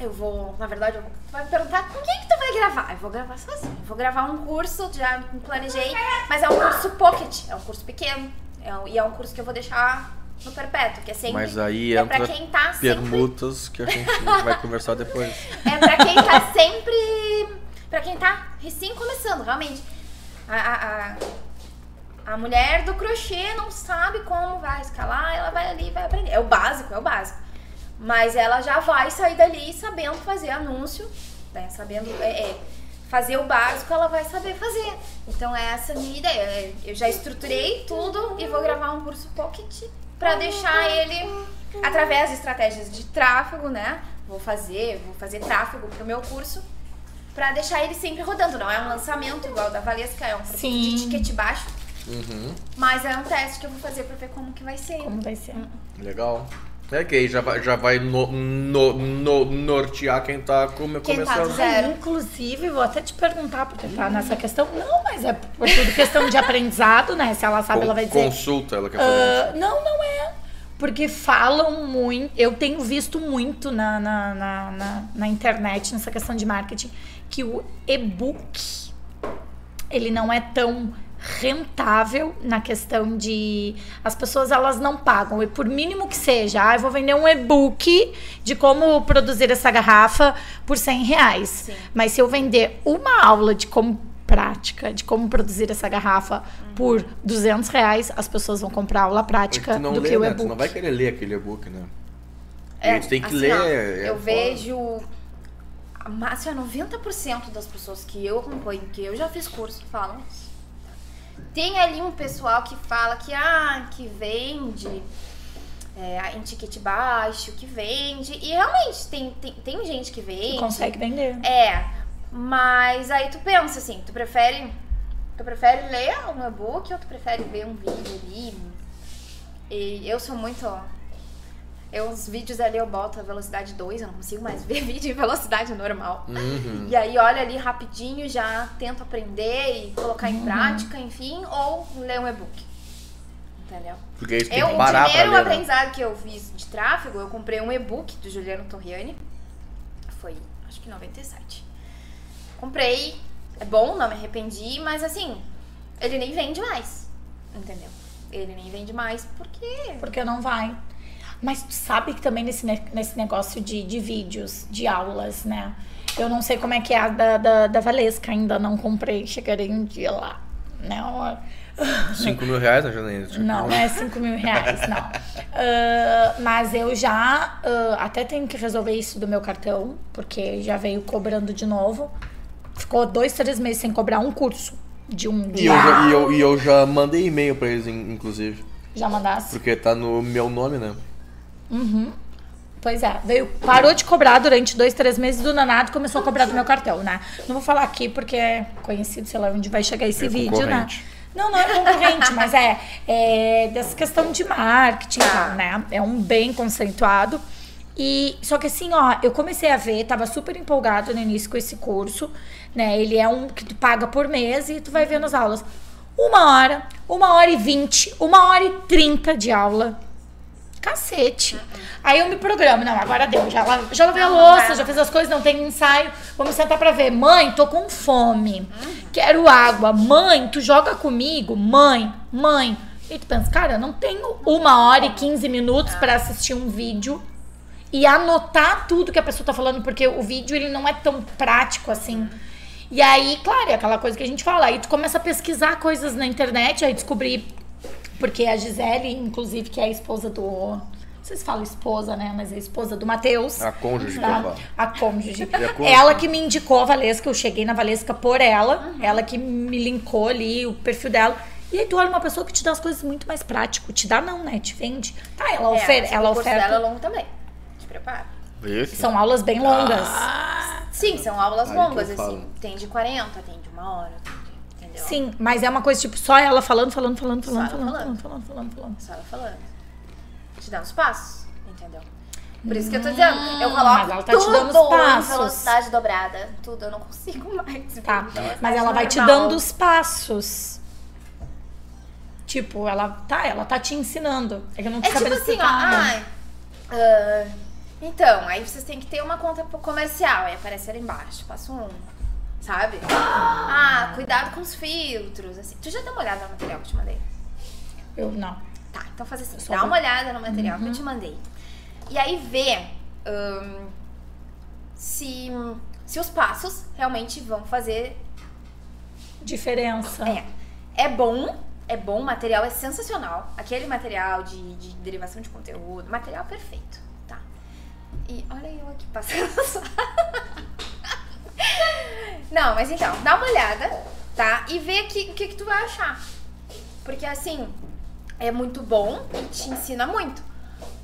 eu vou, na verdade, eu vou, tu vai me perguntar com quem que tu vai gravar? Eu vou gravar sozinho. Vou gravar um curso, já me planejei, mas é um curso pocket, é um curso pequeno. É um- e é um curso que eu vou deixar no perpétuo, que é sempre. Mas aí é entra pra quem tá sempre. permutas que a gente vai conversar depois. É pra quem tá sempre. Pra quem tá recém começando, realmente. A, a, a, a mulher do crochê não sabe como vai escalar, ela vai ali e vai aprender. É o básico, é o básico. Mas ela já vai sair dali sabendo fazer anúncio, né? Sabendo é, é, fazer o básico, ela vai saber fazer. Então essa é a minha ideia. É, Eu já estruturei tudo e vou gravar um curso pocket pra deixar ele através de estratégias de tráfego, né? Vou fazer, vou fazer tráfego pro meu curso pra deixar ele sempre rodando. Não é um lançamento igual da Valesca, é um produto de Sim. ticket baixo, Uhum, mas é um teste que eu vou fazer pra ver como que vai ser. Como vai ser? legal. É que aí já vai, já vai no, no- no- nortear quem tá come, Quem tá começando. do zero. Inclusive, vou até te perguntar, porque tá nessa questão. Não, mas é por tudo questão de aprendizado, né? Se ela sabe, Con- ela vai dizer. Consulta, ela quer fazer. Ah, não, não é. Porque falam muito. Eu tenho visto muito na, na, na, na- na internet, nessa questão de marketing, que o e-book ele não é tão rentável na questão de as pessoas elas não pagam e por mínimo que seja ah, eu vou vender um e-book de como produzir essa garrafa por 100 reais Sim. mas se eu vender uma aula de como prática de como produzir essa garrafa por 200 reais as pessoas vão comprar a aula prática do lê, que o né? e-book Tu não vai querer ler aquele e-book, né? É, a gente tem que assim, ler. ó, é eu foda. vejo. Mas, assim, ó, 90% das pessoas que eu acompanho, que eu já fiz curso, falam isso. Tem ali um pessoal que fala que, ah, que vende é, em ticket baixo, que vende. E realmente, tem, tem, tem gente que vende. consegue vender É, mas aí tu pensa assim, tu prefere. Tu prefere ler um e-book ou tu prefere ver um vídeo ali? E eu sou muito. Eu, os vídeos ali eu boto a velocidade 2, eu não consigo mais ver vídeo em velocidade normal. Uhum. E aí olha ali rapidinho, já tento aprender e colocar em prática, enfim, ou ler um e-book. Entendeu? Porque tu tem Eu, que o parar pra primeiro ler. né? aprendizado que eu fiz de tráfego, eu comprei um e-book do Juliano Torriani. Foi, acho que 97. Comprei, é bom, não me arrependi, mas assim, ele nem vende mais. Entendeu? Ele nem vende mais porque. porque não vai. Mas tu sabe que também nesse, ne- nesse negócio de, de vídeos, de aulas, né? Eu não sei como é que é a da, da, da Valesca, ainda não comprei, chegarei um dia lá. Né? Uma- 5 mil reais na Janaína. tipo, Não, não é 5 mil reais, não. Ah, mas eu já ah, até tenho que resolver isso do meu cartão, porque já veio cobrando de novo. Ficou dois, três meses sem cobrar um curso de um E dia. eu, já, e, eu, e eu já mandei e-mail pra eles, in- inclusive. Já mandasse? Porque tá no meu nome, né? Pois é, veio, parou de cobrar durante dois, três meses do Nanado começou a cobrar do meu cartão, né? Não vou falar aqui porque é conhecido, sei lá onde vai chegar esse É vídeo, né? Não, não é concorrente, mas é, é dessa questão de marketing e tal, né? É um bem conceituado. E só que assim, ó, eu comecei a ver, tava super empolgado no início com esse curso, né? Ele é um que tu paga por mês e tu vai vendo as aulas. Uma hora, uma hora e vinte, uma hora e trinta de aula. Cacete. Aí eu me programo, não, agora deu. Já, já lavei a louça, não. já fiz as coisas, não tem ensaio. Vamos sentar pra ver. Mãe, tô com fome. Quero água. Mãe, tu joga comigo? Mãe, mãe. E tu pensa, cara, eu não tenho uma hora e 15 minutos pra assistir um vídeo e anotar tudo que a pessoa tá falando, porque o vídeo ele não é tão prático assim. E aí, claro, é aquela coisa que a gente fala. Aí tu começa a pesquisar coisas na internet, aí descobri. Porque a Gisele, inclusive, que é a esposa do. Não sei se fala esposa, né? Mas é a esposa do Matheus. A cônjuge Tá? A cônjuge. a cônjuge. Ela que me indicou a Valesca, eu cheguei na Valesca por ela. Ela que me linkou ali o perfil dela. E aí tu olha uma pessoa que te dá as coisas muito mais prático. Te dá não, né? Te vende. Tá, ela, É, ofer ela oferta. dela é longo também. Te prepara. Esse? São aulas bem longas. Sim, são aulas longas, assim. Tem de 40, tem de uma hora, tem entendeu? Sim, mas é uma coisa tipo só ela falando, falando, falando, falando, falando, falando. falando, falando, falando. Só ela falando. Te dando os passos, entendeu? Por isso que eu tô dizendo, eu coloco mas ela tá te tudo dando os passos. velocidade dobrada. Tudo, eu não consigo mais. Tá. Velocidade Mas ela vai te normal. dando os passos. Tipo, ela tá, ela tá te ensinando. É que eu não tô É tipo sabendo assim, ó, ah, então, aí vocês têm que ter uma conta comercial, aí aparece ali embaixo, passo um, sabe? Ah, cuidado com os filtros, assim. Tu já deu uma olhada no material que eu te mandei? Eu não. Tá, então faz assim, Só dá uma olhada no material Uhum. que eu te mandei. E aí vê ahn, se, se os passos realmente vão fazer. Diferença. É, é bom, é bom, o material é sensacional. Aquele material de, de derivação de conteúdo, material perfeito, tá? E olha eu aqui passando. Não, mas então, dá uma olhada, tá? E vê o que, que tu vai achar. Porque assim, é muito bom e te ensina muito.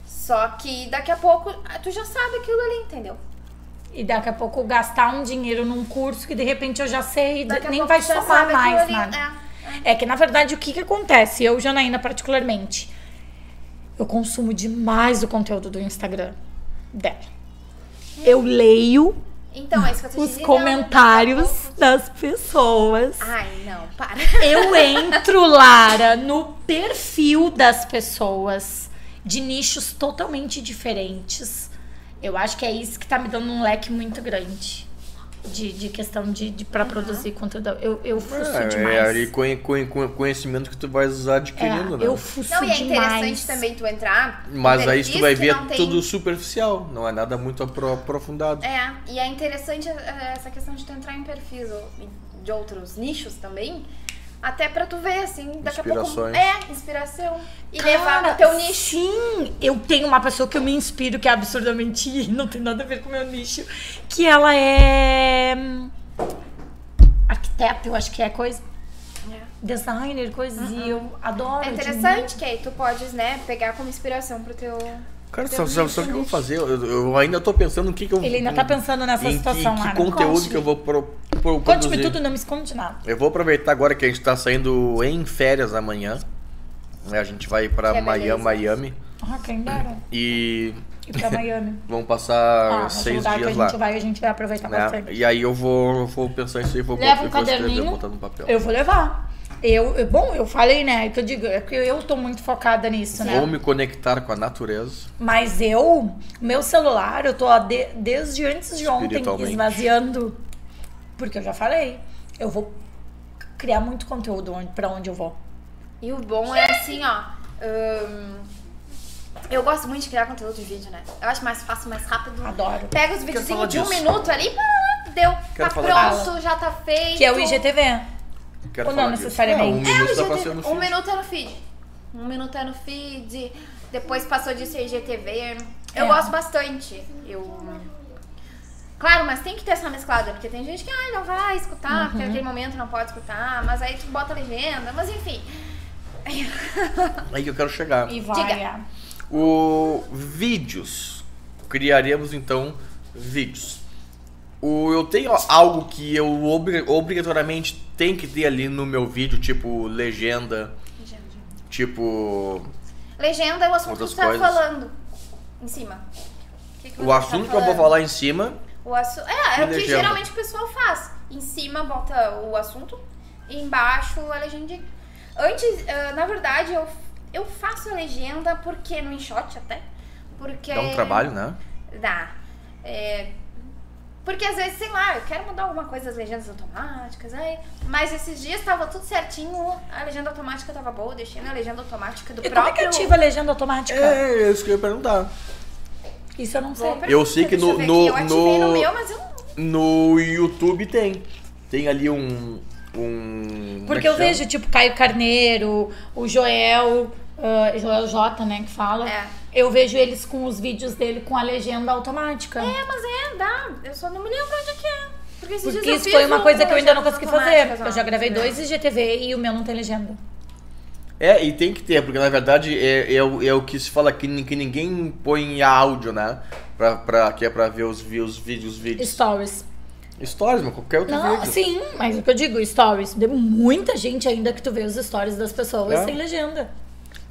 Só que daqui a pouco ah, tu já sabe aquilo ali, entendeu? E daqui a pouco gastar um dinheiro num curso que de repente eu já sei e nem vai somar mais ali, nada. é. É que na verdade o que que acontece? Eu, Janaína, particularmente, Eu consumo demais o conteúdo do Instagram dela. Eu leio Então, é isso que eu tô os dizendo. comentários das pessoas. Ai, não, para. Eu entro, Lara, no perfil das pessoas de nichos totalmente diferentes. Eu acho que é isso que tá me dando um leque muito grande. De, de questão de, de para produzir conteúdo. Eu, eu fuço É, demais. é ali conhe- conhe- conhe- conhecimento que tu vais usar adquirindo, É, né? eu fuço Não, e é demais. interessante também tu entrar. Mas aí tu vai ver tem- tudo superficial, não é nada muito apro- aprofundado. É, e é interessante eh, essa questão de tu entrar em perfis de outros nichos também. Até pra tu ver, assim, daqui a pouco. Inspirações. É, inspiração. E Cara, levar pro teu nicho. Sim, eu tenho uma pessoa que eu me inspiro que é absurdamente não tem nada a ver com o meu nicho, que ela é hum, arquiteta, eu acho que é coisa, É. designer, coisas e eu adoro. É interessante que aí tu podes, né, pegar como inspiração pro teu. Cara, teu sabe, sabe, o que eu vou fazer? Eu, eu ainda tô pensando no que, que eu Ele ainda tá pensando nessa em situação, que, que Lara. conteúdo Conte-me. que eu vou pro, pro, Conte-me tudo, não me esconde nada. Eu vou aproveitar agora que a gente tá saindo em férias amanhã. né, A gente vai pra Que é Miami. Miami Ah, quem dera. e Ir pra Miami. vamos Ah, passar o seis lugar que a dias lá. gente vai, a gente vai aproveitar né? bastante. E aí eu vou, vou pensar isso aí, vou, Leva um vou escrever, caderninho. botar no papel. Eu vou levar. Eu, eu- bom, eu falei, né? Que eu digo, é que eu tô muito focada nisso, né? Vou me conectar com a natureza. Mas eu, meu celular, eu tô de- desde antes de ontem esvaziando. Porque eu já falei, eu vou criar muito conteúdo pra onde eu vou. E o bom é assim, ó. hum, eu gosto muito de criar conteúdo de vídeo, né? Eu acho mais fácil, mais rápido. Adoro. Pega os videozinhos de um disso. minuto ali, pá, deu. Quero tá pronto, já tá feito. Que é o IGTV. Quero Ou não falar disso. necessariamente? É, um É, minuto o dá pra IGTV. ser no Um minuto é no feed. Um minuto é no feed. Depois passou disso a IGTV. Eu É. gosto bastante. Eu. Claro, mas tem que ter essa mesclada, porque tem gente que ah, não vai escutar, porque Uhum. naquele momento não pode escutar, mas aí tu bota a legenda, mas enfim. Aí que eu quero chegar. E vai. Diga. é. O vídeos. Criaremos então vídeos. O, eu tenho algo que eu obri- obrigatoriamente tenho que ter ali no meu vídeo, tipo legenda, tipo Legenda é o assunto que tu tá coisas. falando. Em cima. Que que o você tá assunto que eu vou falar em cima. O assu... É, é o que legenda. geralmente o pessoal faz. Em cima bota o assunto e embaixo a legenda. Antes, ah, na verdade, eu, eu faço a legenda porque no InShot até. Porque. Dá um trabalho, né? Dá. É, porque às vezes, sei lá, eu quero mudar alguma coisa das legendas automáticas, aí, mas esses dias tava tudo certinho, a legenda automática tava boa, eu deixei na legenda automática do E como é próprio. que ativa a legenda automática? É, é isso que eu ia perguntar. Isso eu não sei. Eu sei que no- eu no-. Eu ativei no, no- meu, mas eu não. No YouTube tem. Tem ali um. um é Porque que eu chama? vejo, tipo, Caio Carneiro, o Joel, ah, Joel J, né, que fala. É. Eu vejo eles com os vídeos dele com a legenda automática. É, mas é, dá. Eu só não me lembro onde é que é. Porque esses Porque isso foi uma um coisa que eu ainda não consegui fazer. automáticas, Eu ó. já gravei dois IGTV e o meu não tem legenda. É, e tem que ter, porque na verdade é, é, o, é o que se fala que, que ninguém põe áudio, né? Pra, pra, que é pra ver os, os vídeos, vídeos. Stories. Stories, mas qualquer outro Não, vídeo. sim, mas o que eu digo, stories. Tem muita gente ainda que tu vê os stories das pessoas É. sem legenda.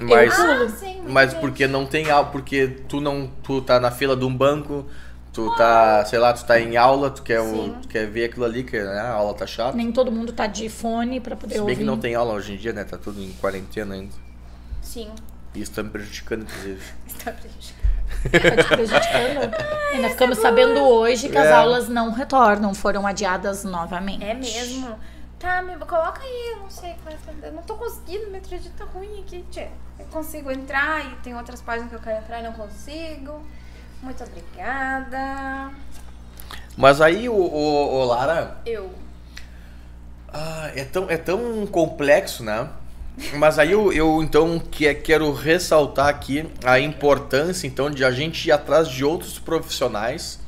Mas, Eu- Ah, sim, mas bem. porque não tem áudio, porque tu não. Tu tá na fila de um banco, tu tá, sei lá, tu tá em aula, tu quer, o, tu quer ver aquilo ali, que né, a aula tá chata. Nem todo mundo tá de fone pra poder Se bem ouvir. que não tem aula hoje em dia, né? Tá tudo em quarentena ainda. Sim. E isso tá me prejudicando, inclusive. Está prejudicado. Tá te prejudicando. Ainda ficamos sabendo hoje que as É. aulas não retornam, foram adiadas novamente. É mesmo. Tá, me coloca aí, eu não sei. qual é- Eu não tô conseguindo, minha thread tá ruim aqui, tia. Eu consigo entrar e tem outras páginas que eu quero entrar e não consigo. Muito obrigada. Mas aí, o, o, o Lara, Eu. Ah, é tão, é tão complexo, né? Mas aí eu, eu então que, quero ressaltar aqui a importância então de a gente ir atrás de outros profissionais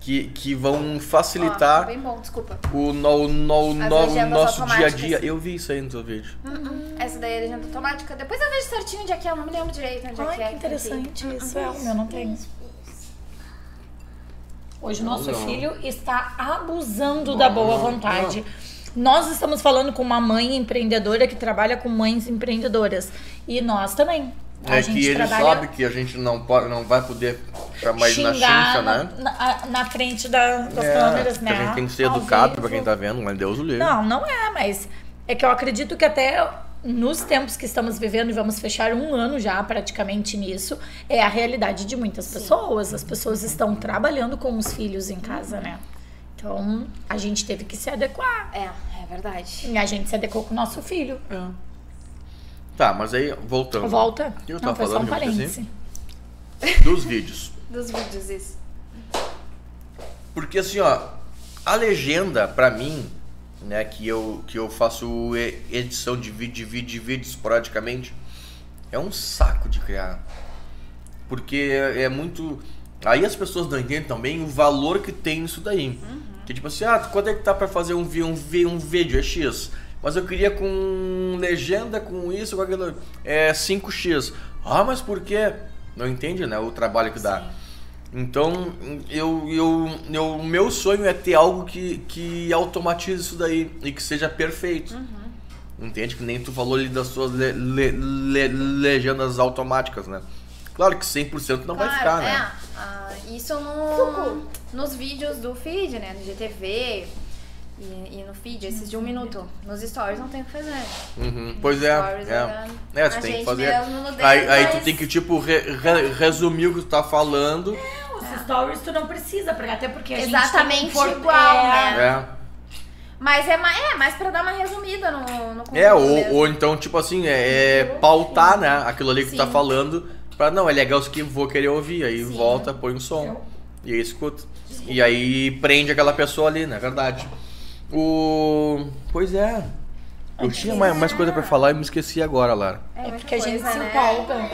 que, que vão facilitar bem bom, desculpa. o, no, no, no- nosso dia a dia. Eu vi isso aí no seu vídeo. Essa daí é legenda automática. Depois eu vejo certinho onde é que é, eu não me lembro direito onde é Ai, que é. que interessante tem. isso. É, o meu não tem. Hoje o nosso Não. filho está abusando da boa vontade. Nós estamos falando com uma mãe empreendedora que trabalha com mães empreendedoras. E nós também. A É que ele trabalha- sabe que a gente não, pode, não vai poder chamar ele na chincha, né? na, na frente da- das É, câmeras, né? A gente tem que ser Ao educado vivo. pra quem tá vendo, mas Deus o livre. Não, não é, mas é que eu acredito que até nos tempos que estamos vivendo e vamos fechar um ano já praticamente nisso, é a realidade de muitas pessoas. As pessoas estão trabalhando com os filhos em casa, né? Então a gente teve que se adequar. É, é verdade. E a gente se adequou com o nosso filho. Tá, mas aí, voltando. Volta. Eu Não, tava foi só um falando, gente, parêntese. Dos vídeos. Dos vídeos, isso. Porque assim, ó, a legenda, pra mim, né, que eu, que eu faço e- edição de vídeo, de vídeo, de vídeo esporadicamente, é um saco de criar. Porque é muito. Aí as pessoas não entendem também o valor que tem isso daí. Que tipo assim, ah, quanto é que tá pra fazer um, vi- um, vi- um vídeo? É X. Mas eu queria com legenda, com isso, com aquilo. É 5X. Ah, mas por quê? Não entende, né? O trabalho que dá. Então, eu, eu, eu, o meu sonho é ter algo que, que automatize isso daí e que seja perfeito. Entende? Que nem tu falou ali das suas le- le- le- legendas automáticas, né? Claro que 100% não vai Claro, ficar, é. né? Ah, isso no, nos vídeos do feed, né? No GTV e, e no feed, esses de um minuto. Nos stories não tem o que fazer. Uhum, Pois é, é. É, tu A tem que fazer. mesmo no dedo, Aí, aí tu mas- tem que, tipo, re- re- resumir o que tu tá falando. Os stories tu não precisa, porque até porque a gente Exatamente tem um for- igual, é, né? É. Mas é mais, é mais pra dar uma resumida no, no conteúdo É, ou, mesmo. ou então, tipo assim, é, é pautar, né? Aquilo ali que tu tá Sim. falando. Pra, não, é legal isso que eu vou querer ouvir. Aí Sim. volta, põe um som. E aí escuta. E aí prende aquela pessoa ali, né? Verdade. O. Pois é. Eu tinha mais, mais coisa pra falar e me esqueci agora, Lara. É, É porque a gente se né? empolga.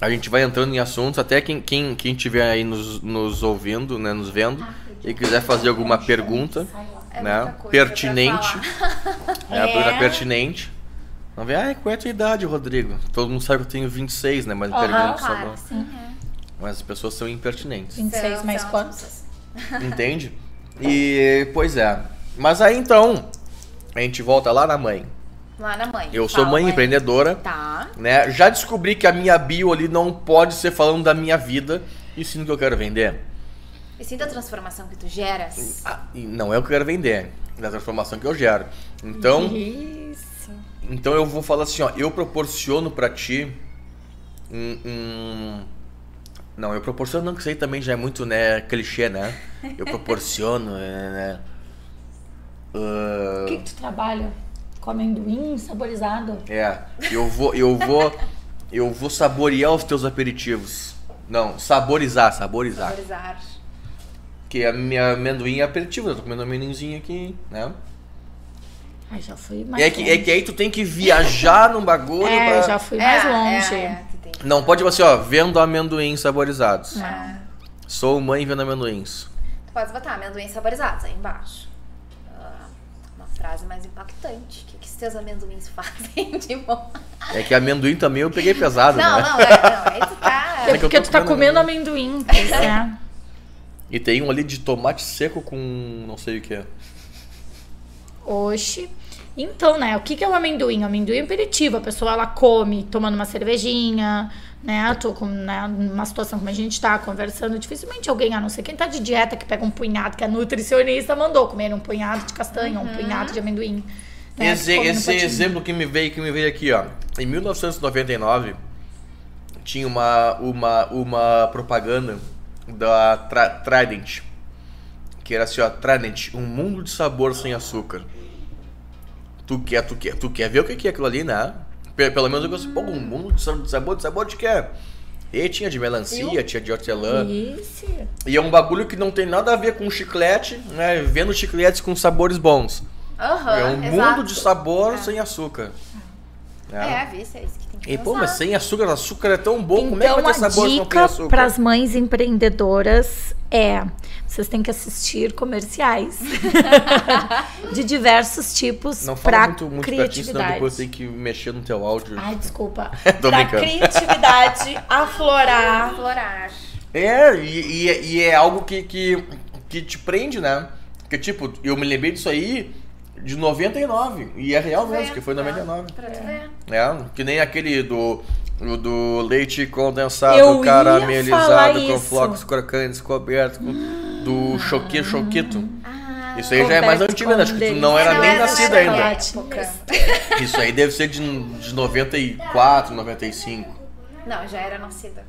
A gente vai entrando em assuntos, até quem, quem, quem tiver aí nos, nos ouvindo, né, nos vendo, e quiser fazer alguma pergunta, É né, pertinente, pra a pergunta É. pertinente. Não vê, ah, qual é a tua idade, Rodrigo? Todo mundo sabe que eu tenho 26, né, mas Aham, pergunta só Claro, sim. Mas as pessoas são impertinentes, 26 São- mais quantos? entende? E, pois é. Mas aí então, a gente volta lá na mãe. Lá na mãe. Eu sou Fala, mãe empreendedora, Tá. né? Já descobri que a minha bio ali não pode ser falando da minha vida e sim do que eu quero vender. E sinta a transformação que tu geras. Ah, não é o que eu quero vender, é da transformação que eu gero. Então, Isso. então eu vou falar assim, ó, eu proporciono pra ti um, um- não, eu proporciono não que isso aí também já é muito, né, clichê, né? Eu proporciono, é, né? Ah, O que, que tu trabalha? Com amendoim saborizado? é, eu vou, eu vou, eu vou saborear os teus aperitivos. Não, saborizar, saborizar. Valorizar. Que a minha amendoim é aperitivo, eu tô comendo amendoinzinho aqui, né? Ai, já fui mais É que, é longe. que aí tu tem que viajar num bagulho É, pra... já fui mais É, longe. É, é, que- Não, pode você, ó, vendo amendoim saborizados. É. Sou mãe vendo amendoins. Tu pode botar amendoins saborizados aí embaixo. Uma frase mais impactante. O que, que os teus amendoins fazem de bom? É que amendoim também eu peguei pesado, Não, né? não, é, não. Aí tu tá. É eu porque tu tá comendo amendoim. pois é. E tem um ali de tomate seco com não sei o que. Oxi. Então, né, o que, que é o amendoim? O amendoim é aperitivo, a pessoa ela come tomando uma cervejinha, né? Tô com né, numa situação como a gente tá conversando, dificilmente alguém, a não ser quem tá de dieta, que pega um punhado, que a nutricionista mandou comer um punhado de castanha, um punhado de amendoim. né, Esse, no esse exemplo que me veio, que me veio aqui, ó. Em 1999 tinha uma, uma, uma propaganda da Tra- Trident. Que era assim, ó, Trident, um mundo de sabor sem açúcar. Tu quer, tu quer, tu quer ver o que que é aquilo ali, né? Pe- Pelo menos eu gosto, pô, um mundo de sabor, de sabor, de de quê? E tinha de melancia, tinha de hortelã. Isso. E é um bagulho que não tem nada a ver com chiclete, né? Vendo chicletes com sabores bons. Aham, é um exato. mundo de sabor É. sem açúcar. É, isso é isso que que E pô, mas sem açúcar, açúcar é tão bom, como é que Então, vai ter a sabor se não tem dica açúcar? para as mães empreendedoras é: vocês têm que assistir comerciais de diversos tipos Não fala muito, muito pertinho, senão criatividade. depois tem que mexer no teu áudio. Ai, desculpa. Tô pra brincando. criatividade aflorar. Florar. É, e, e é- e é algo que, que, que te prende, né? Porque, tipo, eu me lembrei disso aí de 99. E é real mesmo, que foi em 99. Pra tu ver. É, que nem aquele do do leite condensado Eu caramelizado com isso. flocos crocantes coberto com, do choque choquito. Ah, Isso aí já é mais antigo, né? Acho que tu não era nem nascida ainda. Isso aí deve ser de, de 94, 95. Não, já era nascida.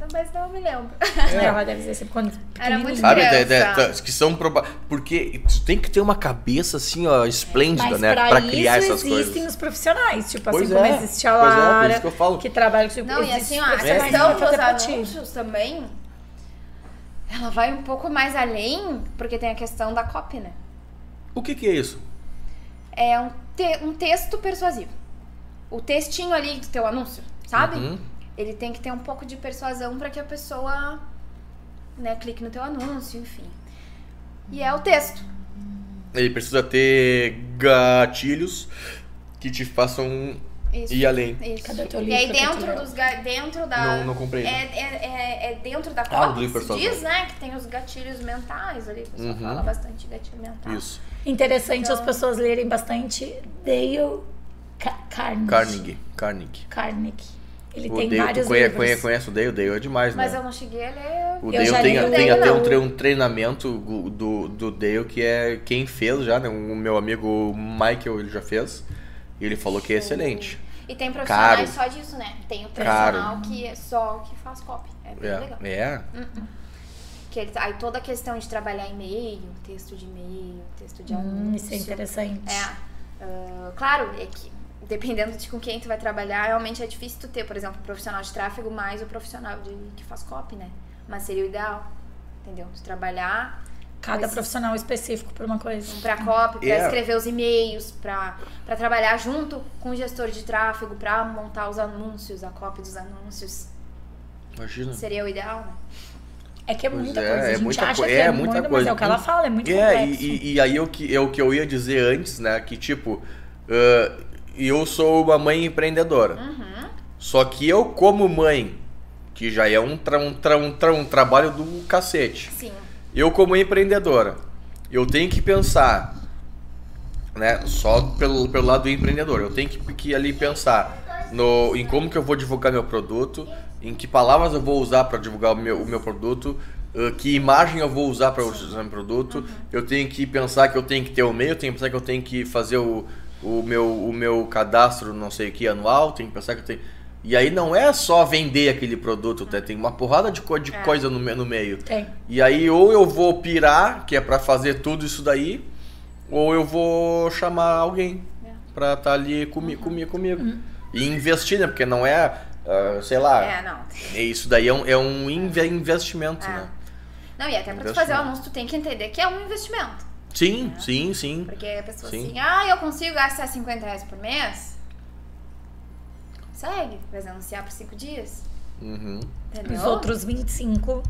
Nascida, mas não me lembro. Ela deve ser sempre quando Era muito pequenininha. Sabe? Criança. De- de- de- que são proba- Porque tu tem que ter uma cabeça assim, ó, esplêndida, Mas né? pra, Pra isso criar essas existem coisas. os profissionais, tipo Pois assim como é, existe a pois é, por Lara, isso que eu falo. trabalha tipo, Não, e assim, ó, a questão dos anúncios também, ela vai um pouco mais além, porque tem a questão da copy, né? O que que é isso? É um, te- um texto persuasivo. O textinho ali do teu anúncio, sabe? Uhum. Ele tem que ter um pouco de persuasão para que a pessoa, né, clique no teu anúncio, enfim. E é o texto. Ele precisa ter gatilhos que te façam Isso. ir além. Isso. Cadê teu E livro aí que eu dentro dos dentro da Não- não comprei, É, não. é, é, é dentro da Ah, do que se diz, né, que tem os gatilhos mentais ali, o pessoal Uhum. fala bastante gatilho mental. Isso. Interessante Então- as pessoas lerem bastante Dale Ca- Carnegie. Carnegie. Carnegie. Carnegie. Ele O tem vários conhe- livros. conhe- conhece o Dale? O Dale é demais, Mas né? eu não cheguei a ler. O Eu Dale tem, o tem até um, tre- um treinamento do, do, Dale que é quem fez já, né? O meu amigo Michael, ele já fez. E ele falou que é excelente. E tem profissionais Caro. só disso, né? Tem o Caro. profissional que é só que faz copy. É bem legal. É. é. Que ele, aí toda a questão de trabalhar e-mail, texto de e-mail, texto de Hum, anúncio. isso é interessante. É. ah, claro, é que dependendo de com quem tu vai trabalhar, realmente é difícil tu ter, por exemplo, um profissional de tráfego mais o profissional de, que faz copy, né? Mas seria o ideal, entendeu? Tu trabalhar Cada Mas- profissional específico por uma coisa. pra copy, pra É. escrever os e-mails, pra, pra trabalhar junto com o gestor de tráfego, pra montar os anúncios, a copy dos anúncios. Imagina. Seria o ideal, né? É que é Pois muita é, coisa. A é gente muita acha co- que é é, muita muito, mas coisa. é o que ela fala, é muito É, complexo. e, e, e aí é o que, é o que eu ia dizer antes, né? Que tipo, ah, eu sou uma mãe empreendedora. Uhum. Só que eu, como mãe, que já é um, tra, um, tra, um, tra, um trabalho do cacete. Sim. Eu, como empreendedora, eu tenho que pensar, né? Só pelo, pelo lado do empreendedor, eu tenho que, que ali pensar no, em como que eu vou divulgar meu produto, em que palavras eu vou usar para divulgar o meu, o meu produto, uh, que imagem eu vou usar para usar meu produto. Eu tenho que pensar que eu tenho que ter o meio, eu tenho que pensar que eu tenho que fazer o, o, meu, o meu cadastro, não sei o que, anual, tenho que pensar que tenho. E aí não é só vender aquele produto, tá? tem uma porrada de, co de É. coisa no, no meio. Tem. E aí ou eu vou pirar, que é pra fazer tudo isso daí, ou eu vou chamar alguém É. pra estar ali comi comi comigo. E investir, né? Porque não é, ah, sei lá, É, não. é isso daí é um, é um inve- investimento, É. né? Não, e até pra tu Investimento. fazer o anúncio, tu tem que entender que é um investimento. Sim, sim, sim. Porque a pessoa Sim. assim, ah, eu consigo gastar 50 reais por mês? Consegue, mas anunciar por 5 dias. Uhum. Entendeu? Os outros 25.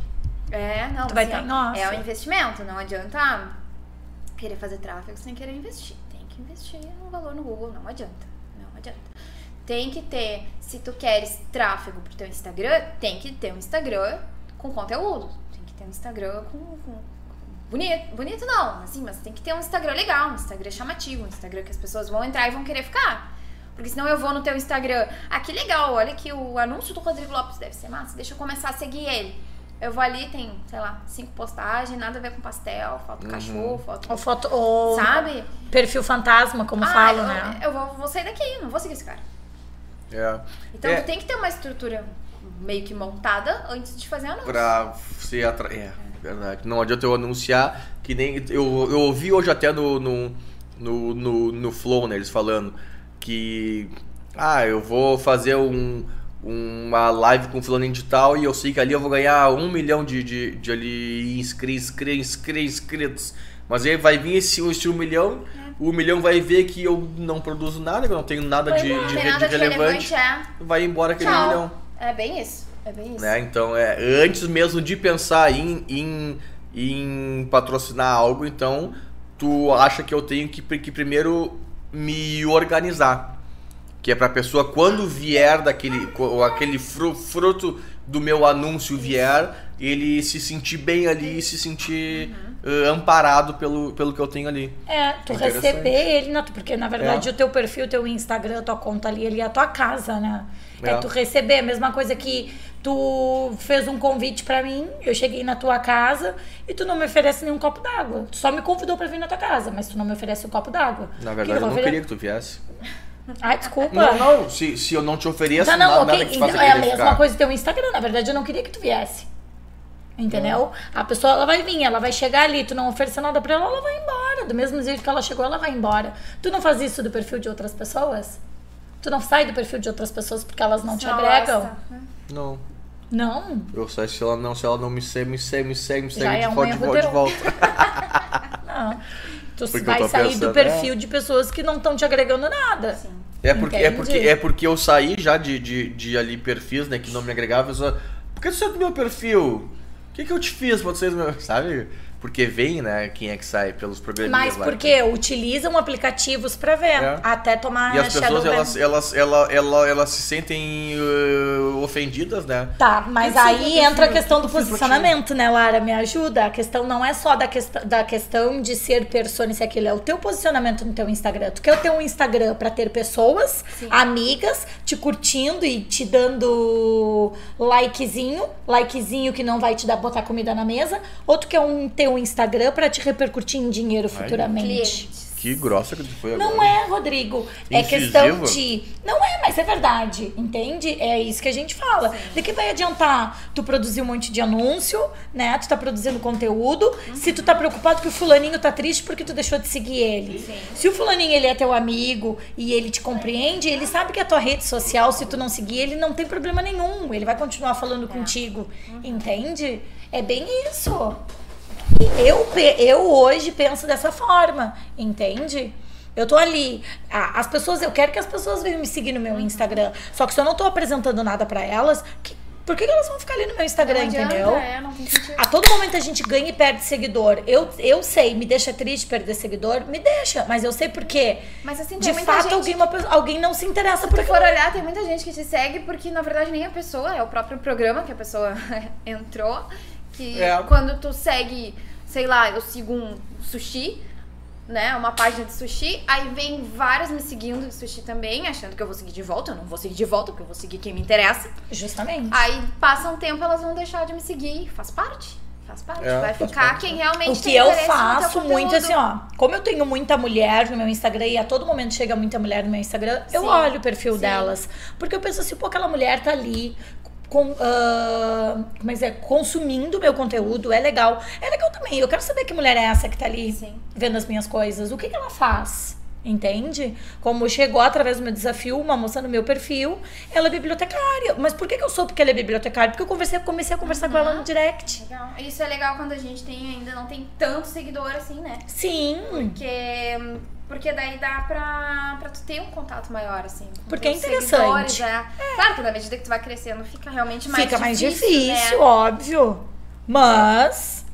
É, não, Tu vai assim, ter- nossa. é um investimento, não adianta querer fazer tráfego sem querer investir. Tem que investir um valor no Google, não adianta. Não adianta. Tem que ter, se tu queres tráfego pro teu Instagram, tem que ter um Instagram com conteúdo. Tem que ter um Instagram com- com- bonito, bonito não, assim, mas tem que ter um Instagram legal, um Instagram chamativo, um Instagram que as pessoas vão entrar e vão querer ficar. Porque senão eu vou no teu Instagram, ah, que legal, olha que o anúncio do Rodrigo Lopes deve ser massa, deixa eu começar a seguir ele. Eu vou ali, tem, sei lá, cinco postagens, nada a ver com pastel, foto Uhum. cachorro, foto. Ou foto. Ou Sabe? perfil fantasma, como Ah, falam, eu, né? Eu vou, vou sair daqui, não vou seguir esse cara. É. Então é, tu tem que ter uma estrutura meio que montada antes de fazer anúncio. Pra ser atra... É, verdade. Não adianta eu anunciar que nem. Eu, eu ouvi hoje até no, no, no, no, no Flow, né, eles falando que. Ah, eu vou fazer um, uma live com fulano de tal e eu sei que ali eu vou ganhar um milhão de, de, de ali inscritos, inscritos, inscritos. Mas aí vai vir esse, esse um milhão, o milhão vai ver que eu não produzo nada, que eu não tenho nada de, Não de, de nada de relevante, relevante, é. vai embora aquele Tchau. milhão. É bem isso. É bem isso. Né? Então, é, antes mesmo de pensar em, em, em patrocinar algo, então, tu acha que eu tenho que, que primeiro me organizar. Que é pra pessoa, quando vier daquele aquele fru- fruto do meu anúncio vier, ele se sentir bem ali e se sentir uh, amparado pelo, pelo que eu tenho ali. É, tu receber ele, na, porque na verdade É. o teu perfil, teu Instagram, a tua conta ali, ele é a tua casa, né? É, É. tu receber, a mesma coisa que tu fez um convite pra mim, eu cheguei na tua casa e tu não me oferece nenhum copo d'água. Tu só me convidou pra vir na tua casa, mas tu não me oferece um copo d'água. Na verdade, que eu não queria que tu viesse. Ai, desculpa. Não, não, se, se eu não te ofereço, Tá, não, nada, ok. nada que te faça Então, é a mesma coisa do teu Instagram. Na verdade, eu não queria que tu viesse. Entendeu? A pessoa, ela vai vir, ela vai chegar ali, tu não oferecer nada pra ela, ela vai embora. Do mesmo jeito que ela chegou, ela vai embora. Tu não faz isso do perfil de outras pessoas? Tu não sai do perfil de outras pessoas porque elas não te Não agregam? gosta. Não. Não. Eu sei se ela não, se ela não me segue, me segue, me segue, me segue é um volta, de, volta, de teu. volta. Não. Tu Porque eu vai sair pensando, do perfil de pessoas que não estão te agregando nada. Sim. É porque, é, porque, é porque eu saí já de, de, de ali perfis, né, que não me agregavam. Eu só, por que você é do meu perfil? Que, que eu te fiz pra vocês, meu? Sabe? Porque vem, né, quem é que sai pelos programinhas Mas lá. porque utilizam aplicativos pra ver, É. até tomar E as pessoas, elas, elas, elas, elas, elas se sentem uh, ofendidas, né? Tá, mas você aí entra a questão do Eu posicionamento, né, Lara? Me ajuda. A questão não é só da, quest da questão de ser persona e aquilo, é o teu posicionamento no teu Instagram. Tu quer ter um Instagram pra ter pessoas, Sim. amigas, te curtindo e te dando likezinho, likezinho que não vai te dar botar comida na mesa, ou tu quer um, ter um Instagram pra te repercutir em dinheiro futuramente? Clientes. Que grossa que tu foi agora. Não é, Rodrigo. É Incisiva. questão de. Não é, mas é verdade. Entende? É isso que a gente fala. De que vai adiantar tu produzir um monte de anúncio, né? Tu tá produzindo conteúdo. Se tu tá preocupado que o fulaninho tá triste porque tu deixou de seguir ele. Sim. Se o fulaninho ele é teu amigo e ele te compreende, ele sabe que é a tua rede social, se tu não seguir, ele não tem problema nenhum. Ele vai continuar falando contigo. Entende? É bem isso. Eu, eu hoje penso dessa forma, entende? Eu tô ali. As pessoas, eu quero que as pessoas venham me seguir no meu Instagram. Só que se eu não tô apresentando nada pra elas, que- por que, que elas vão ficar ali no meu Instagram, Não adianta, entendeu? É, não tem sentido. A todo momento a gente ganha e perde seguidor. Eu, eu sei, me deixa triste perder seguidor, me deixa, mas eu sei por quê. Mas assim, tem De fato, gente alguém, uma alguém não se interessa por Se for olhar, tem muita gente que te segue porque na verdade nem a pessoa, é o próprio programa que a pessoa entrou. Que É. quando tu segue, sei lá, eu sigo um sushi, né? Uma página de sushi, aí vem vários me seguindo de sushi também, achando que eu vou seguir de volta. Eu não vou seguir de volta, porque eu vou seguir quem me interessa. Justamente. Aí passa um tempo, elas vão deixar de me seguir. Faz parte. Faz parte. É, Vai faz ficar parte. quem realmente O tem que eu interesse no teu faço muito assim, ó. Como eu tenho muita mulher no meu Instagram e a todo momento chega muita mulher no meu Instagram, eu Sim, olho o perfil sim. delas. Porque eu penso assim, pô, aquela mulher tá ali. Com, ah, como é? Consumindo meu conteúdo, é legal. É legal também. Eu quero saber que mulher é essa que tá ali Sim. vendo as minhas coisas. O que, que ela faz? Entende? Como chegou através do meu desafio, uma moça no meu perfil, ela é bibliotecária. Mas por que, que eu soube que ela é bibliotecária? Porque eu conversei, comecei a conversar com ela no direct. Legal. Isso é legal quando a gente tem ainda não tem tanto seguidor assim, né? Sim. Porque, porque daí dá pra, pra tu ter um contato maior, assim. com Porque é interessante. seguidores, é. Claro que na medida que tu vai crescendo, fica realmente mais Fica mais difícil. difícil, né? óbvio. Mas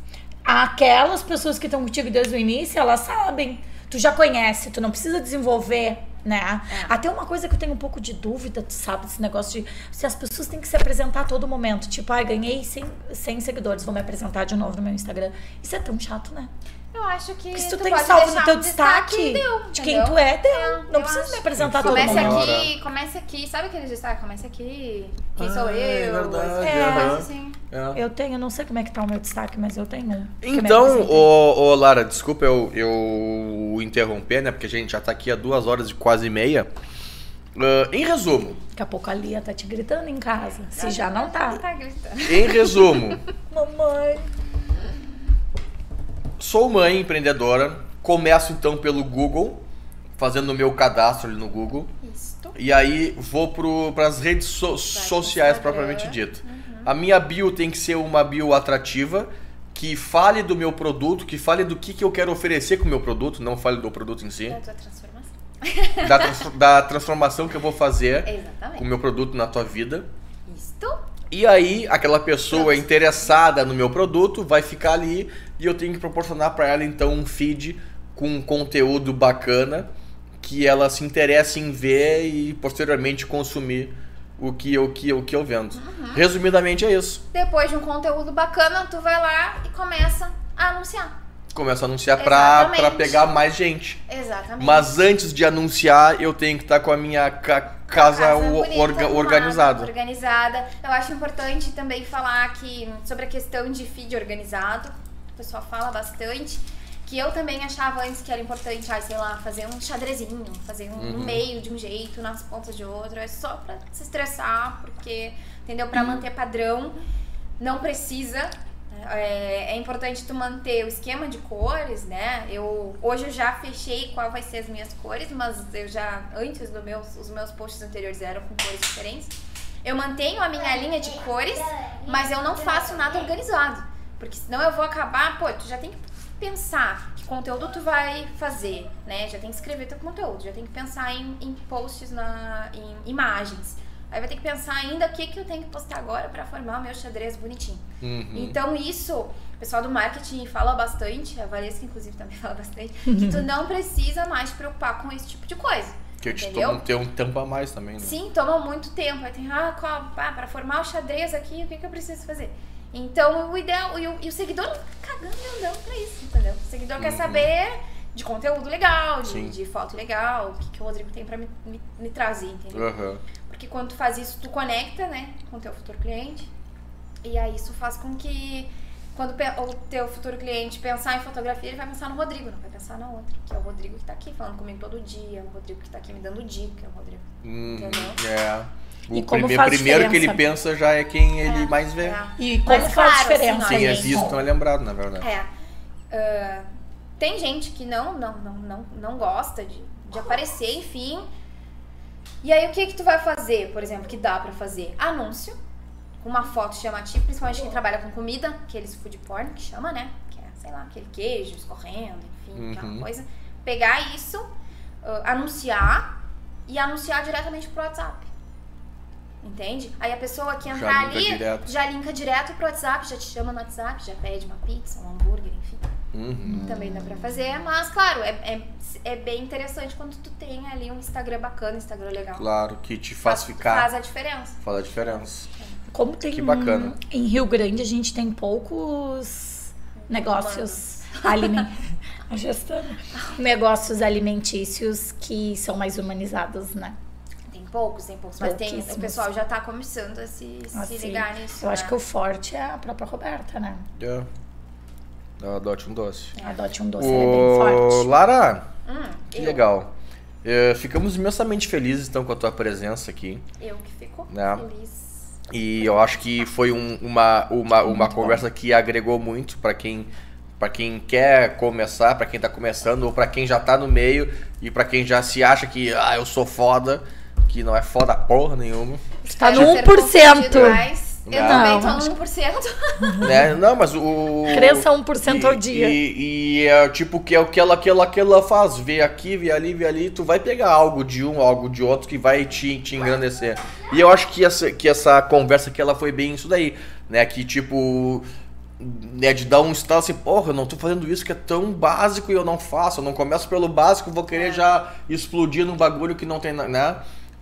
aquelas pessoas que estão contigo desde o início, elas sabem. Tu já conhece, tu não precisa desenvolver, né? É. Até uma coisa que eu tenho um pouco de dúvida, tu sabe, esse negócio de se as pessoas têm que se apresentar a todo momento. Tipo, ai, ganhei 100, 100 seguidores, vou me apresentar de novo no meu Instagram. Isso é tão chato, né? Eu acho que. Porque se tu, tu tem pode salvo no teu um destaque, deu, de quem tu é, deu. É, não precisa acho. me apresentar todo Comece momento. momento. aqui, comece aqui. Sabe aquele destaque? Comece aqui. Quem Ah, sou é eu? verdade, É. assim. É. Eu tenho, não sei como é que tá o meu destaque, mas eu tenho um. Então, apresentei. ô, ô, Lara, desculpa eu, eu interromper, né? Porque a gente já tá aqui há duas horas e quase meia. Ah, em resumo, Daqui a pouco a Lia tá te gritando em casa. Se já não tá. Tá gritando. em resumo, Mamãe. Sou mãe empreendedora, começo então pelo Google, fazendo o meu cadastro ali no Google. Isto. E aí vou para as redes so- sociais propriamente dito. A minha bio tem que ser uma bio atrativa, que fale do meu produto, que fale do que, que eu quero oferecer com o meu produto, não fale do produto em si, Da tua transformação. da, trans- da transformação que eu vou fazer com o Exatamente. meu produto na tua vida. Isto. E aí, aquela pessoa interessada no meu produto vai ficar ali e eu tenho que proporcionar para ela então um feed com um conteúdo bacana que ela se interesse em ver e posteriormente consumir o que eu, que, eu- o que eu vendo. Uhum. Resumidamente é isso. Depois de um conteúdo bacana, tu vai lá e começa a anunciar. Começo a anunciar pra, pra pegar mais gente. Exatamente. Mas antes de anunciar, eu tenho que estar com a minha ca- casa, o- bonita, orga- organizada. Organizada. Eu acho importante também falar que sobre a questão de feed organizado. O pessoal fala bastante. Que eu também achava antes que era importante, ai, sei lá, fazer um xadrezinho, fazer um, Uhum. um meio de um jeito, nas pontas de outro. É só pra se estressar, porque, entendeu? Pra manter padrão, não precisa. É, é importante tu manter o esquema de cores, né? Eu hoje eu já fechei qual vai ser as minhas cores, mas eu já antes dos meus os meus posts anteriores eram com cores diferentes. Eu mantenho a minha linha de cores, mas eu não faço nada organizado, porque senão eu vou acabar, pô, tu já tem que pensar que conteúdo tu vai fazer, né? Já tem que escrever teu conteúdo, já tem que pensar em, em posts na em imagens. Aí vai ter que pensar ainda o que, que eu tenho que postar agora pra formar o meu xadrez bonitinho. Uhum. Então isso, o pessoal do marketing fala bastante, a Valesca inclusive também fala bastante, que tu não precisa mais te preocupar com esse tipo de coisa. Que eu te tomo, tem um tempo a mais também, né? Sim, toma muito tempo. Aí tem, ah, qual, pra formar o xadrez aqui, o que, que eu preciso fazer? Então, o ideal, e o, e o seguidor não fica cagando e andando pra isso, entendeu? O seguidor quer Uhum. saber de conteúdo legal, de, de foto legal, o que, que o Rodrigo tem pra me, me, me trazer, entendeu? Aham. Porque quando tu faz isso, tu conecta, né, com o teu futuro cliente. E aí isso faz com que quando o teu futuro cliente pensar em fotografia, ele vai pensar no Rodrigo, não vai pensar na outra. Que é o Rodrigo que tá aqui falando comigo todo dia, o Rodrigo que tá aqui me dando dica, é o Rodrigo. Uhum. Entendeu? É. O E como prime- faz primeiro que ele pensa já é quem ele É, mais vê. é. E como Mas, faz claro, diferença assim, Quem é visto não é lembrado, na verdade. É. Ah, tem gente que não, não, não, não, não gosta de, de aparecer, enfim. E aí o que que tu vai fazer, por exemplo, que dá pra fazer? Anúncio, com uma foto chamativa, principalmente quem trabalha com comida, aqueles food porn que chama, né? Que é, sei lá, aquele queijo escorrendo, enfim, aquela Uhum. coisa. Pegar isso, ah, anunciar e anunciar diretamente pro WhatsApp. Entende? Aí a pessoa que Já entrar linka ali direto. já linka direto pro WhatsApp, já te chama no WhatsApp, já pede uma pizza, um hambúrguer, enfim. Uhum. Também dá pra fazer, mas claro, é, é, é bem interessante quando tu tem ali um Instagram bacana, um Instagram legal. Claro, que te faz ficar. Faz a diferença. Faz a diferença. Como tem Que bacana. em Rio Grande a gente tem poucos negócios alimentícios. negócios alimentícios que são mais humanizados, né? Tem poucos, tem poucos, mas tem, o pessoal já tá começando a se, se Assim, ligar nisso. Eu acho né? que o forte é a própria Roberta, né? É. Adote um doce. Adote um doce, ela é bem Ô, forte. Lara, Hum, que eu, legal. É, ficamos imensamente felizes então com a tua presença aqui. Eu que fico Né? feliz. E eu acho que foi um- uma, uma, uma Muito bom. conversa que agregou muito pra quem para quem quer começar, pra quem tá começando ou pra quem já tá no meio e pra quem já se acha que ah, eu sou foda, que não é foda porra nenhuma. Está no Espero ter 1%. confundido mais. Eu Não. também tô no 1%. né? Não, mas o Cresça 1% ao e- dia. E, e é tipo que é o que ela, que ela, que ela faz, vê aqui, vê ali, vê ali, tu vai pegar algo de um, algo de outro que vai te, te engrandecer. E eu acho que essa, que essa conversa que ela foi bem isso daí, né? Que tipo, né, de dar um estalo assim, porra, eu não tô fazendo isso que é tão básico e eu não faço, eu não começo pelo básico, vou querer já explodir num bagulho que não tem, né?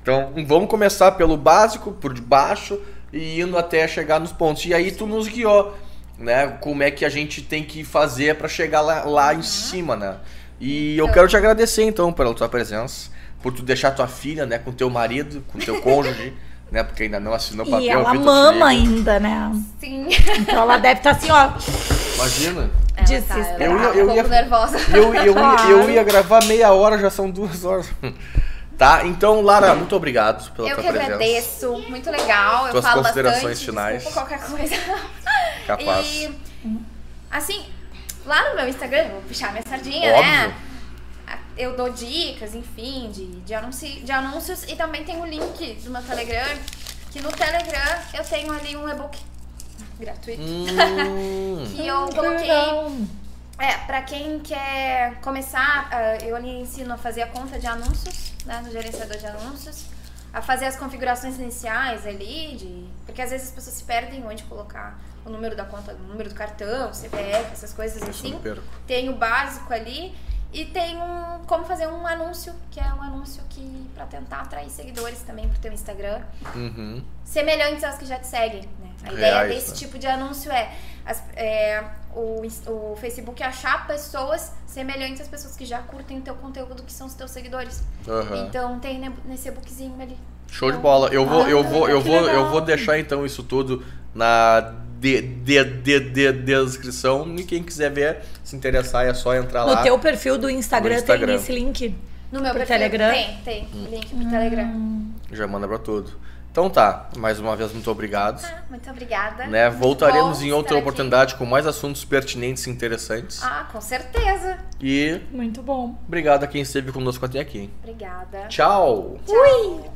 Então, vamos começar pelo básico, por debaixo, e indo até chegar nos pontos. E aí tu nos guiou, né? Como é que a gente tem que fazer pra chegar lá, lá em cima, né? E eu quero te agradecer, então, pela tua presença, por tu deixar tua filha, né, com teu marido, com teu cônjuge, né? Porque ainda não assinou papel. E ela Vitor mama ainda, né? Sim. Então ela deve estar assim, ó. Imagina. Ela Desesperada. tá, Eu ia- ela tá eu um ia- pouco nervosa. Eu, eu, Claro. eu ia gravar meia hora, já são duas horas. Tá? Então, Lara, muito obrigado pela Eu tua que presença. agradeço, muito legal. Eu Tuas falo considerações bastante, finais. desculpa qualquer coisa. Capaz. E, assim, lá no meu Instagram, vou puxar minha sardinha, Óbvio. né? Eu dou dicas, enfim, de, de, anunci, de anúncios e também tem o link do meu Telegram, que no Telegram eu tenho ali um e-book gratuito. Hum, Que eu coloquei é, pra quem quer começar, ah, eu ali ensino a fazer a conta de anúncios, né, no gerenciador de anúncios, a fazer as configurações iniciais ali, de, porque às vezes as pessoas se perdem onde colocar o número da conta, o número do cartão, CPF, essas coisas assim. Tem o básico ali E tem um como fazer um anúncio, que é um anúncio que para tentar atrair seguidores também pro teu Instagram, Uhum. semelhantes às que já te seguem, né? A ideia Reais, desse né? tipo de anúncio é, as- é, o, o Facebook achar pessoas semelhantes às pessoas que já curtem o teu conteúdo, que são os teus seguidores. Aham. Então tem ne- nesse e-bookzinho ali. Show de bola. Eu vou, eu vou, eu vou, eu vou deixar então isso tudo na de, de, de, de, descrição. E quem quiser ver, se interessar, é só entrar lá. No teu perfil do Instagram, No Instagram. tem esse link. No meu Pro perfil Telegram? tem, tem link pro Telegram. Já manda pra tudo. Então tá, mais uma vez, muito obrigado. Ah, muito obrigada. Né? Muito Voltaremos em outra estar aqui. oportunidade com mais assuntos pertinentes e interessantes. Ah, com certeza. E Muito bom. obrigado a quem esteve conosco até aqui. Obrigada. Tchau! Tchau.